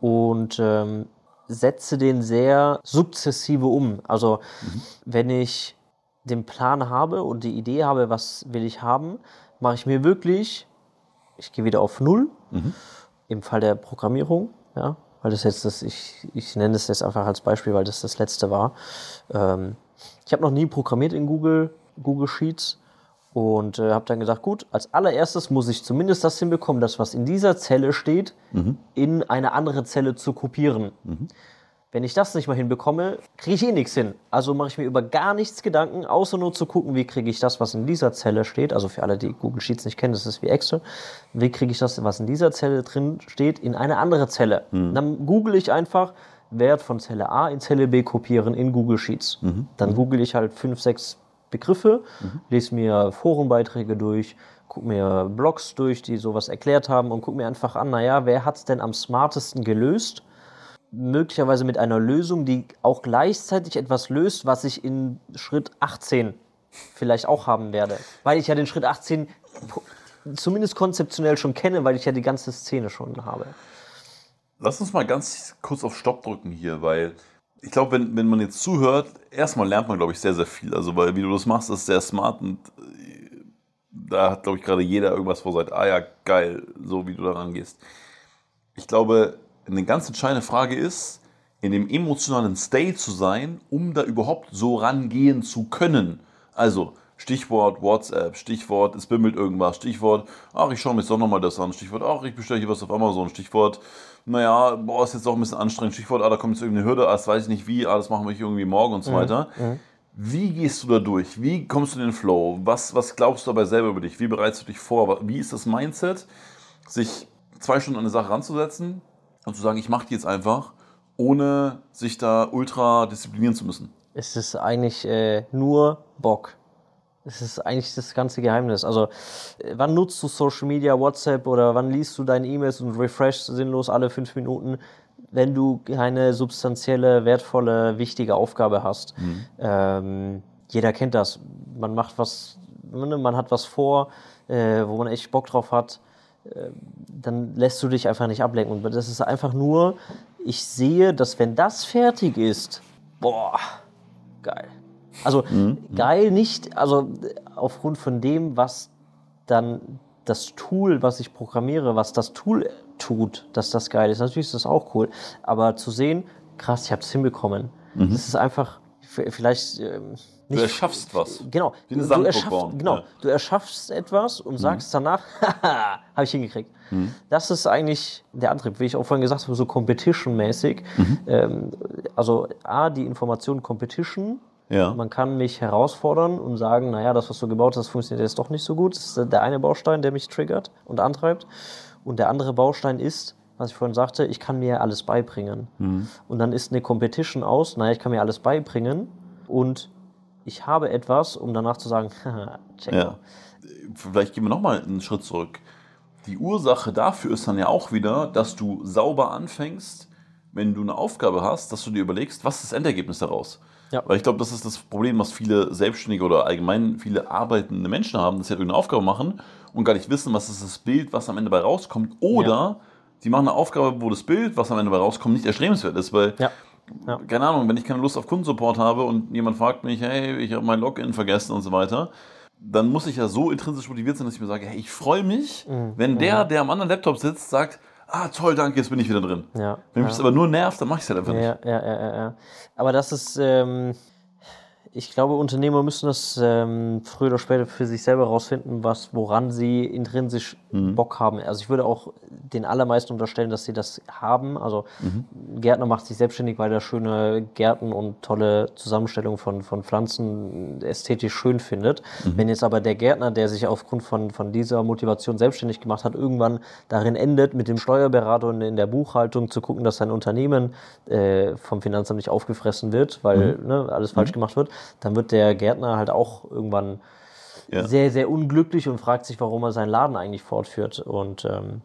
und ähm, setze den sehr sukzessive um. Also mhm. wenn ich den Plan habe und die Idee habe, was will ich haben, mache ich mir wirklich, ich gehe wieder auf Null, mhm. im Fall der Programmierung, ja, weil das jetzt das, ich, ich nenne das jetzt einfach als Beispiel, weil das das letzte war. Ähm, ich habe noch nie programmiert in Google, Google Sheets und äh, habe dann gesagt, gut, als allererstes muss ich zumindest das hinbekommen, das, was in dieser Zelle steht, mhm. in eine andere Zelle zu kopieren. Mhm. Wenn ich das nicht mal hinbekomme, kriege ich eh nichts hin. Also mache ich mir über gar nichts Gedanken, außer nur zu gucken, wie kriege ich das, was in dieser Zelle steht. Also für alle, die Google Sheets nicht kennen, das ist wie Excel. Wie kriege ich das, was in dieser Zelle drin steht, in eine andere Zelle? Mhm. Dann google ich einfach, Wert von Zelle A in Zelle B kopieren in Google Sheets. Mhm. Dann google ich halt fünf, sechs Begriffe, mhm. lese mir Forenbeiträge durch, gucke mir Blogs durch, die sowas erklärt haben und gucke mir einfach an, naja, wer hat es denn am smartesten gelöst? Möglicherweise mit einer Lösung, die auch gleichzeitig etwas löst, was ich in Schritt 18 vielleicht auch haben werde. Weil ich ja den Schritt 18 zumindest konzeptionell schon kenne, weil ich ja die ganze Szene schon habe. Lass uns mal ganz kurz auf Stopp drücken hier, weil ich glaube, wenn, wenn man jetzt zuhört, erstmal lernt man, glaube ich, sehr, sehr viel. Also, weil wie du das machst, ist sehr smart und äh, da hat, glaube ich, gerade jeder irgendwas vor seit, ah ja, geil, so wie du da rangehst. Ich glaube, eine ganz entscheidende Frage ist, in dem emotionalen State zu sein, um da überhaupt so rangehen zu können. Also, Stichwort WhatsApp, Stichwort, es bimmelt irgendwas, Stichwort, ach, ich schaue mir jetzt doch nochmal das an, Stichwort, ach, ich bestelle hier was auf Amazon, Stichwort, naja, boah, ist jetzt auch ein bisschen anstrengend, Stichwort, ah, da kommt jetzt irgendeine Hürde, ah, das weiß ich nicht wie, ah, das machen wir hier irgendwie morgen und so weiter. Wie gehst du da durch? Wie kommst du in den Flow? Was, was glaubst du dabei selber über dich? Wie bereitest du dich vor? Wie ist das Mindset, sich zwei Stunden an eine Sache ranzusetzen und zu sagen, ich mache die jetzt einfach, ohne sich da ultra disziplinieren zu müssen? Es ist eigentlich äh, nur Bock. Es ist eigentlich das ganze Geheimnis. Also, äh, wann nutzt du Social Media, WhatsApp oder wann liest du deine E-Mails und refresh sinnlos alle fünf Minuten, wenn du keine substanzielle, wertvolle, wichtige Aufgabe hast? Ähm, jeder kennt das. Man macht was, ne, man hat was vor, äh, wo man echt Bock drauf hat. äh, Dann lässt du dich einfach nicht ablenken. Und das ist einfach nur, ich sehe, dass wenn das fertig ist, boah, geil. Also geil nicht, also aufgrund von dem, was dann das Tool, was ich programmiere, was das Tool tut, dass das geil ist. Natürlich ist das auch cool, aber zu sehen, krass, ich habe es hinbekommen. Das ist einfach vielleicht ähm, Du nicht erschaffst was. Genau. Du, Sandburg erschaffst, genau. Ja. Du erschaffst etwas und sagst danach, haha, habe ich hingekriegt. Mhm. Das ist eigentlich der Antrieb, wie ich auch vorhin gesagt habe, so Competition-mäßig. Mhm. Ähm, also A, die Information Competition. Ja. Man kann mich herausfordern und sagen, naja, das, was du gebaut hast, funktioniert jetzt doch nicht so gut. Das ist der eine Baustein, der mich triggert und antreibt. Und der andere Baustein ist, was ich vorhin sagte, ich kann mir alles beibringen. Mhm. Und dann ist eine Competition aus, naja, ich kann mir alles beibringen und ich habe etwas, um danach zu sagen, check Ja. Vielleicht gehen wir nochmal einen Schritt zurück. Die Ursache dafür ist dann ja auch wieder, dass du sauber anfängst, wenn du eine Aufgabe hast, dass du dir überlegst, was ist das Endergebnis daraus? Ja. Weil ich glaube, das ist das Problem, was viele Selbstständige oder allgemein viele arbeitende Menschen haben, dass sie halt irgendeine Aufgabe machen und gar nicht wissen, was ist das Bild, was am Ende dabei rauskommt. Oder Ja. sie machen eine Aufgabe, wo das Bild, was am Ende dabei rauskommt, nicht erstrebenswert ist. Weil Ja. Ja. keine Ahnung, wenn ich keine Lust auf Kundensupport habe und jemand fragt mich, hey, ich habe mein Login vergessen und so weiter, dann muss ich ja so intrinsisch motiviert sein, dass ich mir sage, hey, ich freue mich, Mhm. wenn der, der am anderen Laptop sitzt, sagt, ah, toll, danke, jetzt bin ich wieder drin. Ja. Wenn mich das aber nur nervt, dann mache ich es halt einfach nicht. Ja, ja, ja, ja, ja. Aber das ist, ähm, ich glaube, Unternehmer müssen das ähm, früher oder später für sich selber rausfinden, was, woran sie intrinsisch Bock haben. Also ich würde auch den allermeisten unterstellen, dass sie das haben. Also ein Gärtner macht sich selbstständig, weil er schöne Gärten und tolle Zusammenstellung von, von Pflanzen ästhetisch schön findet. Wenn jetzt aber der Gärtner, der sich aufgrund von, von dieser Motivation selbstständig gemacht hat, irgendwann darin endet, mit dem Steuerberater und in der Buchhaltung zu gucken, dass sein Unternehmen äh, vom Finanzamt nicht aufgefressen wird, weil ne, alles falsch gemacht wird, dann wird der Gärtner halt auch irgendwann Ja. sehr, sehr unglücklich und fragt sich, warum er seinen Laden eigentlich fortführt. Und ähm,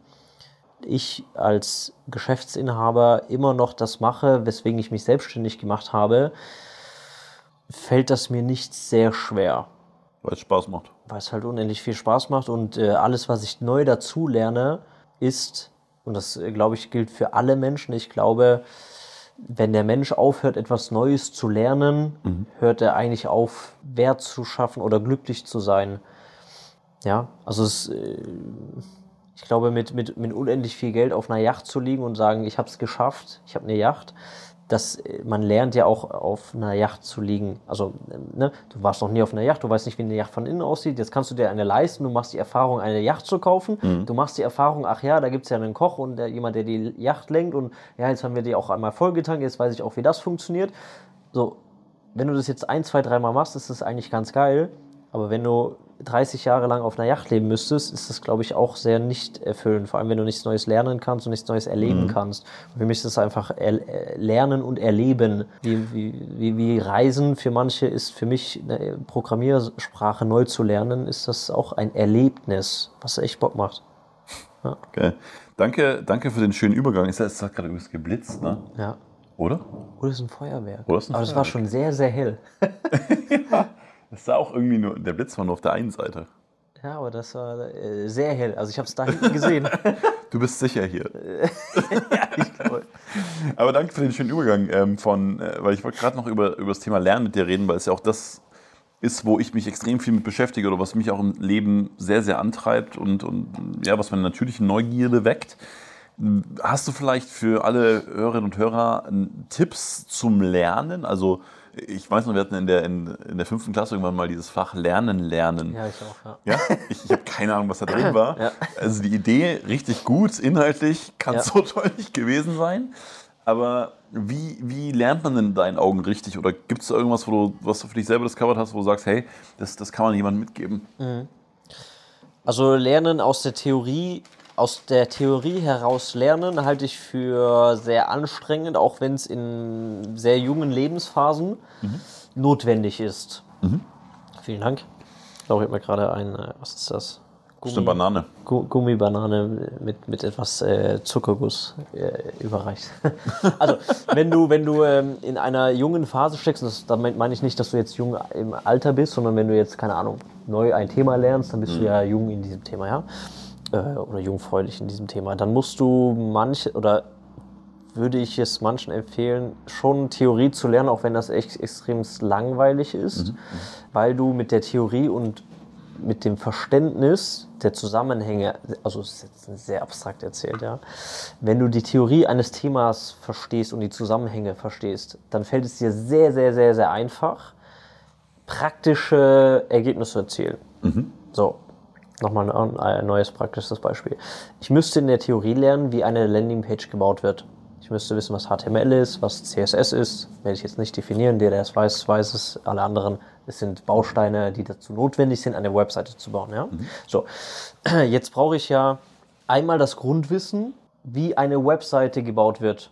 ich als Geschäftsinhaber immer noch das mache, weswegen ich mich selbstständig gemacht habe, fällt das mir nicht sehr schwer, Weil es Spaß macht. weil es halt unendlich viel Spaß macht und äh, alles, was ich neu dazu lerne, ist, und das äh, glaube ich gilt für alle Menschen, ich glaube, wenn der Mensch aufhört, etwas Neues zu lernen, hört er eigentlich auf, Wert zu schaffen oder glücklich zu sein. Ja, also es, äh, ich glaube, mit, mit, mit unendlich viel Geld auf einer Yacht zu liegen und sagen, ich habe es geschafft, ich habe eine Yacht, das, äh, man lernt ja auch auf einer Yacht zu liegen. Also, ähm, ne, du warst noch nie auf einer Yacht, du weißt nicht, wie eine Yacht von innen aussieht. Jetzt kannst du dir eine leisten, du machst die Erfahrung, eine Yacht zu kaufen. Du machst die Erfahrung, ach ja, da gibt es ja einen Koch und der, jemand, der die Yacht lenkt und ja, jetzt haben wir die auch einmal vollgetankt, jetzt weiß ich auch, wie das funktioniert. So, wenn du das jetzt ein, zwei, dreimal machst, ist das eigentlich ganz geil. Aber wenn du 30 Jahre lang auf einer Yacht leben müsstest, ist das, glaube ich, auch sehr nicht erfüllend. Vor allem, wenn du nichts Neues lernen kannst und nichts Neues erleben kannst. Und für mich ist das einfach äh, Lernen und Erleben. Wie, wie, wie, wie Reisen für manche ist für mich eine Programmiersprache neu zu lernen, ist das auch ein Erlebnis, was echt Bock macht. Okay. Danke, danke für den schönen Übergang. Es es hat gerade übrigens geblitzt, ne? Ja. Oder? Oder es ist ein Feuerwerk. Oder es ist ein Aber es war Feuerwerk. schon sehr, sehr hell. Das sah auch irgendwie nur, der Blitz war nur auf der einen Seite. Ja, aber das war äh, sehr hell. Also ich habe es da hinten gesehen. Du bist sicher hier. ich glaube, Aber danke für den schönen Übergang ähm, von, äh, weil ich wollte gerade noch über, über das Thema Lernen mit dir reden, weil es ja auch das ist, wo ich mich extrem viel mit beschäftige oder was mich auch im Leben sehr, sehr antreibt und, und ja, was meine natürliche Neugierde weckt. Hast du vielleicht für alle Hörerinnen und Hörer ähm, Tipps zum Lernen? Also ich weiß noch, wir hatten in der, in, in der fünften Klasse irgendwann mal dieses Fach Lernen, Lernen. Ja, ich auch, ja. Ja? Ich, ich habe keine Ahnung, was da drin war. Ja. Also die Idee richtig gut, inhaltlich kann Ja. so toll nicht gewesen sein. Aber wie, wie lernt man denn in deinen Augen richtig? Oder gibt es da irgendwas, wo du, was du für dich selber discovered hast, wo du sagst, hey, das, das kann man jemandem mitgeben? Also Lernen aus der Theorie, aus der Theorie heraus lernen, halte ich für sehr anstrengend, auch wenn es in sehr jungen Lebensphasen notwendig ist. Vielen Dank. Ich glaube, ich habe mir gerade ein, äh, was ist das? Das ist eine Banane. Gu- Gummibanane mit, mit etwas äh, Zuckerguss äh, überreicht. also, wenn du, wenn du ähm, in einer jungen Phase steckst, und das, damit meine ich nicht, dass du jetzt jung im Alter bist, sondern wenn du jetzt, keine Ahnung, neu ein Thema lernst, dann bist du ja jung in diesem Thema, ja? Äh, oder jungfräulich in diesem Thema. Dann musst du manche, oder würde ich es manchen empfehlen, schon Theorie zu lernen, auch wenn das echt extrem langweilig ist, weil du mit der Theorie und mit dem Verständnis der Zusammenhänge, also es ist jetzt sehr abstrakt erzählt, ja, wenn du die Theorie eines Themas verstehst und die Zusammenhänge verstehst, dann fällt es dir sehr, sehr, sehr, sehr einfach, praktische Ergebnisse zu erzielen. So, nochmal ein, ein neues praktisches Beispiel. Ich müsste in der Theorie lernen, wie eine Landingpage gebaut wird. Ich müsste wissen, was HTML ist, was CSS ist. Werde ich jetzt nicht definieren. Der, der es weiß, weiß es. Alle anderen, es sind Bausteine, die dazu notwendig sind, eine Webseite zu bauen. Ja? So, jetzt brauche ich ja einmal das Grundwissen, wie eine Webseite gebaut wird.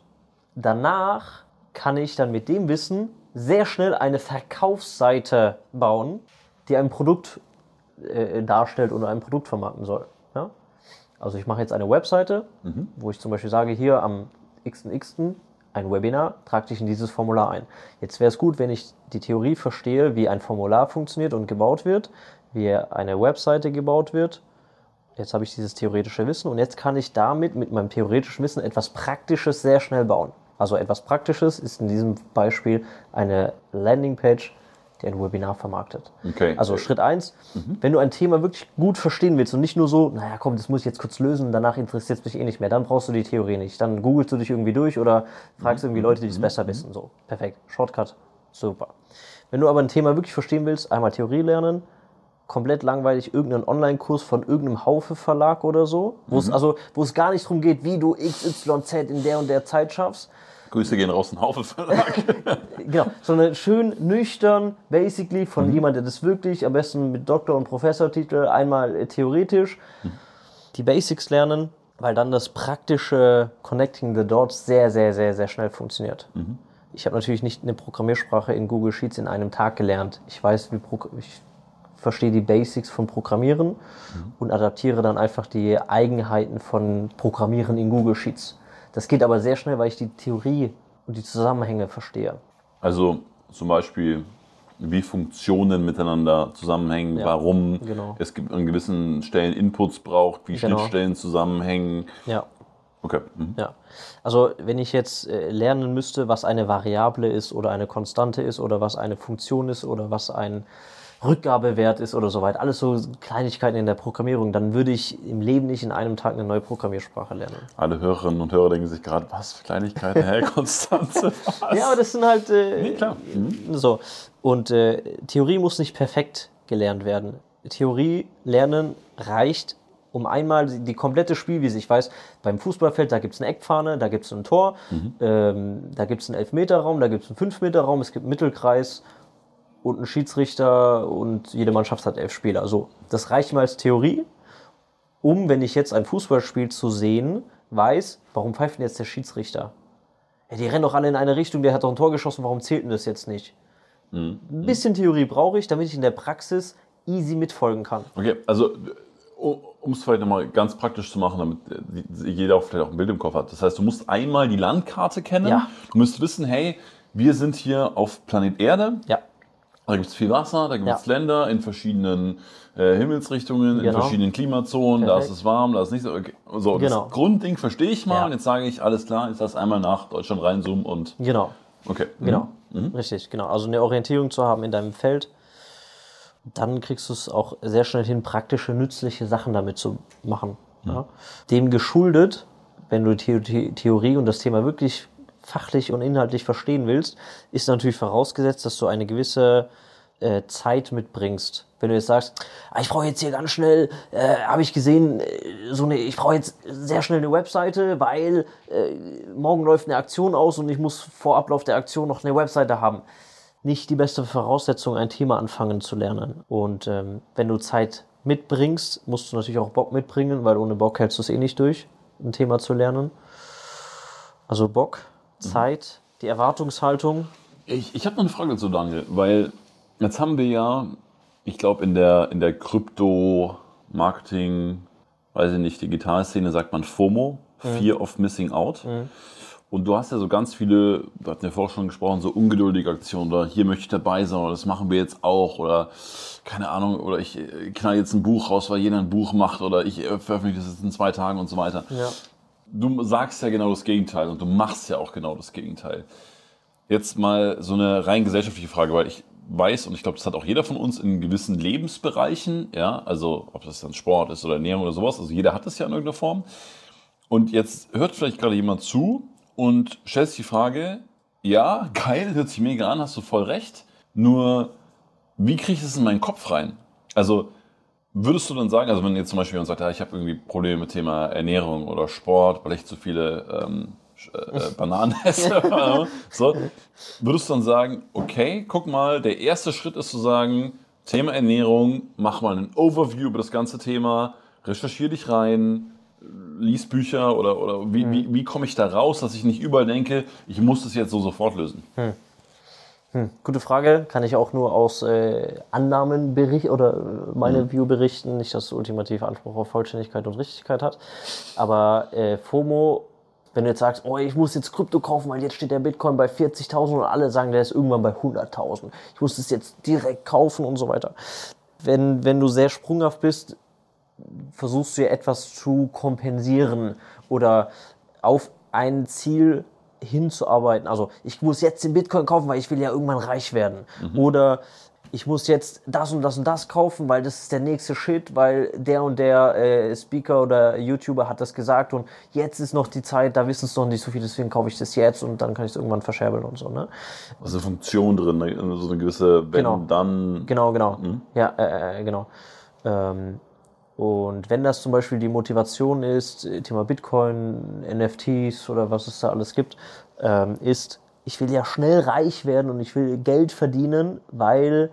Danach kann ich dann mit dem Wissen sehr schnell eine Verkaufsseite bauen, die ein Produkt äh, darstellt oder ein Produkt vermarkten soll. Ja? Also ich mache jetzt eine Webseite, wo ich zum Beispiel sage, hier am xx ein Webinar, trag dich in dieses Formular ein. Jetzt wäre es gut, wenn ich die Theorie verstehe, wie ein Formular funktioniert und gebaut wird, wie eine Webseite gebaut wird. Jetzt habe ich dieses theoretische Wissen und jetzt kann ich damit mit meinem theoretischen Wissen etwas Praktisches sehr schnell bauen. Also etwas Praktisches ist in diesem Beispiel eine Landingpage, die ein Webinar vermarktet. Okay. Also Schritt eins: wenn du ein Thema wirklich gut verstehen willst und nicht nur so, naja, komm, das muss ich jetzt kurz lösen danach interessiert es mich eh nicht mehr, dann brauchst du die Theorie nicht. Dann googelst du dich irgendwie durch oder fragst irgendwie Leute, die es besser wissen. So, perfekt. Shortcut, super. Wenn du aber ein Thema wirklich verstehen willst, einmal Theorie lernen, komplett langweilig irgendeinen Online-Kurs von irgendeinem Haufe-Verlag oder so, wo es also, wo es gar nicht darum geht, wie du XYZ in der und der Zeit schaffst, Grüße gehen raus in Haufe Verlag. Genau, sondern schön nüchtern, basically von jemand, der das wirklich, am besten mit Doktor- und Professortitel, einmal äh, theoretisch, die Basics lernen, weil dann das praktische Connecting the Dots sehr, sehr, sehr, sehr schnell funktioniert. Ich habe natürlich nicht eine Programmiersprache in Google Sheets in einem Tag gelernt. Ich weiß, wie Pro ich verstehe die Basics von Programmieren und adaptiere dann einfach die Eigenheiten von Programmieren in Google Sheets. Das geht aber sehr schnell, weil ich die Theorie und die Zusammenhänge verstehe. Also zum Beispiel, wie Funktionen miteinander zusammenhängen, Ja, warum genau. es gibt an gewissen Stellen Inputs braucht, wie Genau. Schnittstellen zusammenhängen. Ja, Okay. Mhm. ja. Also wenn ich jetzt äh, lernen müsste, was eine Variable ist oder eine Konstante ist oder was eine Funktion ist oder was ein Rückgabewert ist oder so weiter, alles so Kleinigkeiten in der Programmierung, dann würde ich im Leben nicht in einem Tag eine neue Programmiersprache lernen. Alle Hörerinnen und Hörer denken sich gerade, was für Kleinigkeiten, Herr Konstanze. Was? Ja, aber das sind halt äh, Nee, klar. Mhm. so. Und äh, Theorie muss nicht perfekt gelernt werden. Theorie lernen reicht, um einmal die, komplette Spielwiese. Ich weiß, beim Fußballfeld, da gibt es eine Eckfahne, da gibt es ein Tor, ähm, da gibt es einen Elfmeterraum, da gibt es einen Fünfmeterraum, es gibt einen Mittelkreis und einen Schiedsrichter und jede Mannschaft hat elf Spieler. Also das reicht mal als Theorie, um, wenn ich jetzt ein Fußballspiel zu sehen, weiß, warum pfeift denn jetzt der Schiedsrichter? Ja, die rennen doch alle in eine Richtung, der hat doch ein Tor geschossen, warum zählt denn das jetzt nicht? Ein bisschen Theorie brauche ich, damit ich in der Praxis easy mitfolgen kann. Okay, also um es vielleicht nochmal ganz praktisch zu machen, damit äh, jeder auch vielleicht auch ein Bild im Kopf hat. Das heißt, du musst einmal die Landkarte kennen. Ja. Du musst wissen, hey, wir sind hier auf Planet Erde. Ja, Da gibt es viel Wasser, da gibt es Ja. Länder in verschiedenen äh, Himmelsrichtungen, in Genau. verschiedenen Klimazonen. Da ist Perfekt. es warm, da ist nicht so. Okay. So, Genau. das Grundding verstehe ich mal. Ja. Und jetzt sage ich, alles klar, jetzt lass einmal nach Deutschland reinzoomen und genau. okay. Mhm. Genau. Richtig, genau. Also eine Orientierung zu haben in deinem Feld. Dann kriegst du es auch sehr schnell hin, praktische, nützliche Sachen damit zu machen. Ja. Dem geschuldet, wenn du die The Theorie und das Thema wirklich fachlich und inhaltlich verstehen willst, ist natürlich vorausgesetzt, dass du eine gewisse äh, Zeit mitbringst. Wenn du jetzt sagst, ah, ich brauche jetzt hier ganz schnell, äh, habe ich gesehen, äh, so eine, ich brauche jetzt sehr schnell eine Webseite, weil äh, morgen läuft eine Aktion aus und ich muss vor Ablauf der Aktion noch eine Webseite haben. Nicht die beste Voraussetzung, ein Thema anfangen zu lernen. Und ähm, wenn du Zeit mitbringst, musst du natürlich auch Bock mitbringen, weil ohne Bock hältst du es eh nicht durch, ein Thema zu lernen. Also Bock, Zeit, die Erwartungshaltung. Ich, ich habe noch eine Frage dazu, Daniel, weil jetzt haben wir ja, ich glaube, in der, in der Krypto-Marketing, weiß ich nicht, Digitalszene sagt man FOMO, Fear of Missing Out. Und du hast ja so ganz viele, wir hatten ja vorher schon gesprochen, so ungeduldige Aktionen oder hier möchte ich dabei sein oder das machen wir jetzt auch oder keine Ahnung oder ich äh, knall jetzt ein Buch raus, weil jeder ein Buch macht oder ich veröffentliche das jetzt in zwei Tagen und so weiter. Ja. Du sagst ja genau das Gegenteil und du machst ja auch genau das Gegenteil. Jetzt mal so eine rein gesellschaftliche Frage, weil ich weiß und ich glaube, das hat auch jeder von uns in gewissen Lebensbereichen, ja, also ob das dann Sport ist oder Ernährung oder sowas, also jeder hat das ja in irgendeiner Form. Und jetzt hört vielleicht gerade jemand zu und stellt sich die Frage, ja, geil, hört sich mega an, hast du voll recht, nur wie kriege ich das in meinen Kopf rein? Also würdest du dann sagen, also wenn jetzt zum Beispiel jemand sagt, ja, ich habe irgendwie Probleme mit Thema Ernährung oder Sport, weil ich zu viele ähm, äh, Bananen esse, so, würdest du dann sagen, okay, guck mal, der erste Schritt ist zu sagen, Thema Ernährung, mach mal einen Overview über das ganze Thema, recherchiere dich rein, lies Bücher oder, oder wie, wie, wie komme ich da raus, dass ich nicht überall denke, ich muss das jetzt so sofort lösen. Gute Frage, kann ich auch nur aus äh, Annahmen berichten oder äh, meine View berichten, nicht, dass es ultimativ Anspruch auf Vollständigkeit und Richtigkeit hat. Aber äh, FOMO, wenn du jetzt sagst, oh, ich muss jetzt Krypto kaufen, weil jetzt steht der Bitcoin bei 40.000 und alle sagen, der ist irgendwann bei 100.000. Ich muss es jetzt direkt kaufen und so weiter. Wenn, wenn du sehr sprunghaft bist, versuchst du ja etwas zu kompensieren oder auf ein Ziel hinzuarbeiten. Also ich muss jetzt den Bitcoin kaufen, weil ich will ja irgendwann reich werden. Oder ich muss jetzt das und das und das kaufen, weil das ist der nächste Shit, weil der und der äh, Speaker oder YouTuber hat das gesagt und jetzt ist noch die Zeit, da wissen es noch nicht so viel, deswegen kaufe ich das jetzt und dann kann ich es irgendwann verscherbeln und so. Ne? Also Funktion drin, ne? so eine gewisse, wenn Genau. dann. Genau, genau. Ja, äh, äh, genau. Ähm, und wenn das zum Beispiel die Motivation ist, äh, Thema Bitcoin, NFTs oder was es da alles gibt, ähm, ist, ich will ja schnell reich werden und ich will Geld verdienen, weil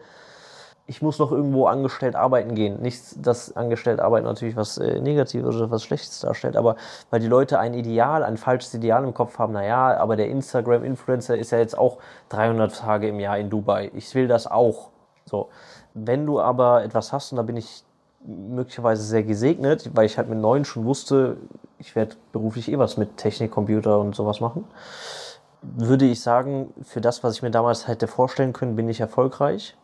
ich muss noch irgendwo angestellt arbeiten gehen. Nicht, dass angestellt arbeiten natürlich was äh, Negatives oder was Schlechtes darstellt, aber weil die Leute ein Ideal, ein falsches Ideal im Kopf haben, naja, aber der Instagram-Influencer ist ja jetzt auch 300 Tage im Jahr in Dubai. Ich will das auch. So. Wenn du aber etwas hast, und da bin ich möglicherweise sehr gesegnet, weil ich halt mit neun schon wusste, ich werde beruflich eh was mit Technik, Computer und sowas machen, würde ich sagen, für das, was ich mir damals hätte vorstellen können, bin ich erfolgreich.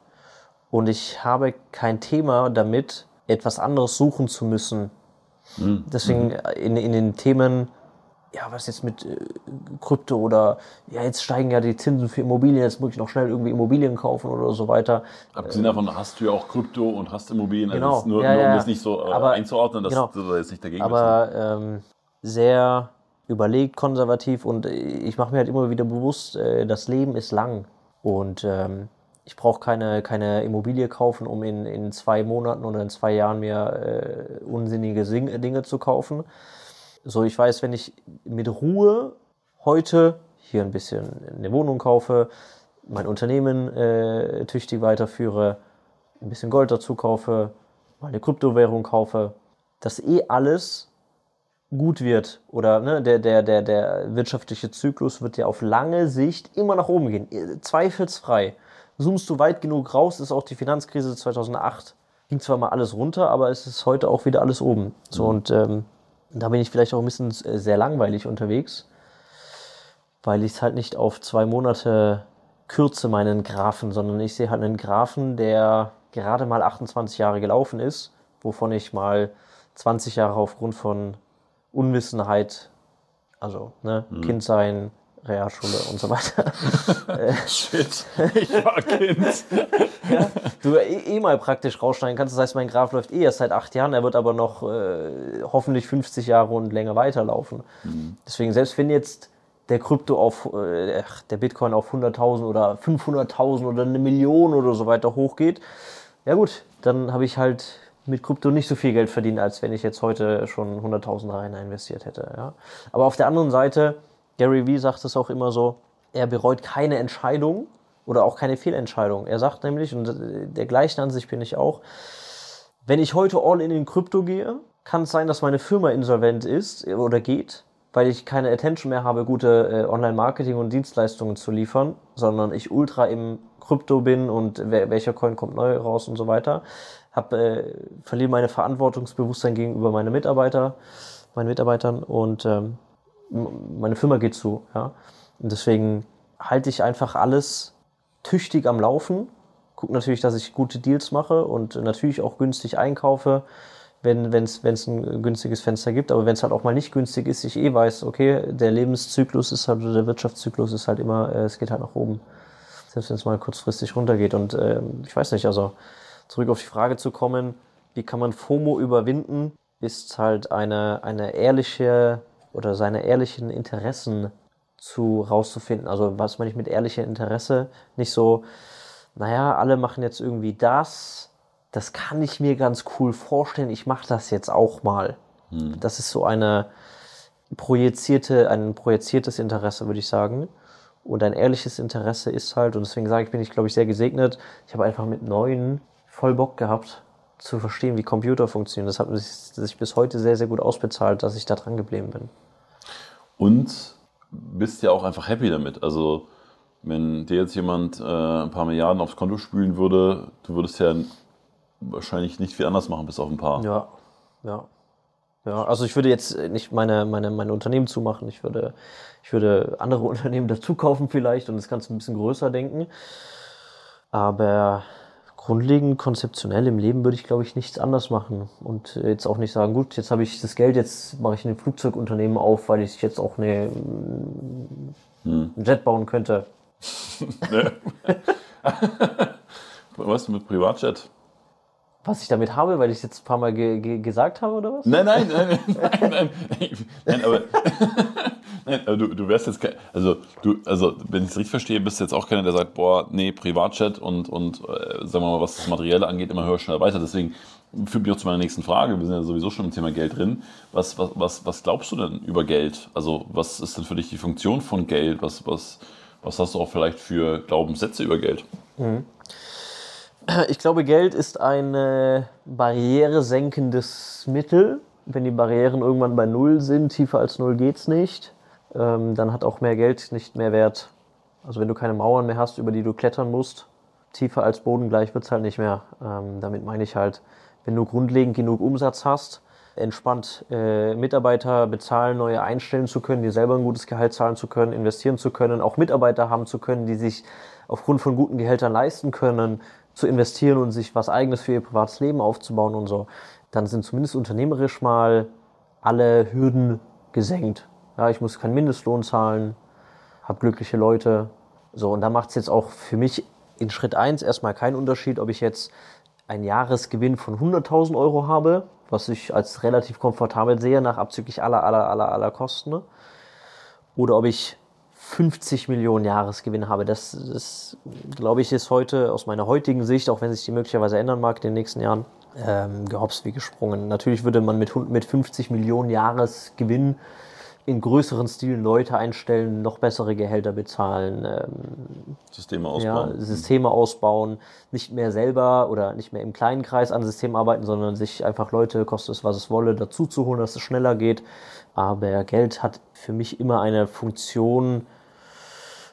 Und ich habe kein Thema damit, etwas anderes suchen zu müssen. Deswegen in, in den Themen, ja, was jetzt mit äh, Krypto oder ja, jetzt steigen ja die Zinsen für Immobilien, jetzt muss ich noch schnell irgendwie Immobilien kaufen oder so weiter. Abgesehen davon hast du ja auch Krypto und hast Immobilien, Genau. also es ist nur, Ja, nur um ja. das nicht so äh, Aber- einzuordnen, dass genau. du da jetzt nicht dagegen bist. aber ähm, sehr überlegt, konservativ und äh, ich mache mir halt immer wieder bewusst, äh, das Leben ist lang und ähm, ich brauche keine, keine Immobilie kaufen, um in, in zwei Monaten oder in zwei Jahren mir äh, unsinnige Dinge zu kaufen. So, ich weiß, wenn ich mit Ruhe heute hier ein bisschen eine Wohnung kaufe, mein Unternehmen äh, tüchtig weiterführe, ein bisschen Gold dazu kaufe, mal eine Kryptowährung kaufe, dass eh alles gut wird oder ne, der, der, der, der wirtschaftliche Zyklus wird ja auf lange Sicht immer nach oben gehen. Zweifelsfrei. Zoomst du weit genug raus, ist auch die Finanzkrise 2008. Ging zwar mal alles runter, aber es ist heute auch wieder alles oben. So und ähm, da bin ich vielleicht auch ein bisschen äh, sehr langweilig unterwegs, weil ich es halt nicht auf zwei Monate kürze, meinen Graphen, sondern ich sehe halt einen Graphen, der gerade mal 28 Jahre gelaufen ist, wovon ich mal 20 Jahre aufgrund von Unwissenheit, also ne, Kind sein, Realschule und so weiter. Shit, ich war Kind. du eh, eh mal praktisch rausschneiden kannst. Das heißt, mein Graph läuft eh erst seit acht Jahren. Er wird aber noch äh, hoffentlich 50 Jahre und länger weiterlaufen. Deswegen, selbst wenn jetzt der Krypto auf, äh, der Bitcoin auf 100.000 oder 500.000 oder eine Million oder so weiter hochgeht, ja gut, dann habe ich halt mit Krypto nicht so viel Geld verdient, als wenn ich jetzt heute schon 100.000 rein investiert hätte. Ja. Aber auf der anderen Seite, Gary Vee sagt es auch immer so, er bereut keine Entscheidung oder auch keine Fehlentscheidung. Er sagt nämlich, und der gleichen Ansicht bin ich auch, wenn ich heute all in den Krypto gehe, kann es sein, dass meine Firma insolvent ist oder geht, weil ich keine Attention mehr habe, gute äh, Online-Marketing und Dienstleistungen zu liefern, sondern ich ultra im Krypto bin und welcher Coin kommt neu raus und so weiter. Hab, äh, verliere meine Verantwortungsbewusstsein gegenüber meine Mitarbeiter, meinen Mitarbeitern und ähm, meine Firma geht zu. Ja? Und deswegen halte ich einfach alles tüchtig am Laufen. Gucke natürlich, dass ich gute Deals mache und natürlich auch günstig einkaufe, wenn es ein günstiges Fenster gibt. Aber wenn es halt auch mal nicht günstig ist, ich eh weiß, okay, der Lebenszyklus ist halt, oder der Wirtschaftszyklus ist halt immer, äh, es geht halt nach oben. Selbst wenn es mal kurzfristig runtergeht. Und äh, ich weiß nicht, also zurück auf die Frage zu kommen, wie kann man FOMO überwinden, ist halt eine, eine ehrliche oder seine ehrlichen Interessen zu rauszufinden. Also was meine ich mit ehrlichem Interesse? Nicht so, naja, alle machen jetzt irgendwie das, das kann ich mir ganz cool vorstellen, ich mache das jetzt auch mal. Hm. Das ist so eine projizierte, ein projiziertes Interesse, würde ich sagen. Und ein ehrliches Interesse ist halt, und deswegen sage ich, bin ich, glaube ich, sehr gesegnet. Ich habe einfach mit neuen voll Bock gehabt, zu verstehen, wie Computer funktionieren. Das hat sich bis heute sehr, sehr gut ausbezahlt, dass ich da dran geblieben bin. Und bist ja auch einfach happy damit. Also, wenn dir jetzt jemand äh, ein paar Milliarden aufs Konto spülen würde, du würdest ja wahrscheinlich nicht viel anders machen, bis auf ein paar. Ja, ja. Ja, also ich würde jetzt nicht meine, meine, meine Unternehmen zumachen. Ich würde, ich würde andere Unternehmen dazu kaufen vielleicht und das Ganze ein bisschen größer denken. Aber grundlegend konzeptionell im Leben würde ich, glaube ich, nichts anders machen. Und jetzt auch nicht sagen, gut, jetzt habe ich das Geld, jetzt mache ich ein Flugzeugunternehmen auf, weil ich jetzt auch eine, hm. ein Jet bauen könnte. Was mit Privatjet? Was ich damit habe, weil ich es jetzt ein paar Mal ge ge gesagt habe, oder was? Nein, nein, nein, nein, nein, nein, nein, aber du, du wärst jetzt, also, du, also, wenn ich es richtig verstehe, bist du jetzt auch keiner, der sagt, boah, nee, Privatchat und, und äh, sagen wir mal, was das Materielle angeht, immer höher, schneller weiter. Deswegen führt mich auch zu meiner nächsten Frage. Wir sind ja sowieso schon im Thema Geld drin. Was, was, was, was glaubst du denn über Geld? Also, was ist denn für dich die Funktion von Geld? Was, was, was hast du auch vielleicht für Glaubenssätze über Geld? Mhm. Ich glaube, Geld ist ein äh, barrieresenkendes Mittel. Wenn die Barrieren irgendwann bei Null sind, tiefer als Null geht es nicht, ähm, dann hat auch mehr Geld nicht mehr Wert. Also wenn du keine Mauern mehr hast, über die du klettern musst, tiefer als Boden gleich wird es halt nicht mehr. Ähm, damit meine ich halt, wenn du grundlegend genug Umsatz hast, entspannt äh, Mitarbeiter bezahlen, neue einstellen zu können, dir selber ein gutes Gehalt zahlen zu können, investieren zu können, auch Mitarbeiter haben zu können, die sich aufgrund von guten Gehältern leisten können, zu investieren und sich was eigenes für ihr privates Leben aufzubauen und so, dann sind zumindest unternehmerisch mal alle Hürden gesenkt. Ja, ich muss keinen Mindestlohn zahlen, habe glückliche Leute. So, und da macht es jetzt auch für mich in Schritt 1 erstmal keinen Unterschied, ob ich jetzt einen Jahresgewinn von 100.000 Euro habe, was ich als relativ komfortabel sehe, nach abzüglich aller, aller, aller, aller Kosten. Ne? Oder ob ich 50 Millionen Jahresgewinn habe. Das, das glaube ich, ist heute aus meiner heutigen Sicht, auch wenn sich die möglicherweise ändern mag in den nächsten Jahren, ähm, gehopst wie gesprungen. Natürlich würde man mit, mit 50 Millionen Jahresgewinn in größeren Stilen Leute einstellen, noch bessere Gehälter bezahlen, ähm, Systeme ausbauen. Ja, Systeme ausbauen, nicht mehr selber oder nicht mehr im kleinen Kreis an Systemen arbeiten, sondern sich einfach Leute, kostet es was es wolle, dazu zu holen, dass es schneller geht. Aber Geld hat für mich immer eine Funktion,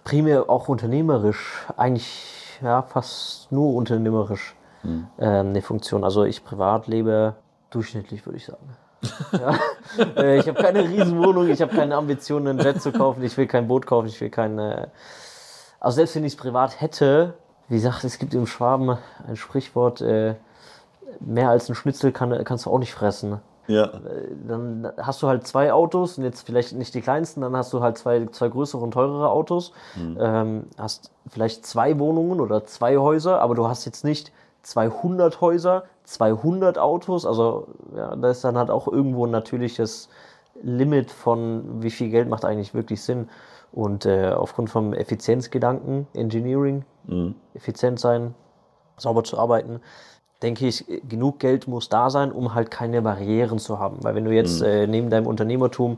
primär auch unternehmerisch, eigentlich ja fast nur unternehmerisch hm. äh, eine Funktion. Also ich privat lebe durchschnittlich, würde ich sagen. Ja. Äh, ich habe keine Riesenwohnung, ich habe keine Ambitionen, einen Jet zu kaufen, ich will kein Boot kaufen, ich will keine. Also selbst wenn ich es privat hätte, wie gesagt, es gibt im Schwaben ein Sprichwort, äh, mehr als ein Schnitzel kann, kannst du auch nicht fressen. Ja. Dann hast du halt zwei Autos und jetzt vielleicht nicht die kleinsten, dann hast du halt zwei, zwei größere und teurere Autos. Mhm. Ähm, hast vielleicht zwei Wohnungen oder zwei Häuser, aber du hast jetzt nicht 200 Häuser, 200 Autos. Also ja, da ist dann halt auch irgendwo ein natürliches Limit von, wie viel Geld macht eigentlich wirklich Sinn. Und äh, aufgrund vom Effizienzgedanken, Engineering, Mhm. effizient sein, sauber zu arbeiten, denke ich, genug Geld muss da sein, um halt keine Barrieren zu haben. Weil wenn du jetzt äh, neben deinem Unternehmertum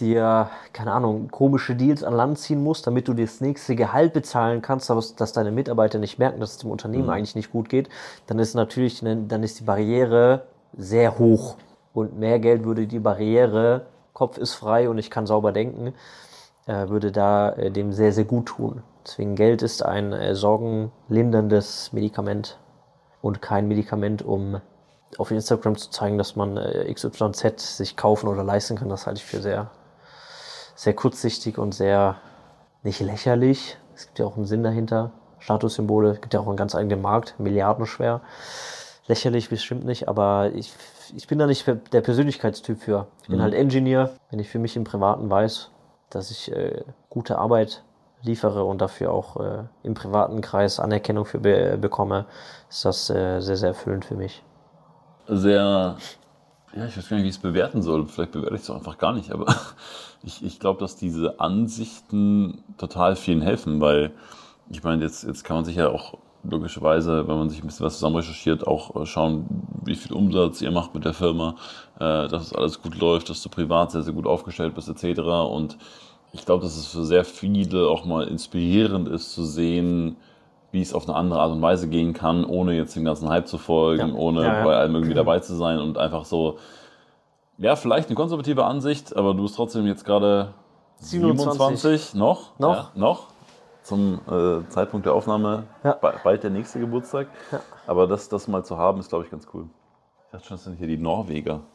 dir, keine Ahnung, komische Deals an Land ziehen musst, damit du dir das nächste Gehalt bezahlen kannst, aber dass deine Mitarbeiter nicht merken, dass es dem Unternehmen eigentlich nicht gut geht, dann ist natürlich, ne, dann ist die Barriere sehr hoch. Und mehr Geld würde die Barriere, Kopf ist frei und ich kann sauber denken, äh, würde da äh, dem sehr, sehr gut tun. Deswegen Geld ist ein äh, sorgenlinderndes Medikament und kein Medikament, um auf Instagram zu zeigen, dass man äh, XYZ sich kaufen oder leisten kann. Das halte ich für sehr, sehr kurzsichtig und sehr nicht lächerlich. Es gibt ja auch einen Sinn dahinter. Statussymbole, es gibt ja auch einen ganz eigenen Markt, milliardenschwer. Lächerlich bestimmt nicht, aber ich, ich bin da nicht der Persönlichkeitstyp für. Ich bin halt Engineer, wenn ich für mich im Privaten weiß, dass ich äh, gute Arbeit liefere und dafür auch äh, im privaten Kreis Anerkennung für be bekomme, ist das äh, sehr, sehr erfüllend für mich. sehr, ja, ich weiß gar nicht, wie ich es bewerten soll. Vielleicht bewerte ich es auch einfach gar nicht, aber ich, ich glaube, dass diese Ansichten total vielen helfen, weil ich meine, jetzt, jetzt kann man sich ja auch logischerweise, wenn man sich ein bisschen was zusammen recherchiert, auch äh, schauen, wie viel Umsatz ihr macht mit der Firma, äh, dass es alles gut läuft, dass du privat sehr, sehr gut aufgestellt bist, etc. Und ich glaube, dass es für sehr viele auch mal inspirierend ist zu sehen, wie es auf eine andere Art und Weise gehen kann, ohne jetzt den ganzen Hype zu folgen, Ja. ohne Ja, ja. bei allem irgendwie dabei zu sein und einfach so, ja, vielleicht eine konservative Ansicht, aber du bist trotzdem jetzt gerade 27. 27, noch? Noch. Noch. Zum äh, Zeitpunkt der Aufnahme bald der nächste Geburtstag. Aber das, das mal zu haben, ist, glaube ich, ganz cool. Ich dachte schon, das sind hier die Norweger.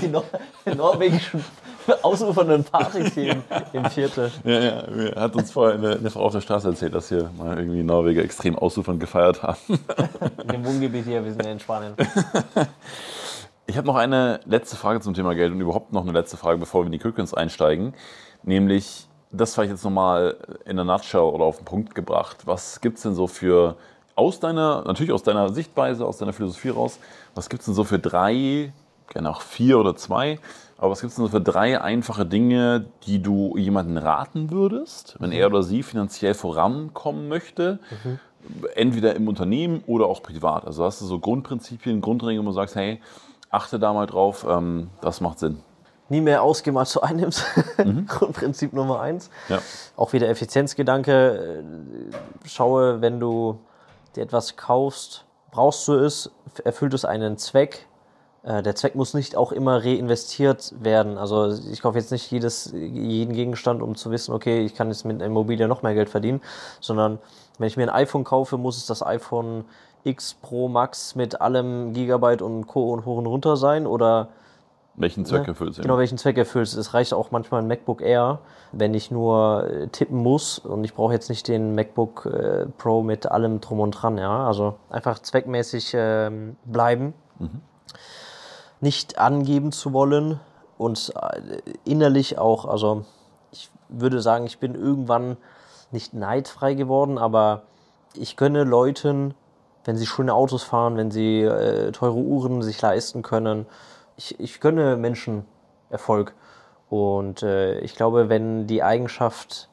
Die, Nor die norwegischen ausufernden Partys hier im, Viertel. Ja, ja, hat uns vorher eine, eine Frau auf der Straße erzählt, dass hier mal irgendwie Norweger extrem ausufernd gefeiert haben. In dem Wohngebiet hier, wir sind ja in Spanien. Ich habe noch eine letzte Frage zum Thema Geld und überhaupt noch eine letzte Frage, bevor wir in die Quickens einsteigen. Nämlich, das vielleicht jetzt nochmal in der Nutshell oder auf den Punkt gebracht. Was gibt es denn so für, aus deiner, natürlich aus deiner Sichtweise, aus deiner Philosophie raus, was gibt es denn so für drei, gerne auch vier oder zwei, aber was gibt es denn so für drei einfache Dinge, die du jemandem raten würdest, wenn er oder sie finanziell vorankommen möchte? entweder im Unternehmen oder auch privat. Also hast du so Grundprinzipien, Grundregeln, wo du sagst, hey, achte da mal drauf, ähm, das macht Sinn. Nie mehr ausgeben, als du einnimmst. Grundprinzip Nummer eins. Ja. Auch wieder Effizienzgedanke. äh, Schaue, wenn du dir etwas kaufst, brauchst du es, erfüllt es einen Zweck. Äh, Der Zweck muss nicht auch immer reinvestiert werden. Also ich kaufe jetzt nicht jedes, jeden Gegenstand, um zu wissen, okay, ich kann jetzt mit Immobilie noch mehr Geld verdienen, sondern wenn ich mir ein iPhone kaufe, muss es das iPhone X Pro Max mit allem Gigabyte und Co. und hoch und runter sein oder Welchen Zweck Ne? erfüllt es? Genau, welchen Zweck erfüllt es. Es reicht auch manchmal ein MacBook Air, wenn ich nur äh, tippen muss und ich brauche jetzt nicht den MacBook äh, Pro mit allem drum und dran. Ja? Also einfach zweckmäßig ähm, bleiben, nicht angeben zu wollen und äh, innerlich auch, also ich würde sagen, ich bin irgendwann nicht neidfrei geworden, aber ich gönne Leuten, wenn sie schöne Autos fahren, wenn sie äh, teure Uhren sich leisten können. Ich, ich gönne Menschen Erfolg. Und äh, ich glaube, wenn die Eigenschaft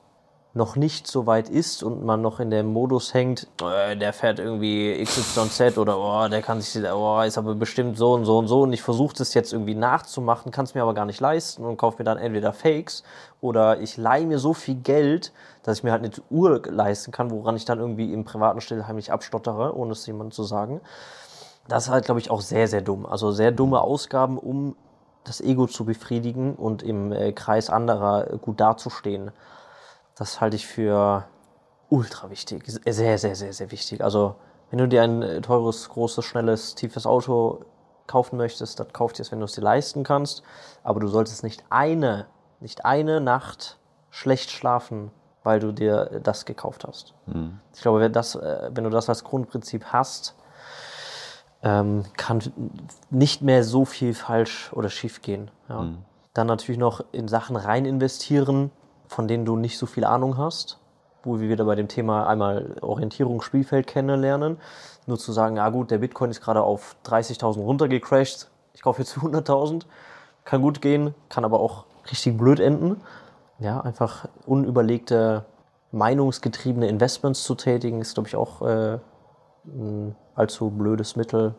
noch nicht so weit ist und man noch in dem Modus hängt, äh, der fährt irgendwie XYZ oder oh, der kann sich, oh, ist aber bestimmt so und so und so und ich versuche das jetzt irgendwie nachzumachen, kann es mir aber gar nicht leisten und kaufe mir dann entweder Fakes oder ich leihe mir so viel Geld, dass ich mir halt eine Uhr leisten kann, woran ich dann irgendwie im privaten Still heimlich abstottere, ohne es jemandem zu sagen. Das ist halt, glaube ich, auch sehr, sehr dumm. Also sehr dumme Ausgaben, um das Ego zu befriedigen und im äh, Kreis anderer gut dazustehen. Das halte ich für ultra wichtig. Sehr, sehr, sehr, sehr wichtig. Also, wenn du dir ein äh, teures, großes, schnelles, tiefes Auto kaufen möchtest, dann kauf dir es, wenn du es dir leisten kannst. Aber du solltest nicht eine, nicht eine Nacht schlecht schlafen, weil du dir äh, das gekauft hast. Ich glaube, wenn, das, äh, wenn du das als Grundprinzip hast, ähm, kann nicht mehr so viel falsch oder schief gehen. Ja. Dann natürlich noch in Sachen rein investieren, von denen du nicht so viel Ahnung hast, wo wir wieder bei dem Thema einmal Orientierung, Spielfeld kennenlernen. Nur zu sagen, ja gut, der Bitcoin ist gerade auf 30.000 runtergecrashed, ich kaufe jetzt für 100.000, kann gut gehen, kann aber auch richtig blöd enden. Ja, einfach unüberlegte, meinungsgetriebene Investments zu tätigen, ist, glaube ich, auch äh, ein allzu blödes Mittel,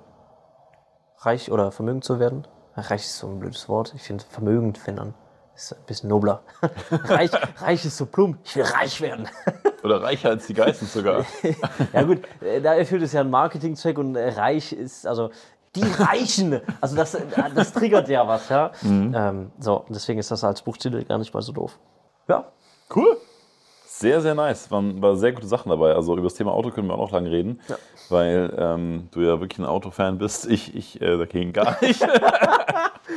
reich oder vermögend zu werden. Reich ist so ein blödes Wort. Ich finde vermögend finden ist ein bisschen nobler. reich, reich ist so plump. Ich will reich werden. Oder reicher als die Geistens sogar. ja gut, da erfüllt es ja einen Marketingzweck und äh, reich ist, also die Reichen. Also das, das triggert ja was, ja. Mhm. Ähm, so, deswegen ist das als Buchtitel gar nicht mal so doof. Ja. Cool. Sehr, sehr nice. Waren, waren sehr gute Sachen dabei. Also über das Thema Auto können wir auch noch lange reden, ja. weil ähm, du ja wirklich ein Autofan bist. Ich, ich äh, dagegen gar nicht.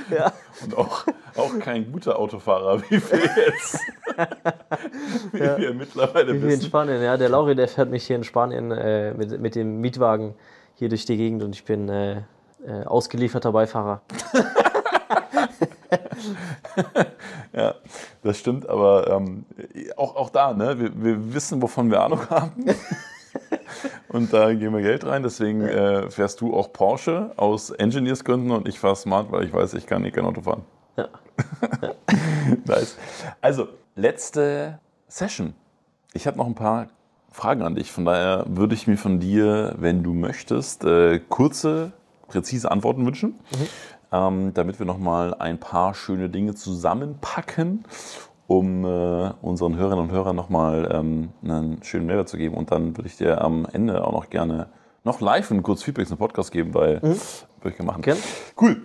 Ja. Und auch, auch kein guter Autofahrer wie wir jetzt. wie ja. wir mittlerweile wie wir in Spanien, ja. Der Lauri, der fährt mich hier in Spanien äh, mit, mit dem Mietwagen hier durch die Gegend und ich bin äh, äh ausgelieferter Beifahrer. ja, das stimmt, aber ähm, auch, auch da, ne? Wir, wir wissen, wovon wir Ahnung haben. und da gehen wir Geld rein. Deswegen äh, fährst du auch Porsche aus Engineers-Gründen und ich fahre Smart, weil ich weiß, ich kann eh kein Auto fahren. Ja. nice. Also, letzte Session. Ich habe noch ein paar Fragen an dich. Von daher würde ich mir von dir, wenn du möchtest, äh, kurze, präzise Antworten wünschen. Mhm ähm, damit wir nochmal ein paar schöne Dinge zusammenpacken, um äh, unseren Hörerinnen und Hörern nochmal ähm, einen schönen Mehrwert zu geben. Und dann würde ich dir am Ende auch noch gerne noch live ein kurzes Feedback zum Podcast geben, weil mhm. würde ich gerne machen. Gern. Cool.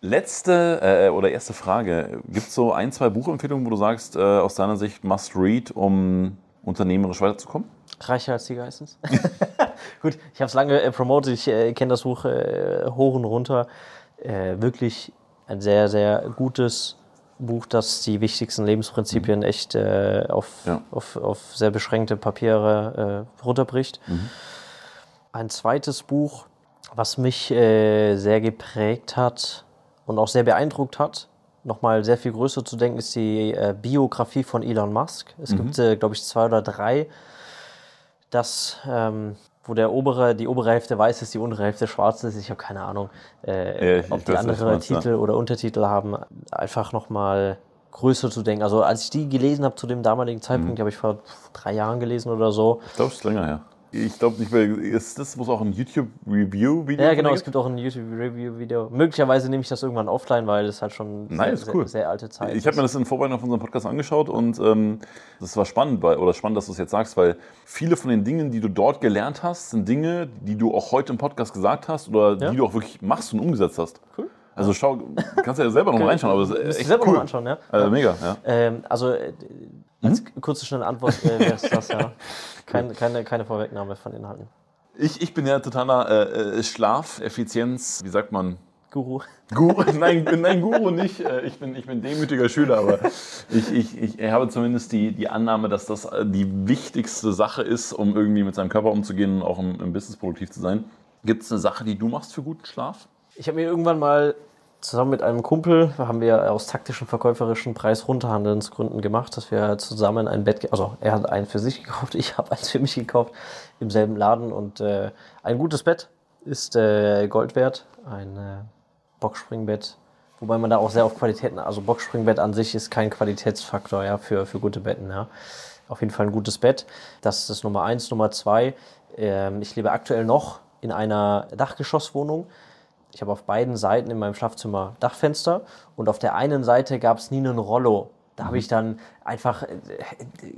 Letzte äh, oder erste Frage. Gibt es so ein, zwei Buchempfehlungen, wo du sagst, äh, aus deiner Sicht must read, um unternehmerisch weiterzukommen? Reicher als die Geistens. Gut, ich habe es lange äh, promotet, ich äh, kenne das Buch äh, hoch und runter äh, wirklich ein sehr, sehr gutes Buch, das die wichtigsten Lebensprinzipien mhm. echt äh, auf, ja. auf, auf sehr beschränkte Papiere äh, runterbricht. Mhm. Ein zweites Buch, was mich äh, sehr geprägt hat und auch sehr beeindruckt hat, nochmal sehr viel größer zu denken, ist die äh, Biografie von Elon Musk. Es mhm. gibt, äh, glaube ich, zwei oder drei, das ähm, wo der obere, die obere Hälfte weiß ist, die untere Hälfte schwarz ist. Ich habe keine Ahnung, äh, ja, ob die andere Titel ja. oder Untertitel haben. Einfach nochmal größer zu denken. Also als ich die gelesen habe zu dem damaligen Zeitpunkt, mhm. habe ich vor drei Jahren gelesen oder so. Ich glaube, es ist länger her ich glaube nicht mehr, ist das muss auch ein YouTube-Review-Video Ja, genau, es gibt auch ein YouTube-Review-Video. Möglicherweise nehme ich das irgendwann offline, weil es halt schon Nein, sehr, cool. sehr, sehr, alte Zeit Ich habe mir das in Vorbereitung auf unseren Podcast angeschaut und ähm, das war spannend, weil, oder spannend, dass du es jetzt sagst, weil viele von den Dingen, die du dort gelernt hast, sind Dinge, die du auch heute im Podcast gesagt hast oder ja? die du auch wirklich machst und umgesetzt hast. Cool. Also schau, kannst du ja selber noch mal reinschauen, aber das ist echt selber cool. noch anschauen, ja. Also, mega, ja. Ähm, also äh, als hm? kurze schnelle Antwort äh, wäre es das, ja. Kein, keine, keine Vorwegnahme von Inhalten. Ich, ich bin ja totaler äh, äh Schlafeffizienz, wie sagt man? Guru. Guru nein, nein, Guru nicht. Äh, ich bin, ich bin demütiger Schüler, aber ich, ich, ich habe zumindest die, die Annahme, dass das äh, die wichtigste Sache ist, um irgendwie mit seinem Körper umzugehen und auch im, im Business produktiv zu sein. Gibt es eine Sache, die du machst für guten Schlaf? Ich habe mir irgendwann mal zusammen mit einem Kumpel, haben wir aus taktischen verkäuferischen Preis-Runterhandelnsgründen gemacht, dass wir zusammen ein Bett, also er hat einen für sich gekauft, ich habe eins für mich gekauft im selben Laden und äh, ein gutes Bett ist äh, Gold wert, ein äh, Boxspringbett, wobei man da auch sehr auf Qualitäten, also Boxspringbett an sich ist kein Qualitätsfaktor ja, für, für gute Betten. Ja. Auf jeden Fall ein gutes Bett, das ist Nummer eins. Nummer zwei, ähm, ich lebe aktuell noch in einer Dachgeschosswohnung ich habe auf beiden Seiten in meinem Schlafzimmer Dachfenster und auf der einen Seite gab es nie einen Rollo. Da habe ich dann einfach, äh,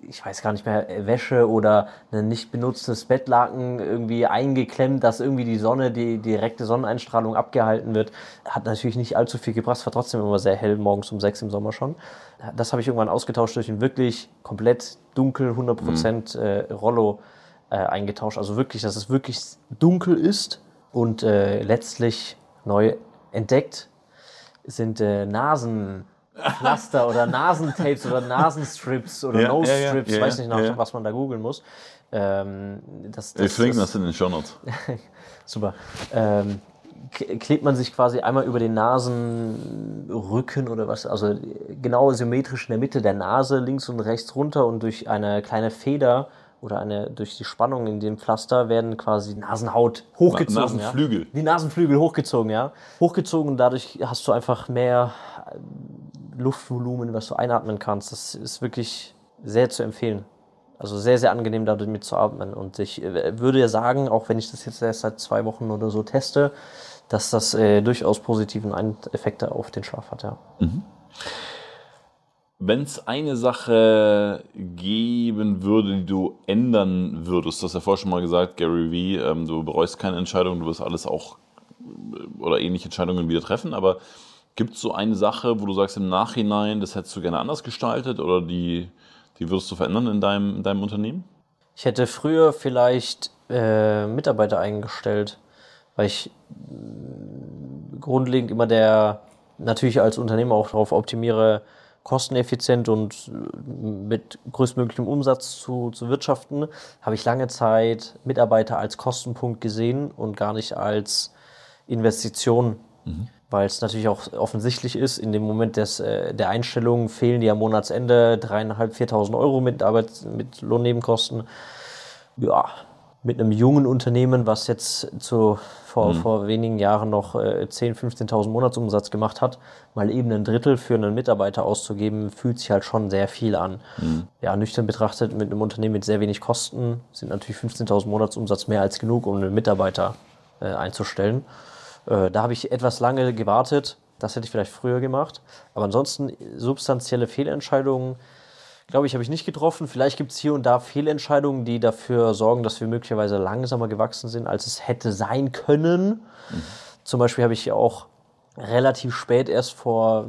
ich weiß gar nicht mehr, Wäsche oder ein nicht benutztes Bettlaken irgendwie eingeklemmt, dass irgendwie die Sonne, die direkte Sonneneinstrahlung abgehalten wird. Hat natürlich nicht allzu viel gebracht, war trotzdem immer sehr hell, morgens um sechs im Sommer schon. Das habe ich irgendwann ausgetauscht durch ein wirklich komplett dunkel, 100% mhm. äh, Rollo äh, eingetauscht. Also wirklich, dass es wirklich dunkel ist und äh, letztlich neu entdeckt, sind äh, Nasenpflaster oder Nasentapes oder Nasenstrips oder ja, Nose-Strips, ja, ja, weiß nicht, nach, was man da googeln muss. Ähm, das, das, Wir verlinken das, das in den Show Notes. Super. Ähm, klebt man sich quasi einmal über den Nasenrücken oder was, also genau symmetrisch in der Mitte der Nase, links und rechts runter und durch eine kleine Feder oder eine durch die Spannung in dem Pflaster werden quasi die Nasenhaut hochgezogen. Nasenflügel. Ja? Die Nasenflügel hochgezogen, ja. Hochgezogen, dadurch hast du einfach mehr Luftvolumen, was du einatmen kannst. Das ist wirklich sehr zu empfehlen. Also sehr, sehr angenehm, damit zu atmen. Und ich äh, würde ja sagen, auch wenn ich das jetzt erst seit zwei Wochen oder so teste, dass das äh, durchaus positiven Effekte auf den Schlaf hat, ja. Mhm. Wenn es eine Sache geben würde, die du ändern würdest, du hast ja vorher schon mal gesagt, Gary Vee, ähm, du bereust keine Entscheidung, du wirst alles auch äh, oder ähnliche Entscheidungen wieder treffen, aber gibt es so eine Sache, wo du sagst im Nachhinein, das hättest du gerne anders gestaltet oder die, die würdest du verändern in deinem, in deinem Unternehmen? Ich hätte früher vielleicht äh, Mitarbeiter eingestellt, weil ich äh, grundlegend immer der, natürlich als Unternehmer auch darauf optimiere, kosteneffizient und äh, mit größtmöglichem Umsatz zu, zu wirtschaften, habe ich lange Zeit Mitarbeiter als Kostenpunkt gesehen und gar nicht als Investition. Mhm weil es natürlich auch offensichtlich ist, in dem Moment des, äh, der Einstellung fehlen dir am Monatsende dreieinhalb, viertausend Euro mit, Arbeit, mit Lohnnebenkosten. Ja, mit einem jungen Unternehmen, was jetzt zu, vor, mhm. vor wenigen Jahren noch äh, 10.000, 15.000 Monatsumsatz gemacht hat, mal eben ein Drittel für einen Mitarbeiter auszugeben, fühlt sich halt schon sehr viel an. Mhm. Ja, nüchtern betrachtet, mit einem Unternehmen mit sehr wenig Kosten sind natürlich 15.000 Monatsumsatz mehr als genug, um einen Mitarbeiter äh, einzustellen. Äh, da habe ich etwas lange gewartet. Das hätte ich vielleicht früher gemacht. Aber ansonsten substanzielle Fehlentscheidungen, glaube ich, habe ich nicht getroffen. Vielleicht gibt es hier und da Fehlentscheidungen, die dafür sorgen, dass wir möglicherweise langsamer gewachsen sind, als es hätte sein können. Mhm. Zum Beispiel habe ich auch relativ spät erst vor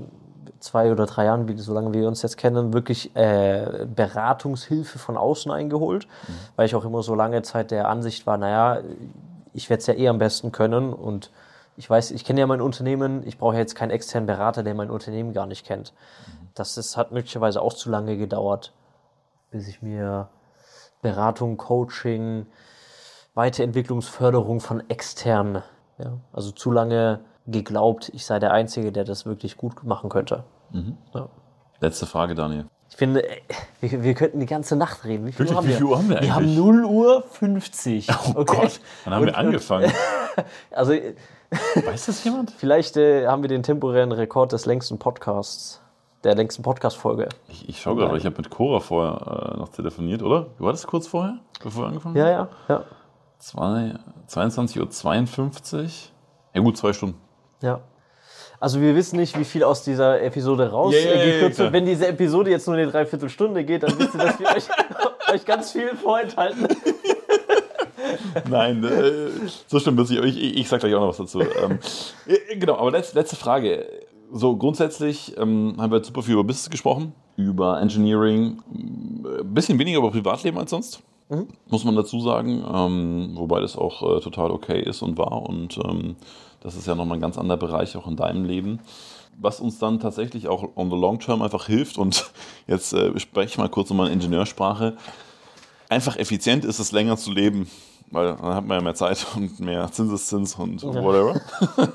zwei oder drei Jahren, wie, so lange wir uns jetzt kennen, wirklich äh, Beratungshilfe von außen eingeholt, mhm. weil ich auch immer so lange Zeit der Ansicht war, naja, ich werde es ja eh am besten können und ich weiß, ich kenne ja mein Unternehmen, ich brauche jetzt keinen externen Berater, der mein Unternehmen gar nicht kennt. Das ist, hat möglicherweise auch zu lange gedauert, bis ich mir Beratung, Coaching, Weiterentwicklungsförderung von externen, ja, also zu lange geglaubt, ich sei der Einzige, der das wirklich gut machen könnte. Mhm. Ja. Letzte Frage, Daniel. Ich finde, wir, wir, könnten die ganze Nacht reden. Wie viel, Uhr, haben wie viel Uhr haben wir eigentlich? Wir haben 0 Uhr 50. Oh okay. Gott, wann haben Und, wir angefangen? also Weiß das jemand? Vielleicht äh, haben wir den temporären Rekord des längsten Podcasts, der längsten Podcast-Folge. Ich, ich schaue gerade, ich habe mit Cora vorher äh, noch telefoniert, oder? War das kurz vorher, bevor wir angefangen haben? Ja, ja, ja. 22.52 Uhr. Ja gut, zwei Stunden. Ja. Also wir wissen nicht, wie viel aus dieser Episode rausgekürzt wird. Wenn diese Episode jetzt nur eine Dreiviertelstunde geht, dann wisst ihr, dass wir euch, euch ganz viel vorenthalten. Nein, äh, so stimmt es. Ich, ich, ich sag gleich auch noch was dazu. ähm, genau, aber letzte, letzte Frage. So, grundsätzlich ähm, haben wir super viel über Business gesprochen, über Engineering, ein bisschen weniger über Privatleben als sonst, mhm. muss man dazu sagen. Ähm, wobei das auch äh, total okay ist und war. Und ähm, das ist ja nochmal ein ganz anderer Bereich auch in deinem Leben was uns dann tatsächlich auch on the long term einfach hilft. Und jetzt äh, spreche ich mal kurz nochmal in Ingenieursprache. Einfach effizient ist es, länger zu leben weil dann hat man ja mehr Zeit und mehr Zinseszins und whatever.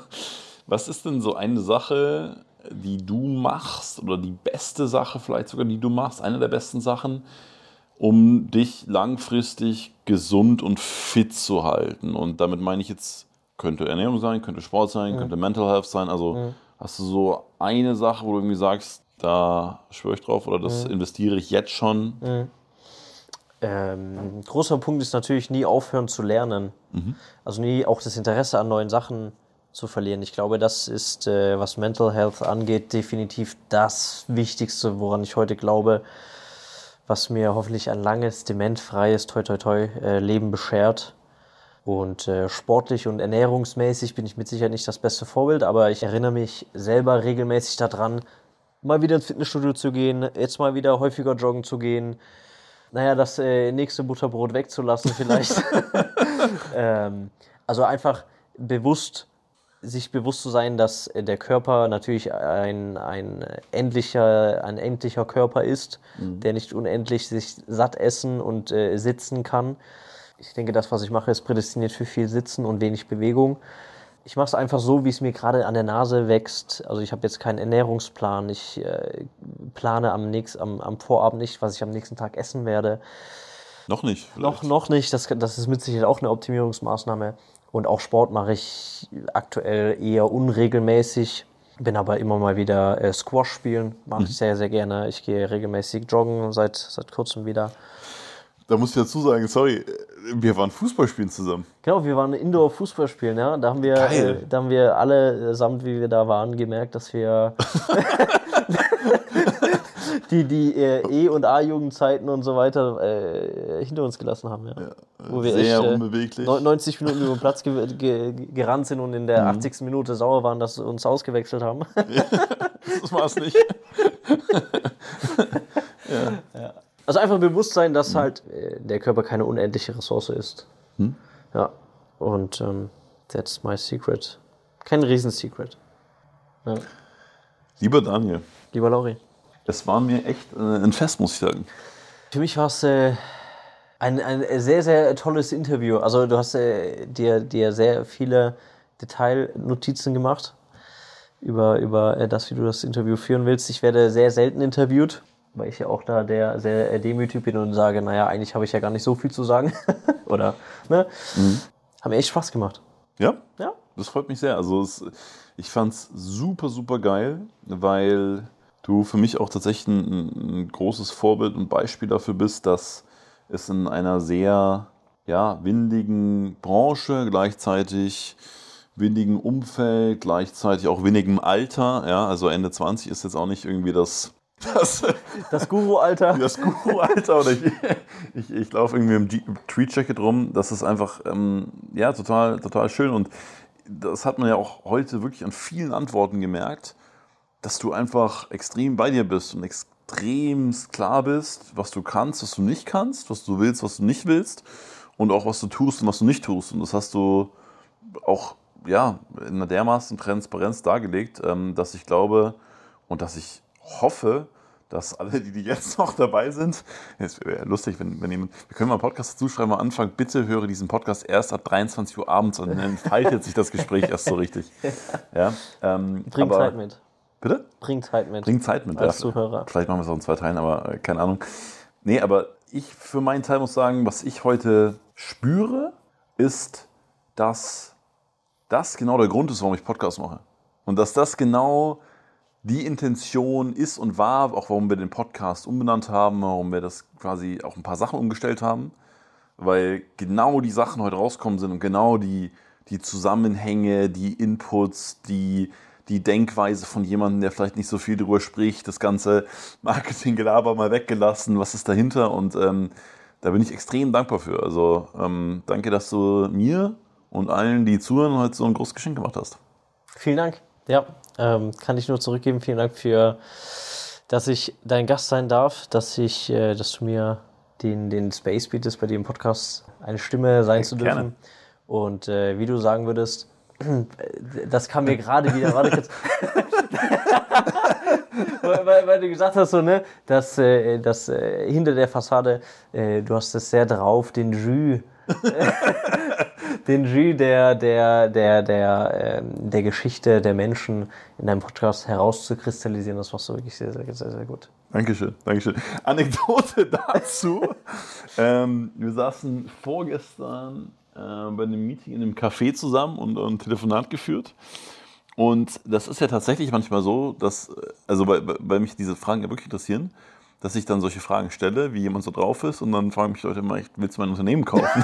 Was ist denn so eine Sache, die du machst oder die beste Sache vielleicht sogar, die du machst, eine der besten Sachen, um dich langfristig gesund und fit zu halten? Und damit meine ich jetzt, könnte Ernährung sein, könnte Sport sein, mhm. könnte Mental Health sein. Also mhm. hast du so eine Sache, wo du irgendwie sagst, da schwöre ich drauf oder das mhm. investiere ich jetzt schon? Mhm. Ähm, großer Punkt ist natürlich nie aufhören zu lernen. Mhm. Also nie auch das Interesse an neuen Sachen zu verlieren. Ich glaube, das ist, äh, was Mental Health angeht, definitiv das Wichtigste, woran ich heute glaube, was mir hoffentlich ein langes, dementfreies, toi toi toi, äh, Leben beschert. Und äh, sportlich und ernährungsmäßig bin ich mit Sicherheit nicht das beste Vorbild, aber ich erinnere mich selber regelmäßig daran, mal wieder ins Fitnessstudio zu gehen, jetzt mal wieder häufiger joggen zu gehen, naja, das äh, nächste Butterbrot wegzulassen vielleicht. ähm, also einfach bewusst, sich bewusst zu sein, dass der Körper natürlich ein, ein, endlicher, ein endlicher Körper ist, mhm. der nicht unendlich sich satt essen und äh, sitzen kann. Ich denke, das, was ich mache, ist prädestiniert für viel Sitzen und wenig Bewegung ich mache es einfach so, wie es mir gerade an der Nase wächst. Also ich habe jetzt keinen Ernährungsplan. Ich äh, plane am, nächst, am, am Vorabend nicht, was ich am nächsten Tag essen werde. Noch nicht. Vielleicht. Noch, noch nicht. Das, das ist mit Sicherheit auch eine Optimierungsmaßnahme. Und auch Sport mache ich aktuell eher unregelmäßig. Bin aber immer mal wieder äh, Squash spielen, mache ich sehr, sehr gerne. Ich gehe regelmäßig joggen seit, seit kurzem wieder. Da muss ich dazu sagen, sorry, wir waren Fußball spielen zusammen. Genau, wir waren Indoor Fußball spielen, ja. Da haben wir, äh, da haben wir alle, äh, samt wie wir da waren, gemerkt, dass wir die, die äh, E- und A-Jugendzeiten und so weiter äh, hinter uns gelassen haben, ja. Wo wir Sehr echt, äh, unbeweglich. neun- 90 Minuten über den Platz ge ge gerannt sind und in der 80. Minute sauer waren, dass sie uns ausgewechselt haben. Das war's nicht. Also einfach bewusst sein, dass halt äh, der Körper keine unendliche Ressource ist. Ja. Und ähm, that's my secret. Kein Riesensecret. Ja. Lieber Daniel, Lieber Lauri. Es war mir echt äh, ein Fest, muss ich sagen. Für mich war es äh, ein, ein sehr, sehr tolles Interview. Also du hast äh, dir, dir sehr viele Detailnotizen gemacht über, über äh, das, wie du das Interview führen willst. Ich werde sehr selten interviewt, weil ich ja auch da der sehr äh, demütig bin und sage, naja, eigentlich habe ich ja gar nicht so viel zu sagen. Oder, ne? Hat mir echt Spaß gemacht. Ja? Ja. Das freut mich sehr. Also es, ich fand's super, super geil, weil du für mich auch tatsächlich ein, ein großes Vorbild und Beispiel dafür bist, dass es in einer sehr ja, windigen Branche, gleichzeitig windigen Umfeld, gleichzeitig auch windigem Alter, ja, also Ende 20 ist jetzt auch nicht irgendwie das, das Das Guru-Alter. das Guru-Alter oder ich, ich, ich laufe irgendwie im Tweet-Jacket rum. Das ist einfach, ähm, ja, total, total schön. Und das hat man ja auch heute wirklich an vielen Antworten gemerkt, dass du einfach extrem bei dir bist und extrem klar bist, was du kannst, was du nicht kannst, was du willst, was du nicht willst und auch was du tust und was du nicht tust. Und das hast du auch ja, in einer dermaßen Transparenz dargelegt, ähm, dass ich glaube und dass ich hoffe, dass alle, die, die jetzt noch dabei sind, es wäre lustig, wenn, wenn jemand, wir können mal einen Podcast dazu schreiben, am Anfang, bitte höre diesen Podcast erst ab 23 Uhr abends und dann entfaltet sich das Gespräch erst so richtig. Ja, ähm, Bring aber- Zeit mit. Bitte? Bring Zeit mit. Bring Zeit mit. Als ja. Zuhörer. Vielleicht machen wir es auch in zwei Teilen, aber äh, keine Ahnung. Nee, aber ich für meinen Teil muss sagen, was ich heute spüre, ist, dass das genau der Grund ist, warum ich Podcast mache. Und dass das genau die Intention ist und war, auch warum wir den Podcast umbenannt haben, warum wir das quasi auch ein paar Sachen umgestellt haben, weil genau die Sachen heute rauskommen sind und genau die, die Zusammenhänge, die Inputs, die, die Denkweise von jemandem, der vielleicht nicht so viel drüber spricht, das ganze Marketinggelaber mal weggelassen, was ist dahinter und ähm, da bin ich extrem dankbar für. Also ähm, danke, dass du mir und allen, die zuhören, heute so ein großes Geschenk gemacht hast. Vielen Dank. Ja, ähm, kann ich nur zurückgeben. Vielen Dank für, dass ich dein Gast sein darf, dass ich, äh, dass du mir den, den Space bietest, bei im Podcast eine Stimme sein zu dürfen. gerne. Und äh, wie du sagen würdest, das kam mir gerade wieder. Warte kurz. weil, weil, du gesagt hast, so, ne, dass, äh, dass äh, hinter der Fassade, äh, du hast es sehr drauf, den Jus den Jus der, der, der, der, ähm, der Geschichte der Menschen in deinem Podcast herauszukristallisieren. Das machst du wirklich sehr, sehr, sehr, sehr gut. Dankeschön, Dankeschön. Anekdote dazu. ähm, wir saßen vorgestern äh, bei einem Meeting in einem Café zusammen und, und ein Telefonat geführt. Und das ist ja tatsächlich manchmal so, dass, äh, also weil, weil mich diese Fragen ja wirklich interessieren, dass ich dann solche Fragen stelle, wie jemand so drauf ist, und dann fragen mich Leute immer, echt, willst du mein Unternehmen kaufen?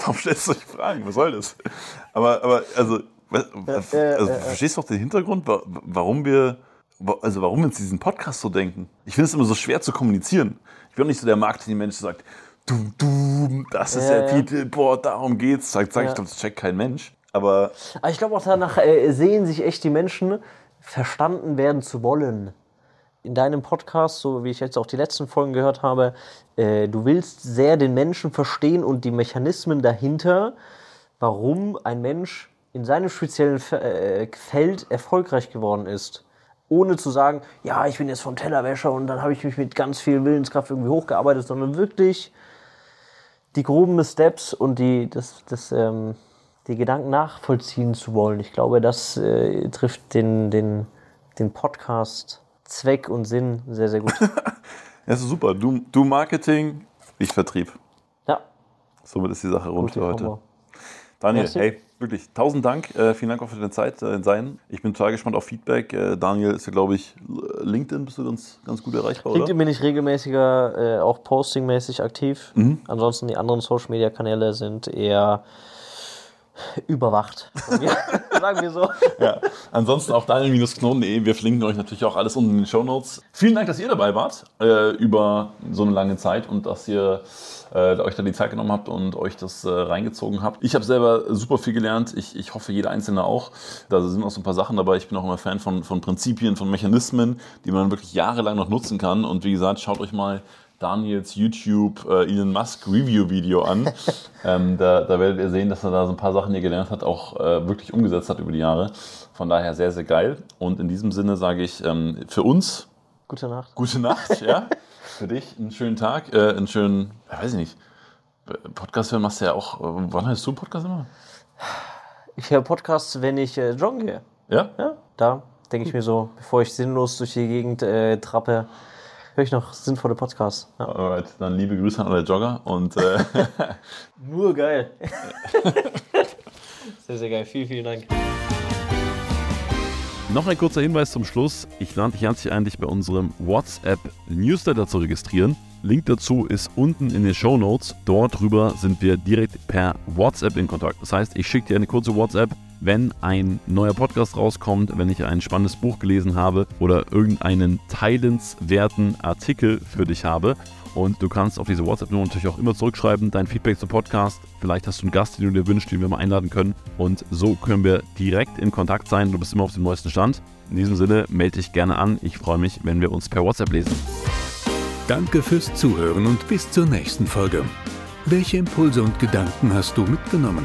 Warum stellst du solche Fragen? Was soll das? Aber, aber also, was- also verstehst du auch den Hintergrund, wa- warum wir, also warum wir uns diesen Podcast so denken? Ich finde es immer so schwer zu kommunizieren. Ich bin auch nicht so der Marketing-Mensch, der sagt, du, du, das ist Ja, der ja. Titel, boah, darum geht's. Sag, sag Ja. ich glaube, das checkt kein Mensch. Aber Aber ich glaube auch danach äh, sehen sich echt die Menschen, verstanden werden zu wollen. In deinem Podcast, so wie ich jetzt auch die letzten Folgen gehört habe, äh, du willst sehr den Menschen verstehen und die Mechanismen dahinter, warum ein Mensch in seinem speziellen äh, Feld erfolgreich geworden ist. Ohne zu sagen, ja, ich bin jetzt vom Tellerwäscher und dann habe ich mich mit ganz viel Willenskraft irgendwie hochgearbeitet, sondern wirklich die groben Steps und die, das, das, ähm, die Gedanken nachvollziehen zu wollen. Ich glaube, das äh, trifft den, den, den Podcast Zweck und Sinn sehr, sehr gut. das ist super. Du, du Marketing, ich Vertrieb. ja, Somit ist die Sache rund gute für heute. Kombo. Daniel, Merci. hey, Wirklich, tausend Dank. Äh, vielen Dank auch für deine Zeit äh, sein. Ich bin total gespannt auf Feedback. Äh, Daniel ist ja, glaube ich, LinkedIn bist du ganz, ganz gut erreichbar, oder? LinkedIn bin ich regelmäßiger, äh, auch postingmäßig aktiv. Mhm. Ansonsten die anderen Social-Media-Kanäle sind eher überwacht. Sagen wir so. Ja. Ansonsten auch daniel-knoten.de. Wir verlinken euch natürlich auch alles unten in den Show Notes. Vielen Dank, dass ihr dabei wart äh, über so eine lange Zeit und dass ihr äh, euch da die Zeit genommen habt und euch das äh, reingezogen habt. Ich habe selber super viel gelernt. Ich, ich hoffe, jeder Einzelne auch. Da sind auch so ein paar Sachen dabei. Ich bin auch immer Fan von, von Prinzipien, von Mechanismen, die man wirklich jahrelang noch nutzen kann. Und wie gesagt, schaut euch mal Daniels YouTube äh, Elon Musk Review Video an. ähm, da, da, werdet ihr sehen, dass er da so ein paar Sachen, die er gelernt hat, auch äh, wirklich umgesetzt hat über die Jahre. Von daher sehr, sehr geil. Und in diesem Sinne sage ich ähm, für uns. Gute Nacht. Gute Nacht, ja. für dich einen schönen Tag, äh, einen schönen, weiß ich nicht. Podcast hören machst du ja auch. Äh, wann hörst du Podcast immer? Ich höre Podcasts, wenn ich äh, joggen gehe. Ja? Ja, da denke ich mir so, bevor ich sinnlos durch die Gegend äh, trappe, höre ich noch sinnvolle Podcasts. Ja. Alright, dann liebe Grüße an alle Jogger und. Äh Nur geil. sehr, sehr geil. Vielen, vielen Dank. Noch ein kurzer Hinweis zum Schluss. Ich lade dich herzlich ein, dich bei unserem WhatsApp-Newsletter zu registrieren. Link dazu ist unten in den Show Notes. Dort drüber sind wir direkt per WhatsApp in Kontakt. Das heißt, ich schicke dir eine kurze WhatsApp, wenn ein neuer Podcast rauskommt, wenn ich ein spannendes Buch gelesen habe oder irgendeinen teilenswerten Artikel für dich habe. Und du kannst auf diese WhatsApp-Nummer natürlich auch immer zurückschreiben, dein Feedback zum Podcast. Vielleicht hast du einen Gast, den du dir wünschst, den wir mal einladen können. Und so können wir direkt in Kontakt sein. Du bist immer auf dem neuesten Stand. In diesem Sinne, melde dich gerne an. Ich freue mich, wenn wir uns per WhatsApp lesen. Danke fürs Zuhören und bis zur nächsten Folge. Welche Impulse und Gedanken hast du mitgenommen?